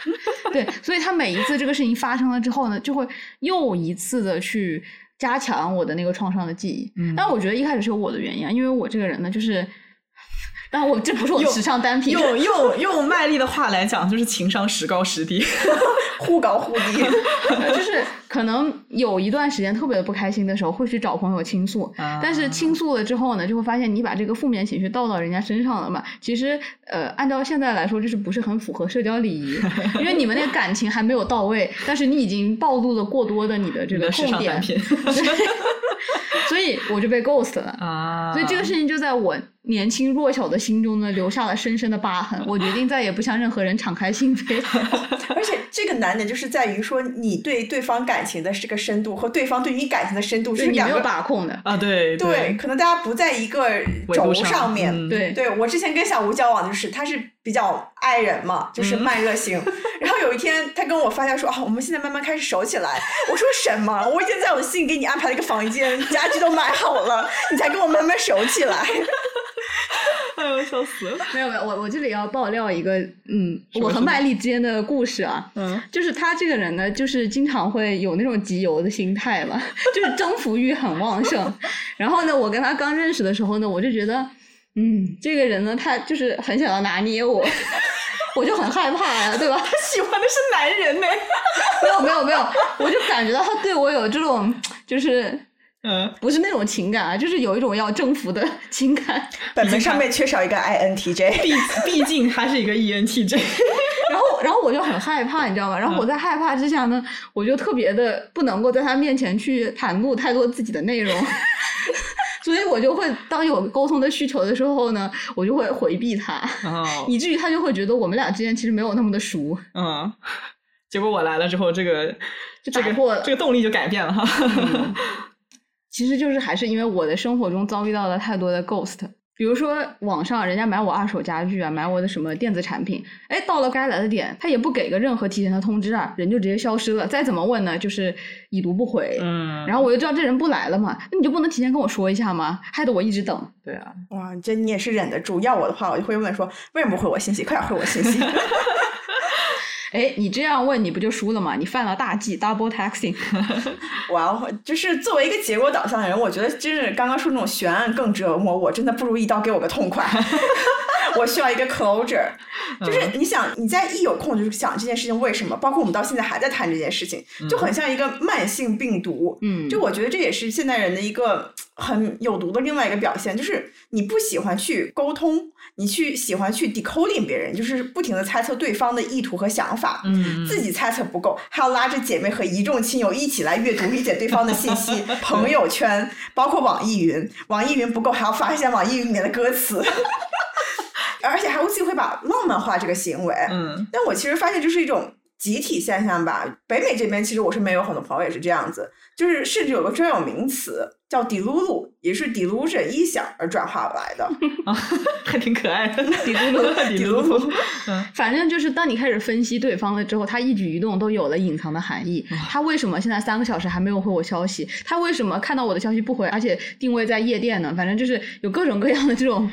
对，所以他每一次这个事情发生了之后呢，就会又一次的去加强我的那个创伤的记忆。嗯但我觉得一开始是有我的原因啊，因为我这个人呢，就是，当然我这不是我时尚单品，用用用麦丽的话来讲，就是情商时高时低。忽高忽低。就是可能有一段时间特别的不开心的时候，会去找朋友倾诉。啊但是倾诉了之后呢，就会发现你把这个负面情绪倒到人家身上了嘛。其实，呃，按照现在来说，就是不是很符合社交礼仪，因为你们那个感情还没有到位，但是你已经暴露了过多的你的这个痛点尚单，品所以我就被 ghost 了。啊，所以这个事情就在我年轻弱小的心中呢，留下了深深的疤痕。我决定再也不向任何人敞开心扉。而且这个难点就是在于说，你对对方感情的这个深度和对方对你感情的深度是两个。把控的。啊，对对，可能大家不在一个轴上上面。嗯对对我之前跟小吴交往，就是他是比较爱人嘛，就是嗯慢热型。然后有一天，他跟我发消息说啊，我们现在慢慢开始熟起来。我说什么？我已经在我的心里给你安排了一个房间，家具都买好了，你才跟我慢慢熟起来。哎呦，笑死了。没有没有，我我这里要爆料一个，嗯，我和麦丽之间的故事啊，嗯，就是他这个人呢，就是经常会有那种集邮的心态嘛，就是征服欲很旺盛。然后呢，我跟他刚认识的时候呢，我就觉得，嗯，这个人呢，他就是很想要拿捏我，我就很害怕呀、对吧？他喜欢的是男人呢。没有没有没有，我就感觉到他对我有这种就是嗯，不是那种情感啊，就是有一种要征服的 情感。本本上面缺少一个 INTJ，毕毕竟他是一个 ENTJ。然后，然后我就很害怕，你知道吗？然后我在害怕之下呢，我就特别的不能够在他面前去袒露太多自己的内容，所以我就会当有沟通的需求的时候呢，我就会回避他，哦，以至于他就会觉得我们俩之间其实没有那么的熟。嗯，结果我来了之后，这个就这个打破了这个动力就改变了哈。其实就是还是因为我的生活中遭遇到了太多的 ghost，比如说网上人家买我二手家具啊，买我的什么电子产品，哎，到了该来的点，他也不给个任何提前的通知啊，人就直接消失了。再怎么问呢，就是已读不回。嗯，然后我就知道这人不来了嘛，那你就不能提前跟我说一下吗？害得我一直等。对啊，哇，这你也是忍得住。要我的话，我就会问说，为什么不回我信息？快点回我信息。哎，你这样问你不就输了吗？你犯了大忌，double taxing。哇哦，就是作为一个结果导向的人，我觉得真是刚刚说那种悬案更折磨我，真的不如一刀给我个痛快。我需要一个 closure，就是你想你在一有空就是想这件事情为什么，包括我们到现在还在谈这件事情，就很像一个慢性病毒。嗯，就我觉得这也是现代人的一个很有毒的另外一个表现，就是你不喜欢去沟通，你去喜欢去 decoding 别人，就是不停的猜测对方的意图和想法。嗯，自己猜测不够，还要拉着姐妹和一众亲友一起来阅读理解对方的信息。朋友圈包括网易云，网易云不够还要发一下网易云里面的歌词，而且还会自己会把浪漫化这个行为。嗯但我其实发现这是一种集体现象吧。北美这边其实我身边有很多朋友也是这样子，就是甚至有个专有名词叫 delulu，也是 delusion 臆想而转化来的。啊，还挺可爱的，底噜噜底噜噜，嗯反正就是当你开始分析对方了之后，他一举一动都有了隐藏的含义。他为什么现在三个小时还没有回我消息？他为什么看到我的消息不回，而且定位在夜店呢？反正就是有各种各样的这种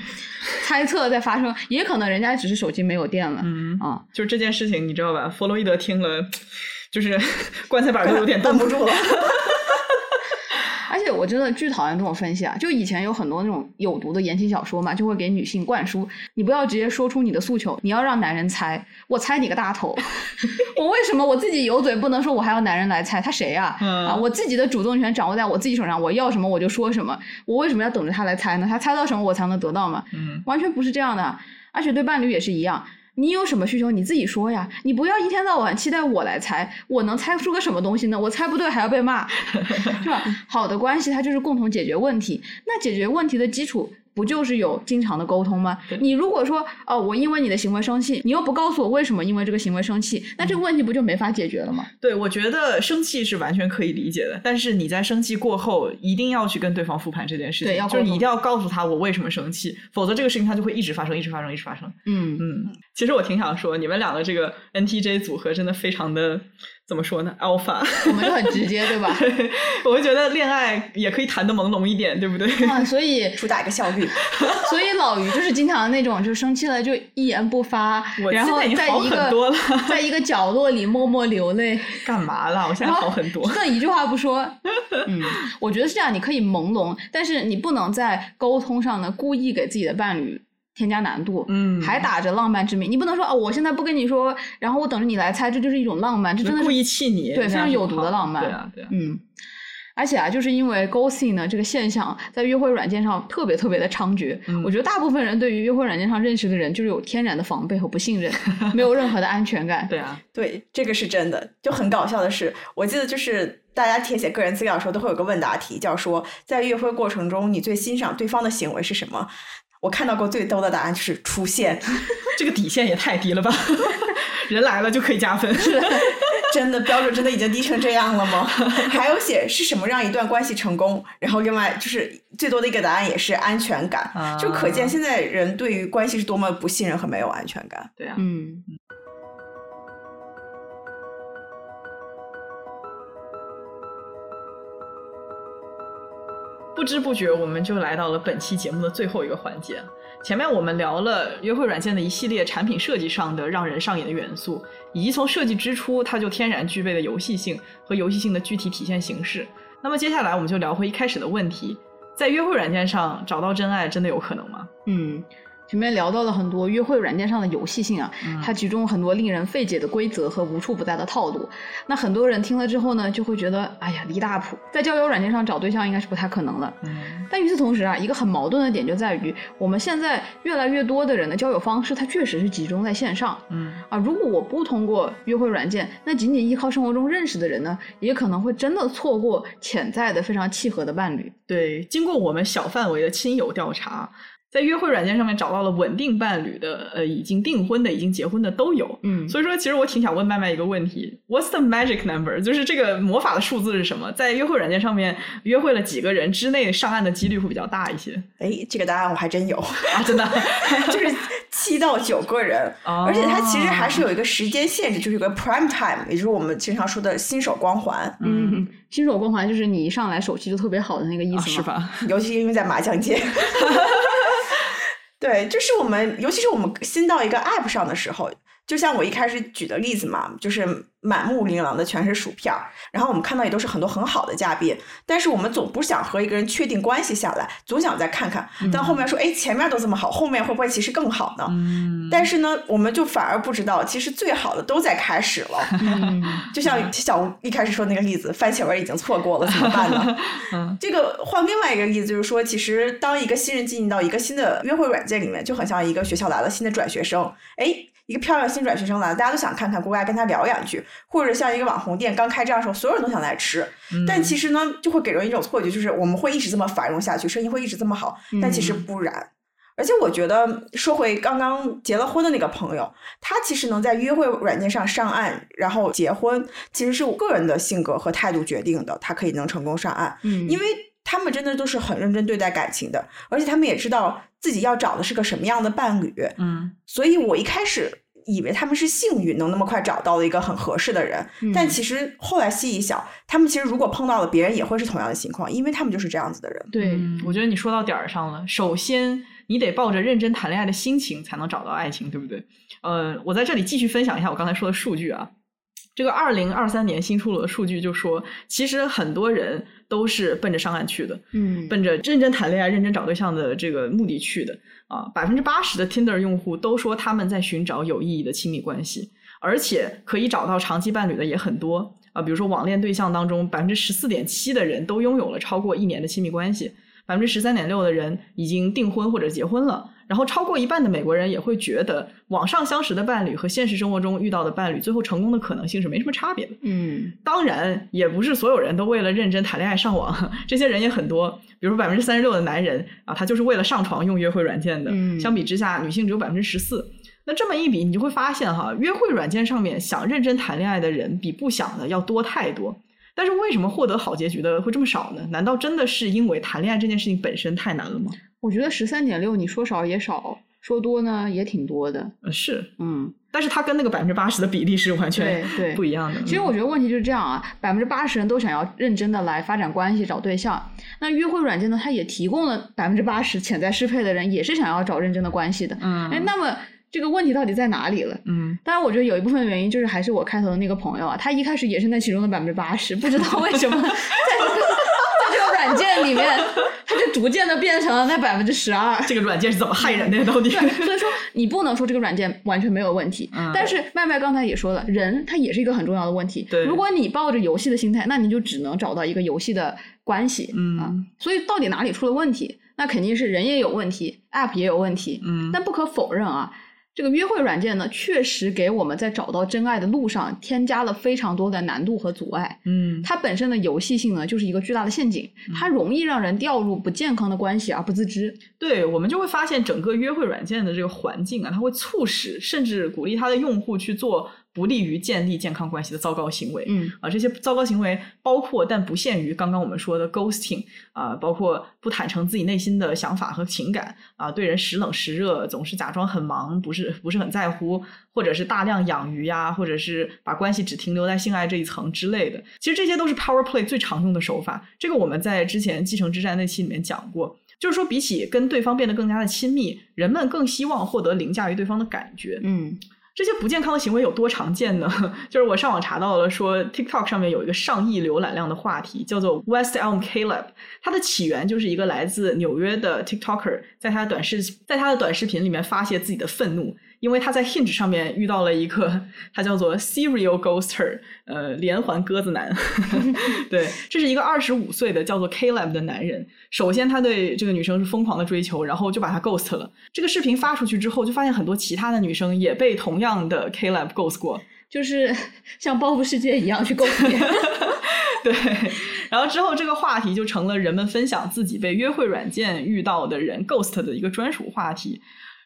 猜测在发生，也可能人家只是手机没有电了。嗯，啊，就是这件事情，你知道吧？弗洛伊德听了，就是棺材板都有点绷不住了。我真的巨讨厌这种分析啊！就以前有很多那种有毒的言情小说嘛，就会给女性灌输，你不要直接说出你的诉求，你要让男人猜。我猜你个大头！我为什么我自己有嘴不能说，我还要男人来猜？他谁呀、嗯啊？我自己的主动权掌握在我自己手上，我要什么我就说什么。我为什么要等着他来猜呢？他猜到什么我才能得到嘛？嗯完全不是这样的。而且对伴侣也是一样。你有什么需求你自己说呀，你不要一天到晚期待我来猜，我能猜出个什么东西呢？我猜不对还要被骂，是吧？好的关系它就是共同解决问题，那解决问题的基础不就是有经常的沟通吗？你如果说哦，我因为你的行为生气，你又不告诉我为什么因为这个行为生气，那这个问题不就没法解决了吗？对，我觉得生气是完全可以理解的，但是你在生气过后，一定要去跟对方复盘这件事情，对要就是你一定要告诉他我为什么生气，否则这个事情它就会一直发生，一直发生，一直发生。嗯，嗯，其实我挺想说，你们俩的这个 NTJ 组合真的非常的怎么说呢？alpha，我们就很直接，对吧？我会觉得恋爱也可以谈的朦胧一点，对不对？啊，所以主打一个效率，所以老于就是经常那种，就生气了就一言不发，我然后现在一个在一个角落里默默流泪，干嘛了？我现在好很多。那一句话不说，嗯，我觉得是这样，你可以朦胧，但是你不能在沟通上呢故意给自己的伴侣。添加难度，嗯还打着浪漫之名，你不能说哦，我现在不跟你说，然后我等着你来猜，这就是一种浪漫，这真的是故意气你，对，非常有毒的浪漫。对啊，对啊。嗯，而且啊，就是因为 ghosting 呢这个现象，在约会软件上特别特别的猖獗。嗯我觉得大部分人对于约会软件上认识的人，就是有天然的防备和不信任，没有任何的安全感。对啊，对，这个是真的。就很搞笑的是，我记得就是大家填写个人资料的时候，都会有个问答题，叫说在约会过程中，你最欣赏对方的行为是什么？我看到过最逗的答案就是出现，这个底线也太低了吧！人来了就可以加分，真的标准真的已经低成这样了吗？还有写是什么让一段关系成功，然后另外就是最多的一个答案也是安全感，啊就可见现在人对于关系是多么不信任和没有安全感。对啊，嗯，不知不觉我们就来到了本期节目的最后一个环节。前面我们聊了约会软件的一系列产品设计上的让人上瘾的元素，以及从设计之初它就天然具备的游戏性和游戏性的具体体现形式。那么接下来我们就聊回一开始的问题：在约会软件上找到真爱真的有可能吗？嗯，前面聊到了很多约会软件上的游戏性啊，它其中很多令人费解的规则和无处不在的套路。那很多人听了之后呢，就会觉得，哎呀，离大谱，在交友软件上找对象应该是不太可能了。但与此同时啊，一个很矛盾的点就在于，我们现在越来越多的人的交友方式，它确实是集中在线上。嗯啊，如果我不通过约会软件，那仅仅依靠生活中认识的人呢，也可能会真的错过潜在的非常契合的伴侣。对，经过我们小范围的亲友调查。在约会软件上面找到了稳定伴侣的，呃，已经订婚的、已经结婚的都有。嗯，所以说，其实我挺想问麦麦一个问题：What's the magic number？就是这个魔法的数字是什么？在约会软件上面约会了几个人之内上岸的几率会比较大一些？哎，这个答案我还真有啊，真的 就是七到九个人，而且它其实还是有一个时间限制，就是有个 prime time，也就是我们经常说的新手光环。嗯，新手光环就是你一上来手气就特别好的那个意思是吧？尤其因为在麻将界。对，就是我们，尤其是我们新到一个 app 上的时候，就像我一开始举的例子嘛，就是。满目琳琅的全是薯片儿，然后我们看到也都是很多很好的嘉宾，但是我们总不想和一个人确定关系下来，总想再看看。但后面说，哎，前面都这么好，后面会不会其实更好呢？嗯。但是呢，我们就反而不知道，其实最好的都在开始了。嗯。就像小吴一开始说那个例子，番茄味已经错过了，怎么办呢？嗯。这个换另外一个例子，就是说，其实当一个新人进入到一个新的约会软件里面，就很像一个学校来了新的转学生，哎。一个漂亮新转学生来了，大家都想看看，过来跟他聊两句，或者像一个网红店刚开张的时候，所有人都想来吃。但其实呢，就会给人一种错觉，就是我们会一直这么繁荣下去，生意会一直这么好。但其实不然。而且我觉得，说回刚刚结了婚的那个朋友，他其实能在约会软件上上岸，然后结婚，其实是我个人的性格和态度决定的。他可以能成功上岸，嗯，因为他们真的都是很认真对待感情的，而且他们也知道自己要找的是个什么样的伴侣，嗯。所以我一开始。以为他们是幸运能那么快找到了一个很合适的人，但其实后来细一想，他们其实如果碰到了别人也会是同样的情况，因为他们就是这样子的人。对，我觉得你说到点儿上了。首先，你得抱着认真谈恋爱的心情才能找到爱情，对不对？呃，我在这里继续分享一下我刚才说的数据啊。这个二零二三年新出炉的数据就说，其实很多人都是奔着上岸去的，嗯，奔着认真谈恋爱、认真找对象的这个目的去的。啊，百分之八十的 Tinder 用户都说他们在寻找有意义的亲密关系，而且可以找到长期伴侣的也很多啊。比如说网恋对象当中，百分之十四点七的人都拥有了超过一年的亲密关系，百分之十三点六的人已经订婚或者结婚了。然后超过一半的美国人也会觉得，网上相识的伴侣和现实生活中遇到的伴侣，最后成功的可能性是没什么差别的。嗯，当然也不是所有人都为了认真谈恋爱上网，这些人也很多。比如说百分之三十六的男人啊，他就是为了上床用约会软件的。相比之下，女性只有百分之十四。那这么一比，你就会发现哈，约会软件上面想认真谈恋爱的人比不想的要多太多。但是为什么获得好结局的会这么少呢？难道真的是因为谈恋爱这件事情本身太难了吗？我觉得十三点六，你说少也少，说多呢也挺多的。是，嗯，但是它跟那个百分之八十的比例是完全对不一样的。其实我觉得问题就是这样啊，百分之八十人都想要认真的来发展关系、找对象，那约会软件呢，它也提供了百分之八十潜在适配的人，也是想要找认真的关系的。嗯，哎，那么这个问题到底在哪里了？嗯，当然，我觉得有一部分原因就是还是我开头的那个朋友啊，他一开始也是那其中的百分之八十，不知道为什么 在这个在这个软件里面。它就逐渐的变成了那百分之十二。这个软件是怎么害人的？到底？所以说你不能说这个软件完全没有问题。嗯。但是麦麦刚才也说了，人他也是一个很重要的问题。对。如果你抱着游戏的心态，那你就只能找到一个游戏的关系。嗯。所以到底哪里出了问题？那肯定是人也有问题，App 也有问题。嗯。但不可否认啊。这个约会软件呢，确实给我们在找到真爱的路上添加了非常多的难度和阻碍。嗯，它本身的游戏性呢，就是一个巨大的陷阱，它容易让人掉入不健康的关系而不自知。对，我们就会发现整个约会软件的这个环境啊，它会促使甚至鼓励它的用户去做。不利于建立健康关系的糟糕行为，嗯啊，这些糟糕行为包括但不限于刚刚我们说的 ghosting 啊，包括不坦诚自己内心的想法和情感啊，对人时冷时热，总是假装很忙，不是不是很在乎，或者是大量养鱼呀，或者是把关系只停留在性爱这一层之类的。其实这些都是 power play 最常用的手法。这个我们在之前继承之战那期里面讲过，就是说比起跟对方变得更加的亲密，人们更希望获得凌驾于对方的感觉。嗯。这些不健康的行为有多常见呢？就是我上网查到了，说 TikTok 上面有一个上亿浏览量的话题，叫做 West Elm Caleb。它的起源就是一个来自纽约的 TikToker 在他的短视在他的短视频里面发泄自己的愤怒。因为他在 Hinge 上面遇到了一个，他叫做 Serial Ghoster，呃，连环鸽子男。对，这是一个二十五岁的叫做 Caleb 的男人。首先，他对这个女生是疯狂的追求，然后就把他 ghost 了。这个视频发出去之后，就发现很多其他的女生也被同样的 Caleb ghost 过，就是像报复世界一样去 ghost 别人。对，然后之后这个话题就成了人们分享自己被约会软件遇到的人 ghost 的一个专属话题。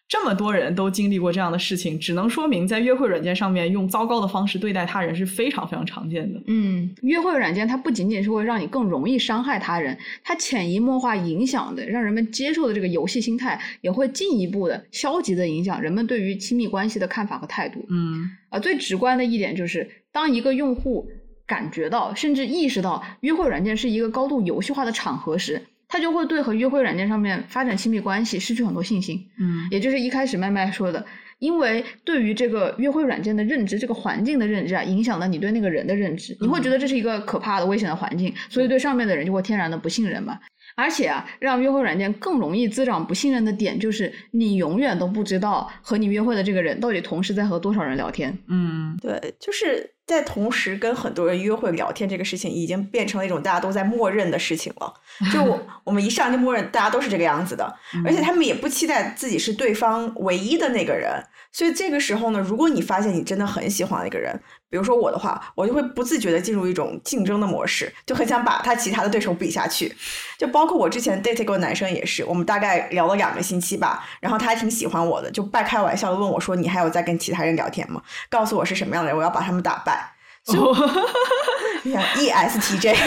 这么多人都经历过这样的事情，只能说明在约会软件上面用糟糕的方式对待他人是非常非常常见的。嗯，约会软件它不仅仅是会让你更容易伤害他人，它潜移默化影响的让人们接受的这个游戏心态，也会进一步的消极的影响人们对于亲密关系的看法和态度。嗯，啊，最直观的一点就是，当一个用户感觉到甚至意识到约会软件是一个高度游戏化的场合时。他就会对和约会软件上面发展亲密关系失去很多信心，嗯，也就是一开始麦麦说的，因为对于这个约会软件的认知，这个环境的认知啊，影响了你对那个人的认知，你会觉得这是一个可怕的、危险的环境，所以对上面的人就会天然的不信任嘛。而且啊，让约会软件更容易滋长不信任的点，就是你永远都不知道和你约会的这个人到底同时在和多少人聊天。嗯，对，就是在同时跟很多人约会聊天这个事情，已经变成了一种大家都在默认的事情了。就我 我们一上就默认大家都是这个样子的，而且他们也不期待自己是对方唯一的那个人。所以这个时候呢，如果你发现你真的很喜欢一个人，比如说我的话，我就会不自觉的进入一种竞争的模式，就很想把他其他的对手比下去。就包括我之前 date 过男生也是，我们大概聊了两个星期吧，然后他还挺喜欢我的，就半开玩笑的问我说：“你还有在跟其他人聊天吗？告诉我是什么样的人，我要把他们打败。”就 E S T J。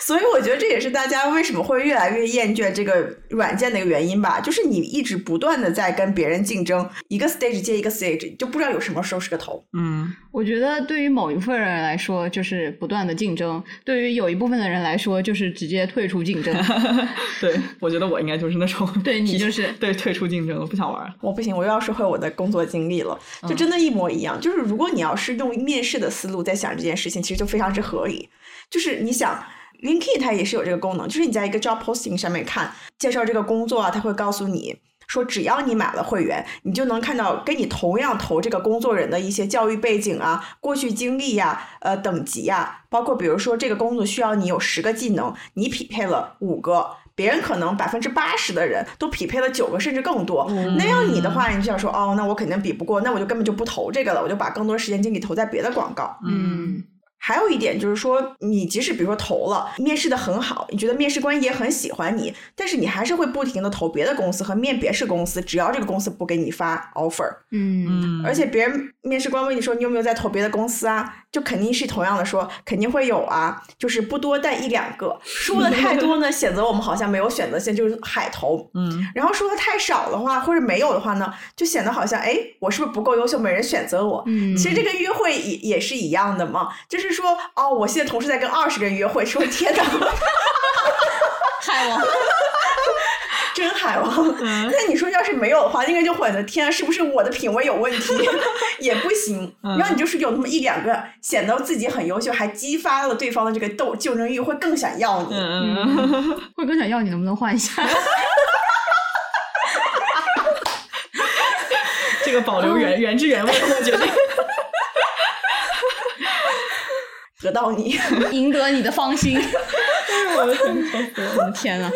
所以我觉得这也是大家为什么会越来越厌倦这个软件的一个原因吧，就是你一直不断的在跟别人竞争，一个 stage 接一个 stage，就不知道有什么时候是个头。嗯，我觉得对于某一部分人来说就是不断的竞争，对于有一部分的人来说就是直接退出竞争。对，我觉得我应该就是那种，对你就是对退出竞争我，不想玩。我不行，我又要说回我的工作经历了，就真的一模一样。就是如果你要是用面面试的思路在想这件事情，其实就非常之合理。就是你想。LinkedIn 它也是有这个功能，就是你在一个 job posting 上面看介绍这个工作啊，它会告诉你说，只要你买了会员，你就能看到跟你同样投这个工作人的一些教育背景啊、过去经历呀、呃等级呀，包括比如说这个工作需要你有十个技能，你匹配了五个，别人可能百分之八十的人都匹配了九个甚至更多，那样你的话，你就想说，哦，那我肯定比不过，那我就根本就不投这个了，我就把更多时间精力投在别的广告。嗯。还有一点就是说，你即使比如说投了，面试的很好，你觉得面试官也很喜欢你，但是你还是会不停的投别的公司和面别的公司，只要这个公司不给你发 offer，嗯，而且别人面试官问你说你有没有在投别的公司啊，就肯定是同样的说肯定会有啊，就是不多但一两个，说的太多呢，显得我们好像没有选择性，就是海投，嗯，然后说的太少的话或者没有的话呢，就显得好像哎我是不是不够优秀，没人选择我，嗯，其实这个约会也也是一样的嘛，就是。说哦，我现在同时在跟二十个人约会。说天哪，海王，真海王。那你说要是没有的话，应该就会的。天啊，是不是我的品味有问题？也不行。然后你就是有那么一两个显得自己很优秀，还激发了对方的这个斗竞争欲，会更想要你。会更想要你，能不能换一下？这个保留原原汁原味，我觉得。得到你，赢得你的芳心。我 的天，我的天呐！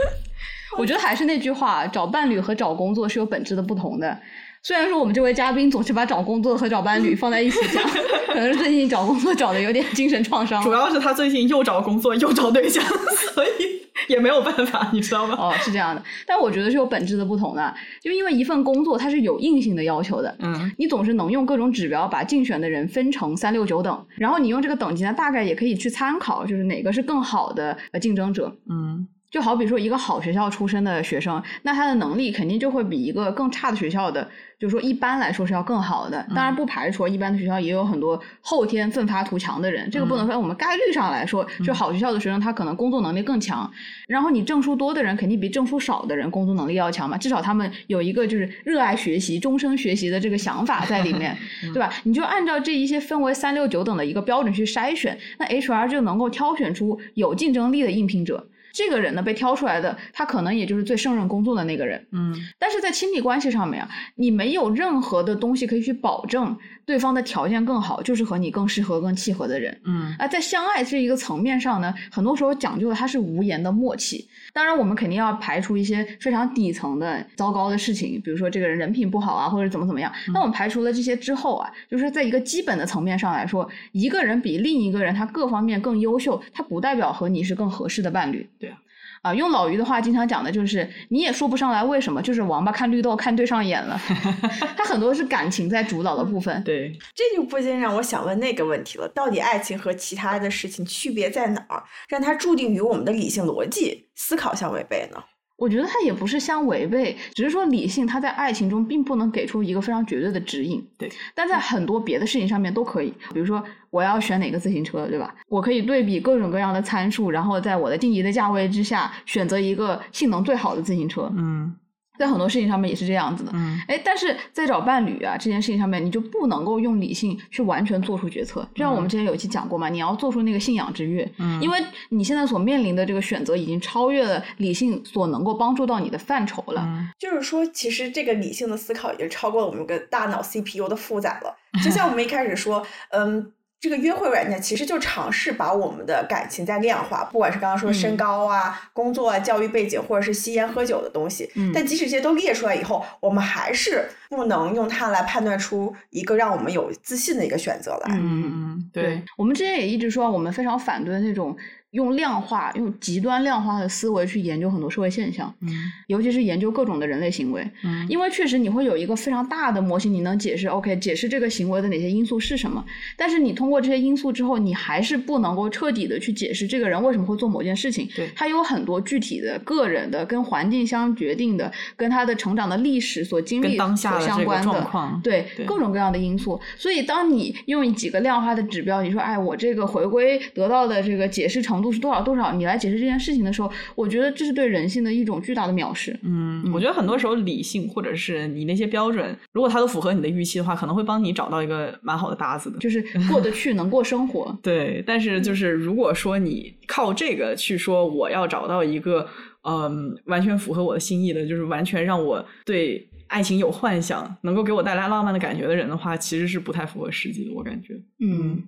我觉得还是那句话，找伴侣和找工作是有本质的不同的。虽然说我们这位嘉宾总是把找工作和找伴侣放在一起讲，可能是最近找工作找的有点精神创伤。主要是他最近又找工作又找对象，所以也没有办法，你知道吗？哦，是这样的。但我觉得是有本质的不同的，就因为一份工作它是有硬性的要求的。嗯，你总是能用各种指标把竞选的人分成三六九等，然后你用这个等级呢，大概也可以去参考，就是哪个是更好的呃竞争者。嗯。就好比说一个好学校出身的学生，那他的能力肯定就会比一个更差的学校的，就是说一般来说是要更好的。当然不排除一般的学校也有很多后天奋发图强的人，这个不能说我们概率上来说，就好学校的学生他可能工作能力更强。然后你证书多的人肯定比证书少的人工作能力要强嘛，至少他们有一个就是热爱学习、终生学习的这个想法在里面，对吧？你就按照这一些分为三六九等的一个标准去筛选，那 HR 就能够挑选出有竞争力的应聘者。这个人呢被挑出来的，他可能也就是最胜任工作的那个人。嗯，但是在亲密关系上面啊，你没有任何的东西可以去保证对方的条件更好，就是和你更适合、更契合的人。嗯，啊，在相爱这一个层面上呢，很多时候讲究的它是无言的默契。当然，我们肯定要排除一些非常底层的糟糕的事情，比如说这个人人品不好啊，或者怎么怎么样。那我们排除了这些之后啊，就是在一个基本的层面上来说，一个人比另一个人他各方面更优秀，他不代表和你是更合适的伴侣。对啊。啊，用老于的话经常讲的就是，你也说不上来为什么，就是王八看绿豆看对上眼了。他很多是感情在主导的部分。对，这就不禁让我想问那个问题了：到底爱情和其他的事情区别在哪儿，让它注定与我们的理性逻辑思考相违背呢？我觉得它也不是相违背，只是说理性它在爱情中并不能给出一个非常绝对的指引。对，但在很多别的事情上面都可以，比如说我要选哪个自行车，对吧？我可以对比各种各样的参数，然后在我的心仪的价位之下选择一个性能最好的自行车。嗯。在很多事情上面也是这样子的，嗯，哎，但是在找伴侣啊这件事情上面，你就不能够用理性去完全做出决策。就像我们之前有一期讲过嘛，你要做出那个信仰之跃，嗯，因为你现在所面临的这个选择已经超越了理性所能够帮助到你的范畴了。嗯就是说，其实这个理性的思考已经超过了我们个大脑 CPU 的负载了。就像我们一开始说，嗯。这个约会软件其实就尝试把我们的感情在量化，不管是刚刚说身高啊、工作啊、教育背景，或者是吸烟喝酒的东西。但即使这些都列出来以后，我们还是不能用它来判断出一个让我们有自信的一个选择来。嗯嗯，对。我们之前也一直说，我们非常反对那种。用量化、用极端量化的思维去研究很多社会现象，嗯，尤其是研究各种的人类行为，嗯，因为确实你会有一个非常大的模型，你能解释，OK，解释这个行为的哪些因素是什么。但是你通过这些因素之后，你还是不能够彻底的去解释这个人为什么会做某件事情。对，他有很多具体的个人的、跟环境相决定的、跟他的成长的历史所经历所相关的，对各种各样的因素。所以，当你用几个量化的指标，你说，哎，我这个回归得到的这个解释程度是多少多少，你。来解释这件事情的时候，我觉得这是对人性的一种巨大的藐视。嗯，我觉得很多时候理性或者是你那些标准，如果它都符合你的预期的话，可能会帮你找到一个蛮好的搭子的，就是过得去，能过生活。对，但是就是如果说你靠这个去说我要找到一个嗯完全符合我的心意的，就是完全让我对爱情有幻想，能够给我带来浪漫的感觉的人的话，其实是不太符合实际的。我感觉，嗯，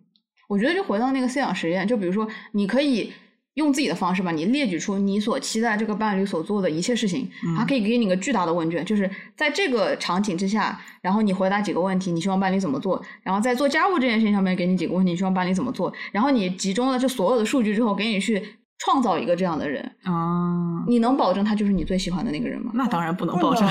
我觉得就回到那个思想实验，就比如说你可以。用自己的方式吧，你列举出你所期待这个伴侣所做的一切事情，他可以给你个巨大的问卷，就是在这个场景之下，然后你回答几个问题，你希望伴侣怎么做？然后在做家务这件事情上面给你几个问题，你希望伴侣怎么做？然后你集中了这所有的数据之后，给你去创造一个这样的人啊，你能保证他就是你最喜欢的那个人吗？那当然不能保证，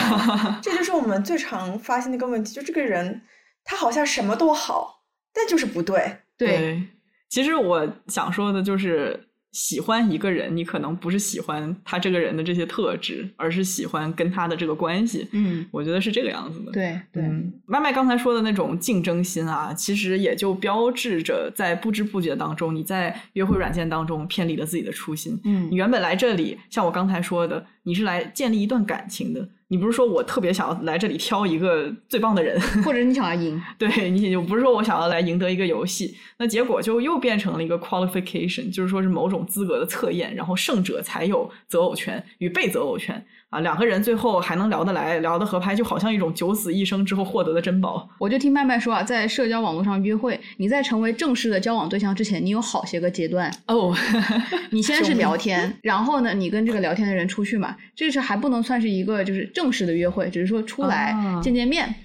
这就是我们最常发现的一个问题，就这个人他好像什么都好，但就是不对。对，其实我想说的就是。喜欢一个人，你可能不是喜欢他这个人的这些特质，而是喜欢跟他的这个关系。嗯，我觉得是这个样子的。对对，麦麦刚才说的那种竞争心啊，其实也就标志着在不知不觉当中，你在约会软件当中偏离了自己的初心。嗯，你原本来这里，像我刚才说的，你是来建立一段感情的。你不是说我特别想要来这里挑一个最棒的人，或者你想要赢？对你就不是说我想要来赢得一个游戏，那结果就又变成了一个 qualification，就是说是某种资格的测验，然后胜者才有择偶权与被择偶权。啊，两个人最后还能聊得来，聊得合拍，就好像一种九死一生之后获得的珍宝。我就听麦麦说啊，在社交网络上约会，你在成为正式的交往对象之前，你有好些个阶段哦。你先是聊 天，然后呢，你跟这个聊天的人出去嘛，这是还不能算是一个就是正式的约会，只是说出来见见面。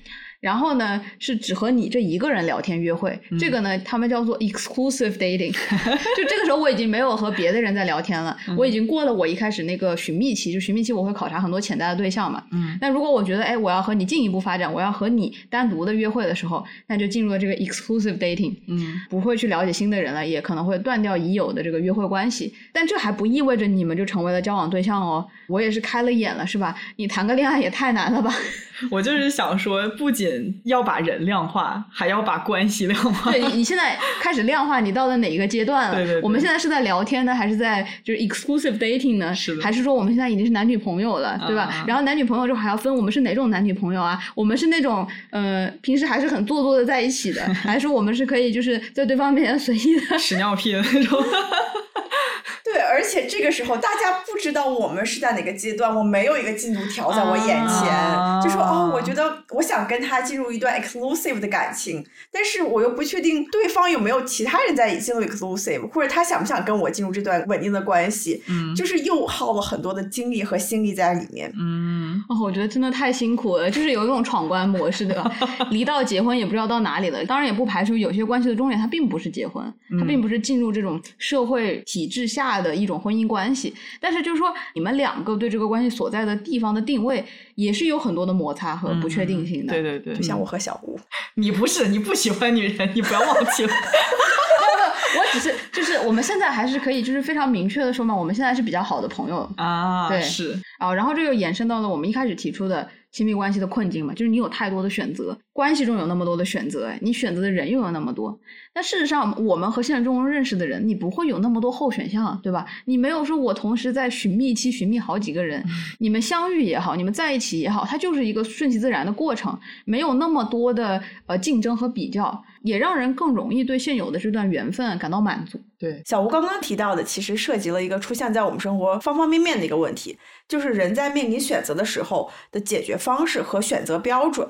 然后呢，是只和你这一个人聊天约会，这个呢，他们叫做 exclusive dating。就这个时候，我已经没有和别的人在聊天了，我已经过了我一开始那个寻觅期。就寻觅期，我会考察很多潜在的对象嘛。嗯。那如果我觉得，哎，我要和你进一步发展，我要和你单独的约会的时候，那就进入了这个 exclusive dating。嗯。不会去了解新的人了，也可能会断掉已有的这个约会关系。但这还不意味着你们就成为了交往对象哦。我也是开了眼了，是吧？你谈个恋爱也太难了吧。我就是想说，不仅要把人量化，还要把关系量化。对，你现在开始量化，你到了哪一个阶段了？对对。我们现在是在聊天呢，还是在就是 exclusive dating 呢？是的。还是说我们现在已经是男女朋友了，对吧？然后男女朋友之后还要分我们是哪种男女朋友啊？我们是那种呃平时还是很做作的在一起的，还是我们是可以就是在对方面前随意的屎尿屁的那种？对，而且这个时候大家不知道我们是在哪个阶段，我没有一个进度条在我眼前，就说哦，我觉得我想跟他进入一段 exclusive 的感情，但是我又不确定对方有没有其他人在进入 exclusive，或者他想不想跟我进入这段稳定的关系，嗯，就是又耗了很多的精力和心力在里面，嗯，哦，我觉得真的太辛苦了，就是有一种闯关模式，对吧？离到结婚也不知道到哪里了，当然也不排除有些关系的终点它并不是结婚，它并不是进入这种社会体制下。的一种婚姻关系，但是就是说，你们两个对这个关系所在的地方的定位，也是有很多的摩擦和不确定性的。对对对，就像我和小吴，你不是，你不喜欢女人，你不要忘记了。不，我只是就是我们现在还是可以，就是非常明确的说嘛，我们现在是比较好的朋友啊。对，是啊，然后这又延伸到了我们一开始提出的。亲密关系的困境嘛，就是你有太多的选择，关系中有那么多的选择，你选择的人又有那么多。但事实上，我们和现实中认识的人，你不会有那么多候选项，对吧？你没有说我同时在寻觅期寻觅好几个人，你们相遇也好，你们在一起也好，它就是一个顺其自然的过程，没有那么多的呃竞争和比较，也让人更容易对现有的这段缘分感到满足。对，小吴刚刚提到的，其实涉及了一个出现在我们生活方方面面的一个问题。就是人在面临选择的时候的解决方式和选择标准。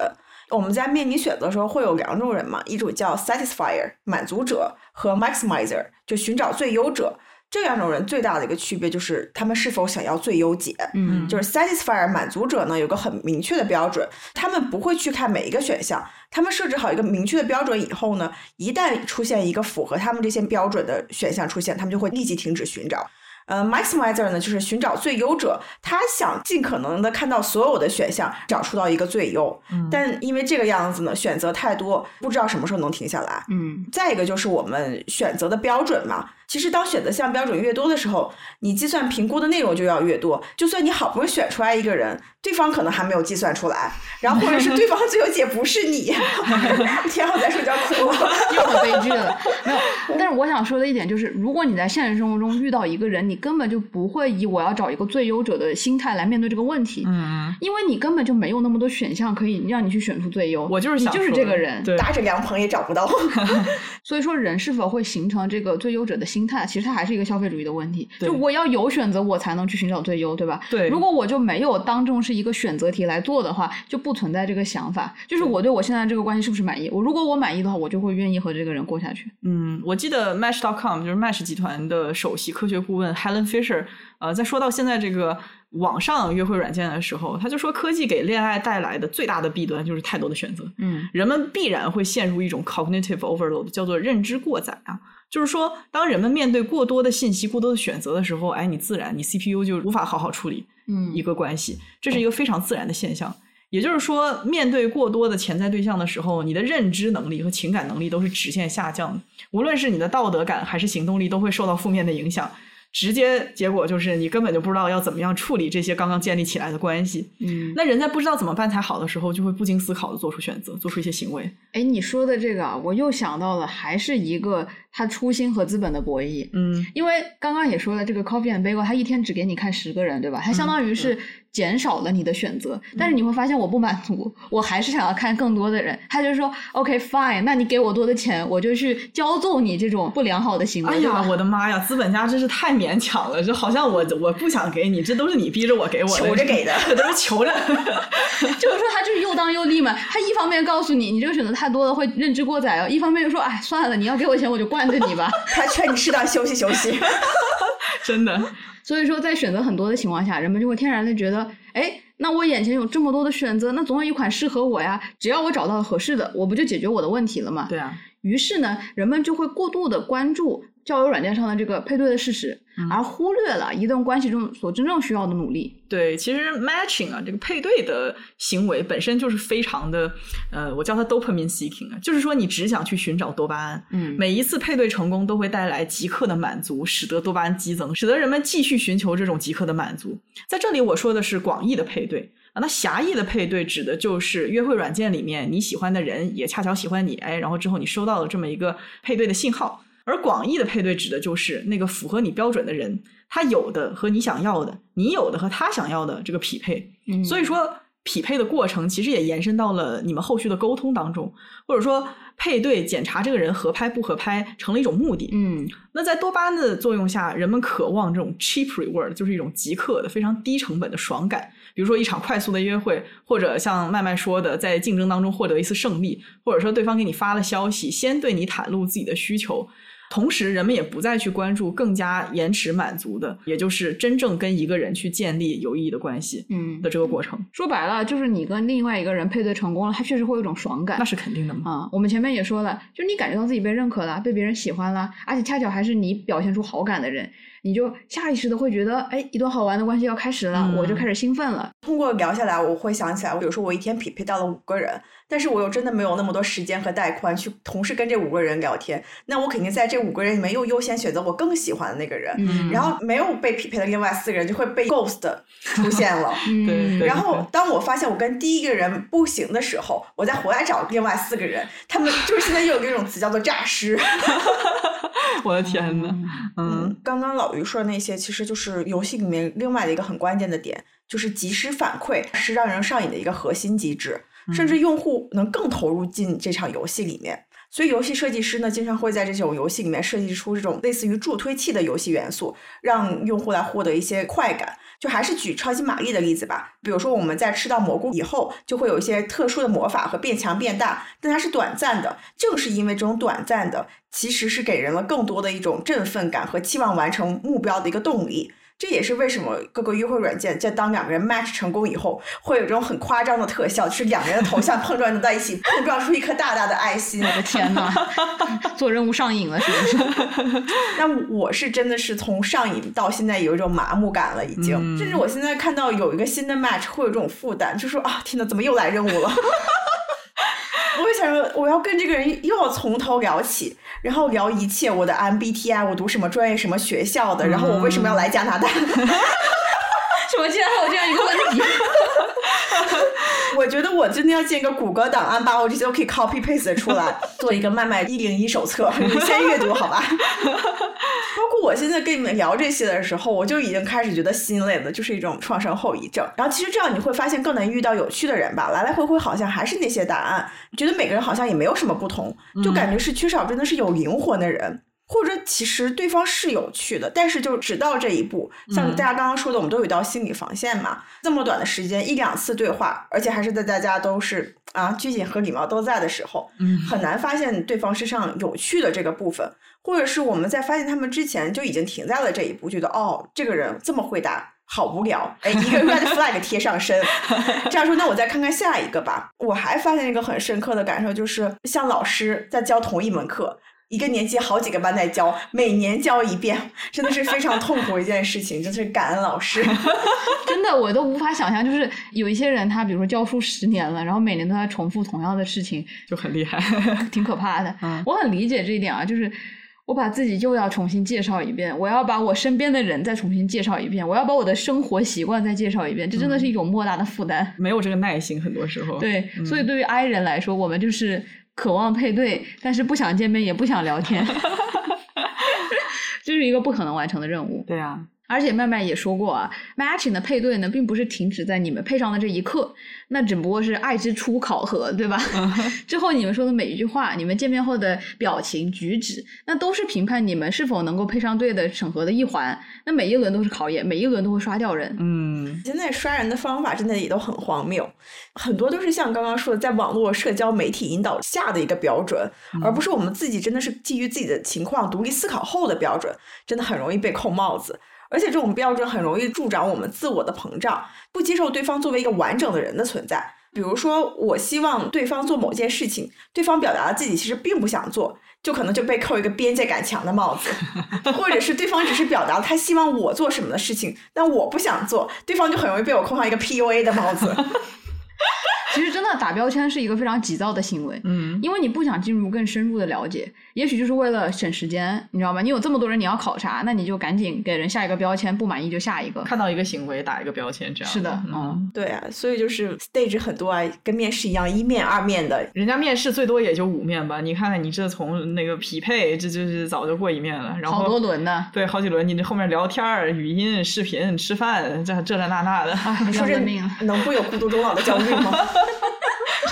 我们在面临选择的时候会有两种人嘛，一种叫 satisfier 满足者和 maximizer 就寻找最优者。这两种人最大的一个区别就是他们是否想要最优解。嗯，就是 satisfier 满足者呢有个很明确的标准，他们不会去看每一个选项，他们设置好一个明确的标准以后呢，一旦出现一个符合他们这些标准的选项出现，他们就会立即停止寻找。呃，maximizer 呢，就是寻找最优者，他想尽可能的看到所有的选项，找出到一个最优。嗯，但因为这个样子呢，选择太多，不知道什么时候能停下来。嗯，再一个就是我们选择的标准嘛。其实，当选择项标准越多的时候，你计算评估的内容就要越多。就算你好不容易选出来一个人，对方可能还没有计算出来，然后或者是对方最优解不是你，天我在睡觉哭了，又很悲剧了。没有，但是我想说的一点就是，如果你在现实生活中遇到一个人，你根本就不会以我要找一个最优者的心态来面对这个问题。嗯，因为你根本就没有那么多选项可以让你去选出最优。我就是你就是这个人，搭着凉棚也找不到。所以说，人是否会形成这个最优者的心？心态其实它还是一个消费主义的问题，就我要有选择，我才能去寻找最优，对吧？对。如果我就没有当众是一个选择题来做的话，就不存在这个想法。就是我对我现在这个关系是不是满意？我如果我满意的话，我就会愿意和这个人过下去。嗯，我记得 Match.com 就是 Match 集团的首席科学顾问 Helen Fisher，呃，在说到现在这个网上约会软件的时候，他就说科技给恋爱带来的最大的弊端就是太多的选择。嗯，人们必然会陷入一种 cognitive overload，叫做认知过载啊。就是说，当人们面对过多的信息、过多的选择的时候，哎，你自然你 CPU 就无法好好处理一个关系，这是一个非常自然的现象。也就是说，面对过多的潜在对象的时候，你的认知能力和情感能力都是直线下降的，无论是你的道德感还是行动力，都会受到负面的影响。直接结果就是你根本就不知道要怎么样处理这些刚刚建立起来的关系。嗯，那人在不知道怎么办才好的时候，就会不经思考的做出选择，做出一些行为。哎，你说的这个，我又想到了，还是一个他初心和资本的博弈。嗯，因为刚刚也说了，这个 Coffee and Bagel，他一天只给你看十个人，对吧？他相当于是。减少了你的选择，但是你会发现我不满足，我还是想要看更多的人。他就说，OK fine，那你给我多的钱，我就去骄纵你这种不良好的行为。哎呀，我的妈呀，资本家真是太勉强了，就好像我我不想给你，这都是你逼着我给我的，求着给的，都是求着。就是说他就是又当又立嘛，他一方面告诉你你这个选择太多了会认知过载哦，一方面又说哎算了，你要给我钱我就惯着你吧。他劝你适当休息休息，真的。所以说，在选择很多的情况下，人们就会天然的觉得，哎。那我眼前有这么多的选择，那总有一款适合我呀。只要我找到了合适的，我不就解决我的问题了吗？对啊。于是呢，人们就会过度的关注交友软件上的这个配对的事实，而忽略了一段关系中所真正需要的努力。对，其实 matching 啊，这个配对的行为本身就是非常的，呃，我叫它 dopamine seeking 啊，就是说你只想去寻找多巴胺。嗯，每一次配对成功都会带来即刻的满足，使得多巴胺激增，使得人们继续寻求这种即刻的满足。在这里我说的是广义的配对。啊，那狭义的配对指的就是约会软件里面你喜欢的人也恰巧喜欢你，哎，然后之后你收到了这么一个配对的信号。而广义的配对指的就是那个符合你标准的人，他有的和你想要的，你有的和他想要的这个匹配。所以说，匹配的过程其实也延伸到了你们后续的沟通当中，或者说配对检查这个人合拍不合拍成了一种目的。嗯，那在多巴胺的作用下，人们渴望这种 cheap reward，就是一种即刻的、非常低成本的爽感。比如说一场快速的约会，或者像麦麦说的，在竞争当中获得一次胜利，或者说对方给你发了消息，先对你袒露自己的需求。同时，人们也不再去关注更加延迟满足的，也就是真正跟一个人去建立有意义的关系，嗯的这个过程。说白了，就是你跟另外一个人配对成功了，他确实会有一种爽感。那是肯定的嘛。啊，我们前面也说了，就你感觉到自己被认可了，被别人喜欢了，而且恰巧还是你表现出好感的人，你就下意识的会觉得，哎，一段好玩的关系要开始了，我就开始兴奋了。通过聊下来，我会想起来，比如说我一天匹配到了五个人。但是我又真的没有那么多时间和带宽去同时跟这五个人聊天，那我肯定在这五个人里面又优先选择我更喜欢的那个人，然后没有被匹配的另外四个人就会被 ghost 出现了。对。然后当我发现我跟第一个人不行的时候，我再回来找另外四个人，他们就是现在又有一种词叫做诈尸。我的天呐。嗯，刚刚老于说的那些，其实就是游戏里面另外的一个很关键的点，就是及时反馈是让人上瘾的一个核心机制。甚至用户能更投入进这场游戏里面，所以游戏设计师呢，经常会在这种游戏里面设计出这种类似于助推器的游戏元素，让用户来获得一些快感。就还是举超级玛丽的例子吧，比如说我们在吃到蘑菇以后，就会有一些特殊的魔法和变强变大，但它是短暂的。正是因为这种短暂的，其实是给人了更多的一种振奋感和期望完成目标的一个动力。这也是为什么各个约会软件在当两个人 match 成功以后，会有这种很夸张的特效，就是两个人的头像碰撞在一起，碰撞出一颗大大的爱心。我的天呐，做任务上瘾了是不是？但我是真的是从上瘾到现在有一种麻木感了，已经。甚至我现在看到有一个新的 match，会有这种负担，就说啊，天呐，怎么又来任务了？我会想说，我要跟这个人又要从头聊起，然后聊一切我的 MBTI，我读什么专业、什么学校的，然后我为什么要来加拿大？什么竟然还有这样一个问题？我觉得我真的要建一个谷歌档案，把我这些都可以 copy paste 出来，做一个麦麦一零一手册，你先阅读好吧。包括我现在跟你们聊这些的时候，我就已经开始觉得心累了，就是一种创伤后遗症。然后其实这样你会发现更能遇到有趣的人吧，来来回回好像还是那些答案，觉得每个人好像也没有什么不同，就感觉是缺少真的是有灵魂的人。或者其实对方是有趣的，但是就只到这一步。像大家刚刚说的，我们都有一道心理防线嘛。这么短的时间，一两次对话，而且还是在大家都是啊拘谨和礼貌都在的时候，很难发现对方身上有趣的这个部分。或者是我们在发现他们之前就已经停在了这一步，觉得哦，这个人这么回答，好无聊。哎，一个 red flag 贴上身。这样说，那我再看看下一个吧。我还发现一个很深刻的感受，就是像老师在教同一门课。一个年级好几个班在教，每年教一遍，真的是非常痛苦一件事情。真是感恩老师，真的我都无法想象，就是有一些人他比如说教书十年了，然后每年都在重复同样的事情，就很厉害，挺可怕的。我很理解这一点啊，就是我把自己又要重新介绍一遍，我要把我身边的人再重新介绍一遍，我要把我的生活习惯再介绍一遍，这真的是一种莫大的负担。没有这个耐心，很多时候。对，所以对于 I 人来说，我们就是。渴望配对，但是不想见面，也不想聊天，这是一个不可能完成的任务。对啊。而且麦麦也说过啊，matching 的配对呢，并不是停止在你们配上的这一刻，那只不过是爱之初考核，对吧？之后你们说的每一句话，你们见面后的表情举止，那都是评判你们是否能够配上对的审核的一环。那每一轮都是考验，每一轮都会刷掉人。嗯，现在刷人的方法真的也都很荒谬，很多都是像刚刚说的，在网络社交媒体引导下的一个标准，而不是我们自己真的是基于自己的情况独立思考后的标准，真的很容易被扣帽子。而且这种标准很容易助长我们自我的膨胀，不接受对方作为一个完整的人的存在。比如说，我希望对方做某件事情，对方表达了自己其实并不想做，就可能就被扣一个边界感强的帽子；或者是对方只是表达了他希望我做什么的事情，但我不想做，对方就很容易被我扣上一个 PUA 的帽子。其实真的打标签是一个非常急躁的行为，嗯，因为你不想进入更深入的了解，也许就是为了省时间，你知道吗？你有这么多人你要考察，那你就赶紧给人下一个标签，不满意就下一个。看到一个行为打一个标签，这样是的，嗯，对啊，所以就是 stage 很多啊，跟面试一样，一面二面的。人家面试最多也就五面吧，你看看你这从那个匹配，这就是早就过一面了，然后好多轮呢，对，好几轮，你这后面聊天儿、语音、视频、吃饭，这这这那那的，哎，你说这要命。能不有孤独终老的焦虑吗？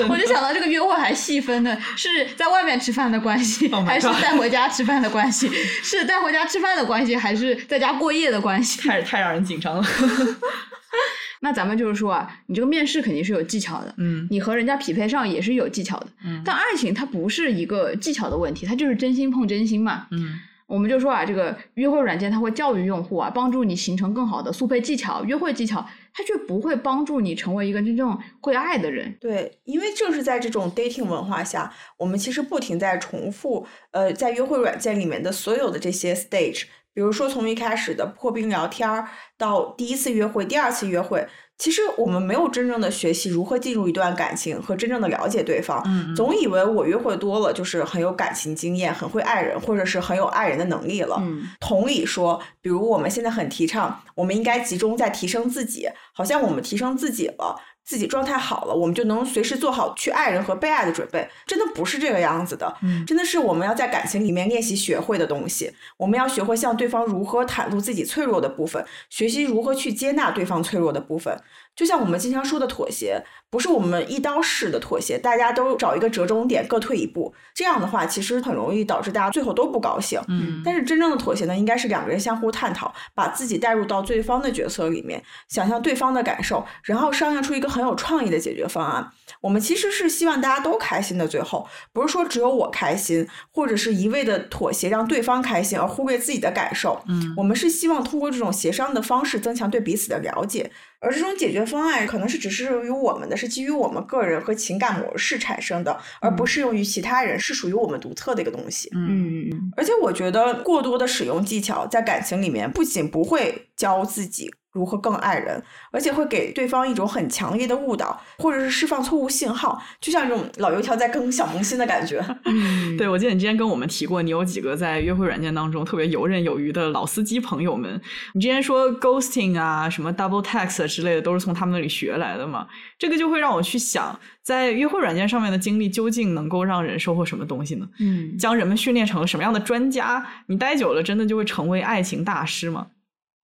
我就想到这个约会还细分呢，是在外面吃饭的关系 Oh 还是带回家吃饭的关系？是带回家吃饭的关系，还是在家过夜的关系？太太让人紧张了。那咱们就是说啊，你这个面试肯定是有技巧的，嗯你和人家匹配上也是有技巧的。嗯但爱情它不是一个技巧的问题，它就是真心碰真心嘛。嗯我们就说啊，这个约会软件它会教育用户啊，帮助你形成更好的速配技巧、约会技巧，它却不会帮助你成为一个真正会爱的人。对，因为正是在这种 dating 文化下，我们其实不停在重复，呃，在约会软件里面的所有的这些 stage，比如说从一开始的破冰聊天儿到第一次约会、第二次约会，其实我们没有真正的学习如何进入一段感情和真正的了解对方，嗯总以为我约会多了就是很有感情经验、很会爱人，或者是很有爱人的能力了。嗯，同理说，比如我们现在很提倡，我们应该集中在提升自己，好像我们提升自己了，自己状态好了，我们就能随时做好去爱人和被爱的准备。真的不是这个样子的，嗯真的是我们要在感情里面练习学会的东西。我们要学会向对方如何袒露自己脆弱的部分，学习如何去接纳对方脆弱的部分。就像我们经常说的妥协，不是我们一刀式的妥协，大家都找一个折中点，各退一步。这样的话，其实很容易导致大家最后都不高兴。嗯但是真正的妥协呢，应该是两个人相互探讨，把自己带入到对方的角色里面，想象对方的感受，然后商量出一个很有创意的解决方案。我们其实是希望大家都开心的，最后不是说只有我开心，或者是一味的妥协让对方开心而忽略自己的感受。嗯我们是希望通过这种协商的方式增强对彼此的了解，而这种解决方案可能是只适用于我们的，是基于我们个人和情感模式产生的，而不适用于其他人，是属于我们独特的一个东西。嗯嗯嗯而且我觉得过多的使用技巧在感情里面，不仅不会教自己如何更爱人，而且会给对方一种很强烈的误导，或者是释放错误信号，就像这种老油条在更小萌新的感觉。嗯，对，我记得你之前跟我们提过，你有几个在约会软件当中特别游刃有余的老司机朋友们。你之前说 ghosting 啊、什么 double text 之类的，都是从他们那里学来的嘛？这个就会让我去想，在约会软件上面的经历究竟能够让人收获什么东西呢？嗯将人们训练成什么样的专家？你待久了，真的就会成为爱情大师吗？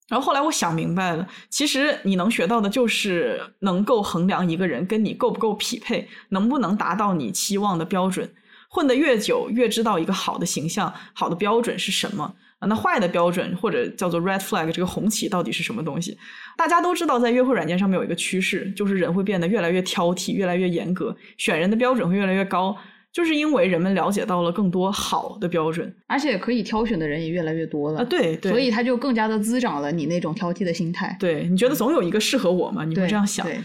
然后后来我想明白了，其实你能学到的就是能够衡量一个人跟你够不够匹配，能不能达到你期望的标准。混得越久，越知道一个好的形象、好的标准是什么。那坏的标准或者叫做 red flag 这个红旗到底是什么东西？大家都知道，在约会软件上面有一个趋势，就是人会变得越来越挑剔、越来越严格，选人的标准会越来越高，就是因为人们了解到了更多好的标准而且可以挑选的人也越来越多了啊。对对，所以它就更加的滋长了你那种挑剔的心态。对你觉得总有一个适合我吗？你会这样想。对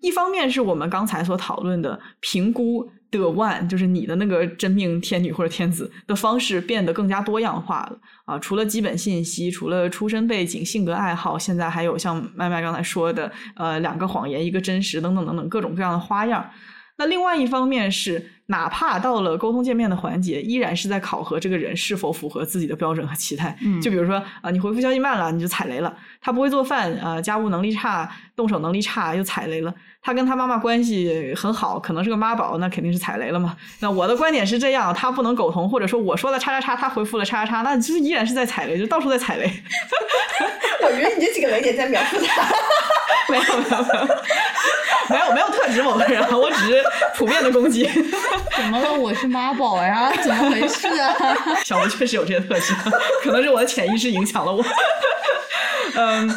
一方面是我们刚才所讨论的评估的 one，就是你的那个真命天女或者天子的方式变得更加多样化了啊。除了基本信息，除了出身背景、性格爱好，现在还有像麦麦刚才说的，呃，两个谎言一个真实等等等等各种各样的花样。那另外一方面是，哪怕到了沟通见面的环节，依然是在考核这个人是否符合自己的标准和期待。嗯就比如说啊、你回复消息慢了，你就踩雷了；他不会做饭，呃，家务能力差，动手能力差，又踩雷了。他跟他妈妈关系很好，可能是个妈宝，那肯定是踩雷了嘛。那我的观点是这样，他不能苟同，或者说我说了叉叉叉，他回复了叉叉叉，那就是依然是在踩雷，就到处在踩雷。我觉得你这几个雷点在描述他。没有没有没有没有没有特指某个人，我只是普遍的攻击。怎么了？我是妈宝呀？怎么回事啊？小吴确实有这些特质，可能是我的潜意识影响了我。嗯，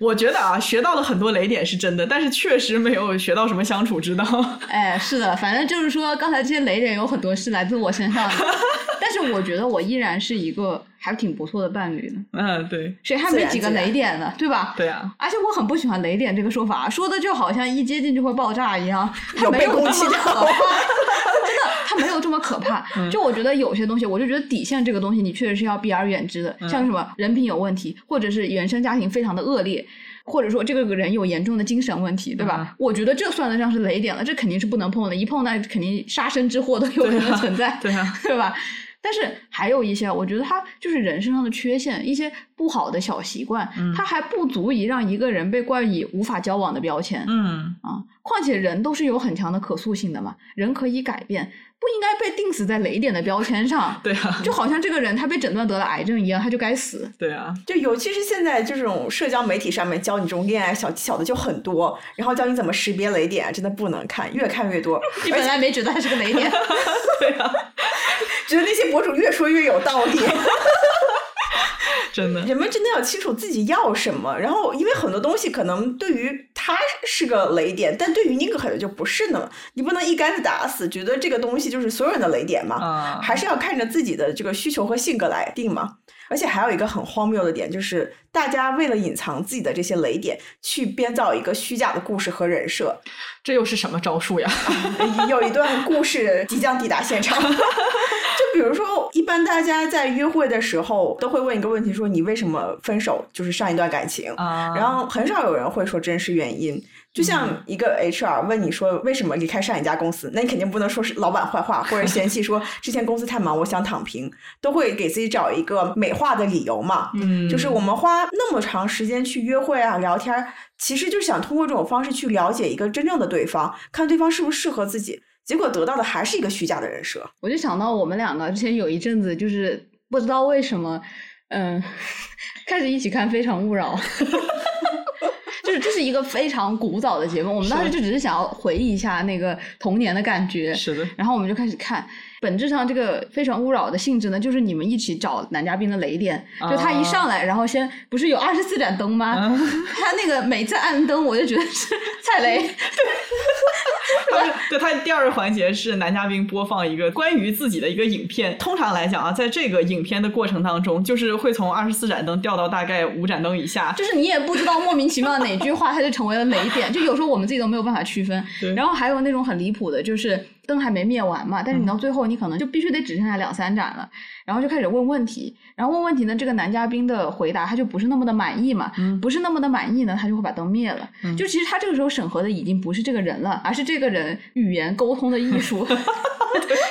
我觉得啊，学到了很多雷点是真的，但是确实没有学到什么相处之道。哎，是的，反正就是说，刚才这些雷点有很多是来自我身上的。但是我觉得我依然是一个还挺不错的伴侣呢。嗯，对，谁还没几个雷点呢？对吧？对啊。而且我很不喜欢雷点这个说法，说的就好像一接近就会爆炸一样，有没有那么可怕。真的，它没有这么可怕。就我觉得有些东西，我就觉得底线这个东西，你确实是要避而远之的。像什么人品有问题，或者是原生家庭非常的恶劣。或者说这个人有严重的精神问题，对吧？我觉得这算得上是雷点了，这肯定是不能碰的，一碰那肯定杀身之祸都有可能存在，对啊，对吧？但是还有一些，我觉得他就是人身上的缺陷，一些不好的小习惯，他还不足以让一个人被冠以无法交往的标签。嗯啊，况且人都是有很强的可塑性的嘛，人可以改变。不应该被定死在雷点的标签上，对啊，就好像这个人他被诊断得了癌症一样，他就该死。对啊，就尤其是现在这种社交媒体上面教你这种恋爱小技巧的就很多，然后教你怎么识别雷点，真的不能看，越看越多。你本来没觉得他是个雷点，对啊，觉得那些博主越说越有道理。真的，人们真的要清楚自己要什么。然后，因为很多东西可能对于他是个雷点，但对于你可能就不是呢。你不能一竿子打死，觉得这个东西就是所有人的雷点嘛？啊，还是要看着自己的这个需求和性格来定嘛。而且还有一个很荒谬的点，就是大家为了隐藏自己的这些雷点，去编造一个虚假的故事和人设。这又是什么招数呀？有一段故事即将抵达现场。就比如说，一般大家在约会的时候都会问一个问题：说你为什么分手？就是上一段感情。啊，然后很少有人会说真实原因。就像一个 HR 问你说为什么离开上一家公司，那你肯定不能说是老板坏话，或者 嫌弃说之前公司太忙，我想躺平，都会给自己找一个美化的理由嘛。嗯，就是我们花那么长时间去约会啊、聊天，其实就是想通过这种方式去了解一个真正的对方，看对方是不是适合自己。结果得到的还是一个虚假的人设。我就想到我们两个之前有一阵子就是不知道为什么，嗯，开始一起看《非诚勿扰》。就是这是一个非常古早的节目，我们当时就只是想要回忆一下那个童年的感觉。是的，然后我们就开始看。本质上，这个《非诚勿扰》的性质呢，就是你们一起找男嘉宾的雷点。就他一上来，然后先不是有二十四盏灯吗？他那个每次按灯，我就觉得是 踩雷。对他第二个环节是男嘉宾播放一个关于自己的一个影片。通常来讲啊，在这个影片的过程当中，就是会从二十四盏灯掉到大概五盏灯以下。就是你也不知道莫名其妙哪句话，它就成为了雷点。就有时候我们自己都没有办法区分。然后还有那种很离谱的，就是灯还没灭完嘛，但是你到最后你可能就必须得只剩下两三盏了，然后就开始问问题。然后问问题呢，这个男嘉宾的回答他就不是那么的满意嘛，不是那么的满意呢，他就会把灯灭了。就其实他这个时候审核的已经不是这个人了，而是这个人语言沟通的艺术。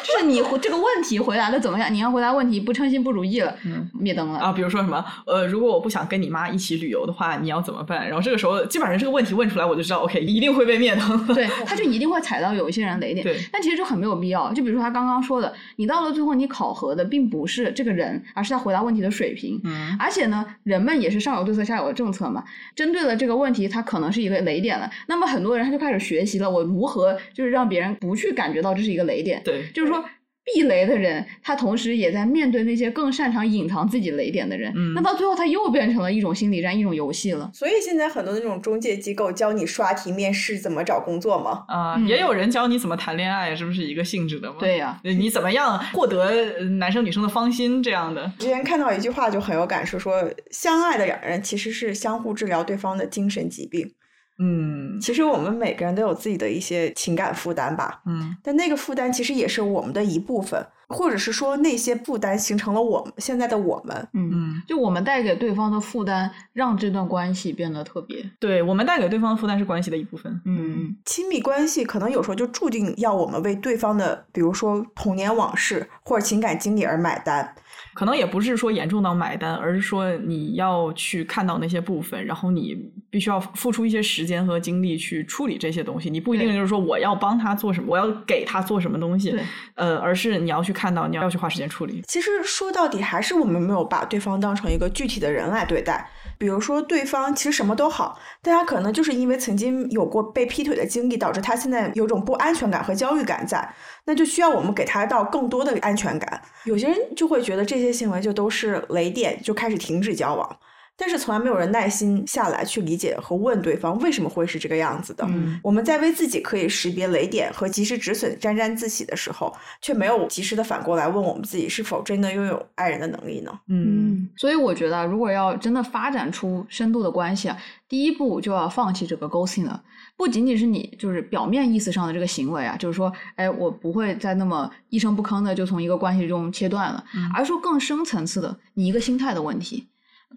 就是你这个问题回答的怎么样？你要回答问题不称心不如意了，灭灯了啊。比如说什么呃，如果我不想跟你妈一起旅游的话，你要怎么办？然后这个时候基本上这个问题问出来，我就知道 OK，一定会被灭灯。对，他就一定会踩到有一些人雷点。对，但其实就很没有必要。就比如说他刚刚说的，你到了最后你考核的并不是这个人，而是他回答问题的水平。嗯，而且呢，人们也是上有对策下有政策嘛。针对了这个问题，他可能是一个雷点了。那么很多人他就开始学习了，我如何就是让别人不去感觉到这是一个雷点。对，就是说。避雷的人，他同时也在面对那些更擅长隐藏自己雷点的人。嗯，那到最后他又变成了一种心理战，一种游戏了。所以现在很多那种中介机构教你刷题面试怎么找工作吗？啊，也有人教你怎么谈恋爱，是不是一个性质的吗？对呀，你怎么样获得男生女生的芳心这样的？之前看到一句话就很有感触，说相爱的两人其实是相互治疗对方的精神疾病。嗯，其实我们每个人都有自己的一些情感负担吧，嗯，但那个负担其实也是我们的一部分，或者是说那些负担形成了我们现在的我们，嗯嗯，就我们带给对方的负担，让这段关系变得特别，对我们带给对方的负担是关系的一部分，嗯。嗯，亲密关系可能有时候就注定要我们为对方的，比如说童年往事或者情感经历而买单。可能也不是说严重到买单，而是说你要去看到那些部分，然后你必须要付出一些时间和精力去处理这些东西。你不一定就是说我要帮他做什么，我要给他做什么东西，呃，而是你要去看到，你要去花时间处理。其实说到底，还是我们没有把对方当成一个具体的人来对待。比如说，对方其实什么都好，但他可能就是因为曾经有过被劈腿的经历，导致他现在有种不安全感和焦虑感在，那就需要我们给他到更多的安全感。有些人就会觉得这些行为就都是雷点，就开始停止交往。但是从来没有人耐心下来去理解和问对方为什么会是这个样子的。嗯我们在为自己可以识别雷点和及时止损沾沾自喜的时候，却没有及时的反过来问我们自己是否真的拥有爱人的能力呢？嗯，所以我觉得，如果要真的发展出深度的关系啊，第一步就要放弃这个 ghosting 了。不仅仅是你就是表面意思上的这个行为啊，就是说，哎，我不会再那么一声不吭的就从一个关系中切断了，嗯而是说更深层次的你一个心态的问题。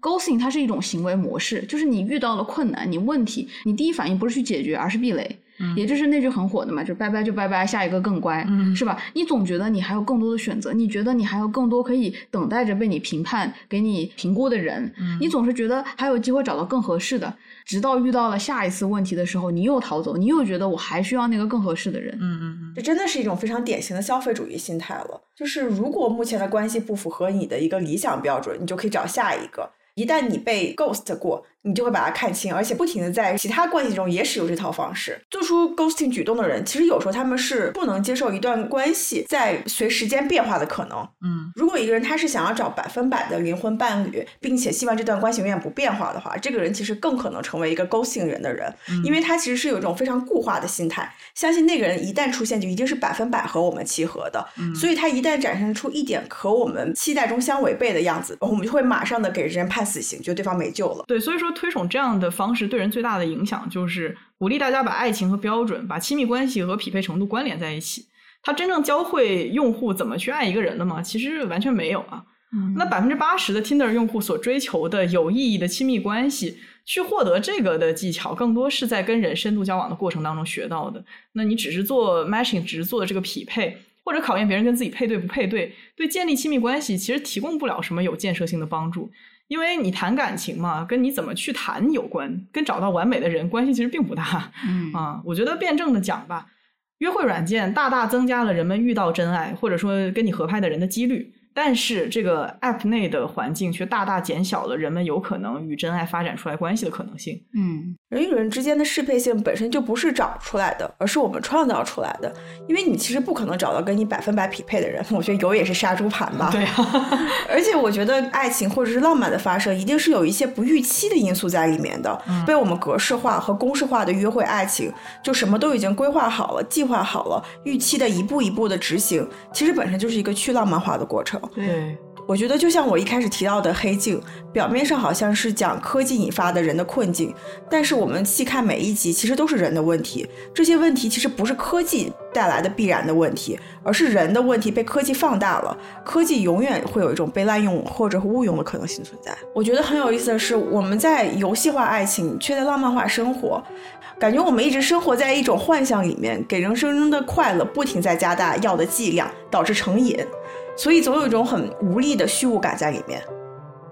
ghosting 它是一种行为模式，就是你遇到了困难，你问题，你第一反应不是去解决，而是避雷。嗯也就是那句很火的嘛，就拜拜就拜拜，下一个更乖，嗯是吧？你总觉得你还有更多的选择，你觉得你还有更多可以等待着被你评判、给你评估的人，嗯你总是觉得还有机会找到更合适的，直到遇到了下一次问题的时候，你又逃走，你又觉得我还需要那个更合适的人。嗯嗯这真的是一种非常典型的消费主义心态了。就是如果目前的关系不符合你的一个理想标准，你就可以找下一个。一旦你被 ghost 过，你就会把它看清，而且不停的在其他关系中也使用这套方式。做出 ghosting 举动的人，其实有时候他们是不能接受一段关系在随时间变化的可能。嗯如果一个人他是想要找百分百的灵魂伴侣，并且希望这段关系永远不变化的话，这个人其实更可能成为一个 ghosting 人的人，因为他其实是有一种非常固化的心态，相信那个人一旦出现就一定是百分百和我们契合的，所以他一旦展现出一点和我们期待中相违背的样子，我们就会马上的给人判死刑，觉得对方没救了。对，所以说推崇这样的方式对人最大的影响就是鼓励大家把爱情和标准、把亲密关系和匹配程度关联在一起。它真正教会用户怎么去爱一个人了吗？其实完全没有啊。嗯那百分之八十的 Tinder 用户所追求的有意义的亲密关系，去获得这个的技巧，更多是在跟人深度交往的过程当中学到的。那你只是做 matching，只是做这个匹配，或者考验别人跟自己配对不配对，对建立亲密关系其实提供不了什么有建设性的帮助。因为你谈感情嘛，跟你怎么去谈有关，跟找到完美的人关系其实并不大。嗯啊，我觉得辩证的讲吧，约会软件大大增加了人们遇到真爱或者说跟你合拍的人的几率，但是这个 App 内的环境却大大减小了人们有可能与真爱发展出来关系的可能性。嗯人与人之间的适配性本身就不是找出来的，而是我们创造出来的。因为你其实不可能找到跟你百分百匹配的人，我觉得有也是杀猪盘吧。对啊，而且我觉得爱情或者是浪漫的发生，一定是有一些不预期的因素在里面的。被我们格式化和公式化的约会爱情，就什么都已经规划好了、计划好了，预期的一步一步的执行，其实本身就是一个去浪漫化的过程。对，我觉得就像我一开始提到的《黑镜》，表面上好像是讲科技引发的人的困境，但是我们细看每一集，其实都是人的问题。这些问题其实不是科技带来的必然的问题，而是人的问题被科技放大了。科技永远会有一种被滥用或者误用的可能性存在。我觉得很有意思的是，我们在游戏化爱情，却在浪漫化生活。感觉我们一直生活在一种幻象里面，给人生中的快乐不停在加大药的剂量，导致成瘾。所以总有一种很无力的虚无感在里面。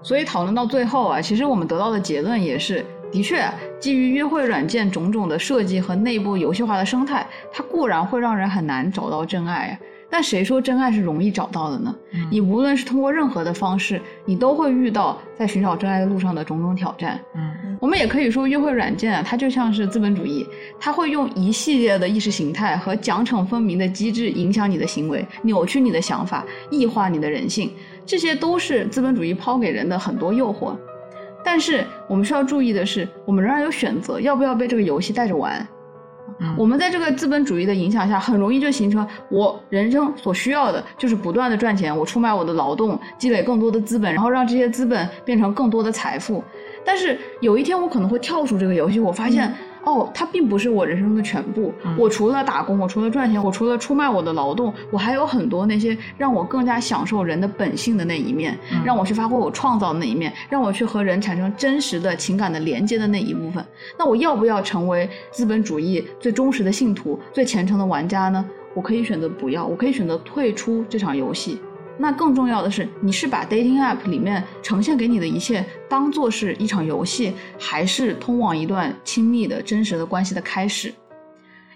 所以讨论到最后啊，其实我们得到的结论也是，的确，基于约会软件种种的设计和内部游戏化的生态，它固然会让人很难找到真爱啊。但谁说真爱是容易找到的呢？你无论是通过任何的方式，你都会遇到在寻找真爱的路上的种种挑战。嗯我们也可以说，约会软件啊，它就像是资本主义，它会用一系列的意识形态和奖惩分明的机制影响你的行为，扭曲你的想法，异化你的人性，这些都是资本主义抛给人的很多诱惑。但是我们需要注意的是，我们仍然有选择，要不要被这个游戏带着玩。嗯我们在这个资本主义的影响下，很容易就形成我人生所需要的就是不断的赚钱，我出卖我的劳动，积累更多的资本，然后让这些资本变成更多的财富。但是有一天我可能会跳出这个游戏，我发现、哦，它并不是我人生的全部。我除了打工，我除了赚钱，我除了出卖我的劳动，我还有很多那些让我更加享受人的本性的那一面，让我去发挥我创造的那一面，让我去和人产生真实的情感的连接的那一部分。那我要不要成为资本主义最忠实的信徒、最虔诚的玩家呢？我可以选择不要，我可以选择退出这场游戏。那更重要的是，你是把 dating app 里面呈现给你的一切当做是一场游戏，还是通往一段亲密的真实的关系的开始？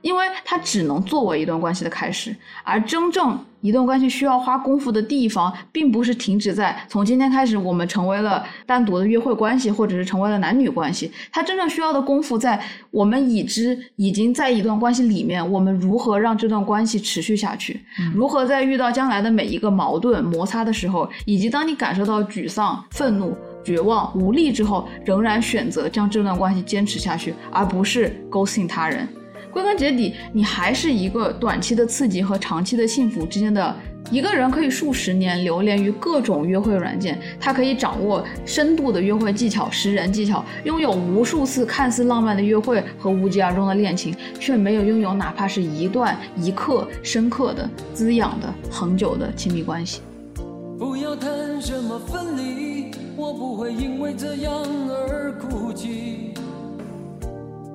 因为它只能作为一段关系的开始，而真正一段关系需要花功夫的地方，并不是停止在从今天开始我们成为了单独的约会关系，或者是成为了男女关系。它真正需要的功夫在我们已知已经在一段关系里面，我们如何让这段关系持续下去，如何在遇到将来的每一个矛盾摩擦的时候，以及当你感受到沮丧、愤怒、绝望、无力之后，仍然选择将这段关系坚持下去，而不是勾 g 他人。归根结底，你还是一个短期的刺激和长期的幸福之间的。一个人可以数十年流连于各种约会软件，他可以掌握深度的约会技巧、识人技巧，拥有无数次看似浪漫的约会和无疾而终的恋情，却没有拥有哪怕是一段一刻深刻的、滋养的、恒久的亲密关系。不要谈什么分离，我不会因为这样而哭泣，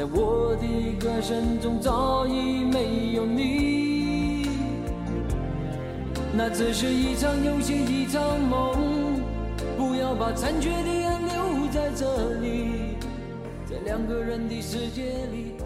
在我的歌声中早已没有你。那只是一场游戏，一场梦。不要把残缺的爱留在这里，在两个人的世界里。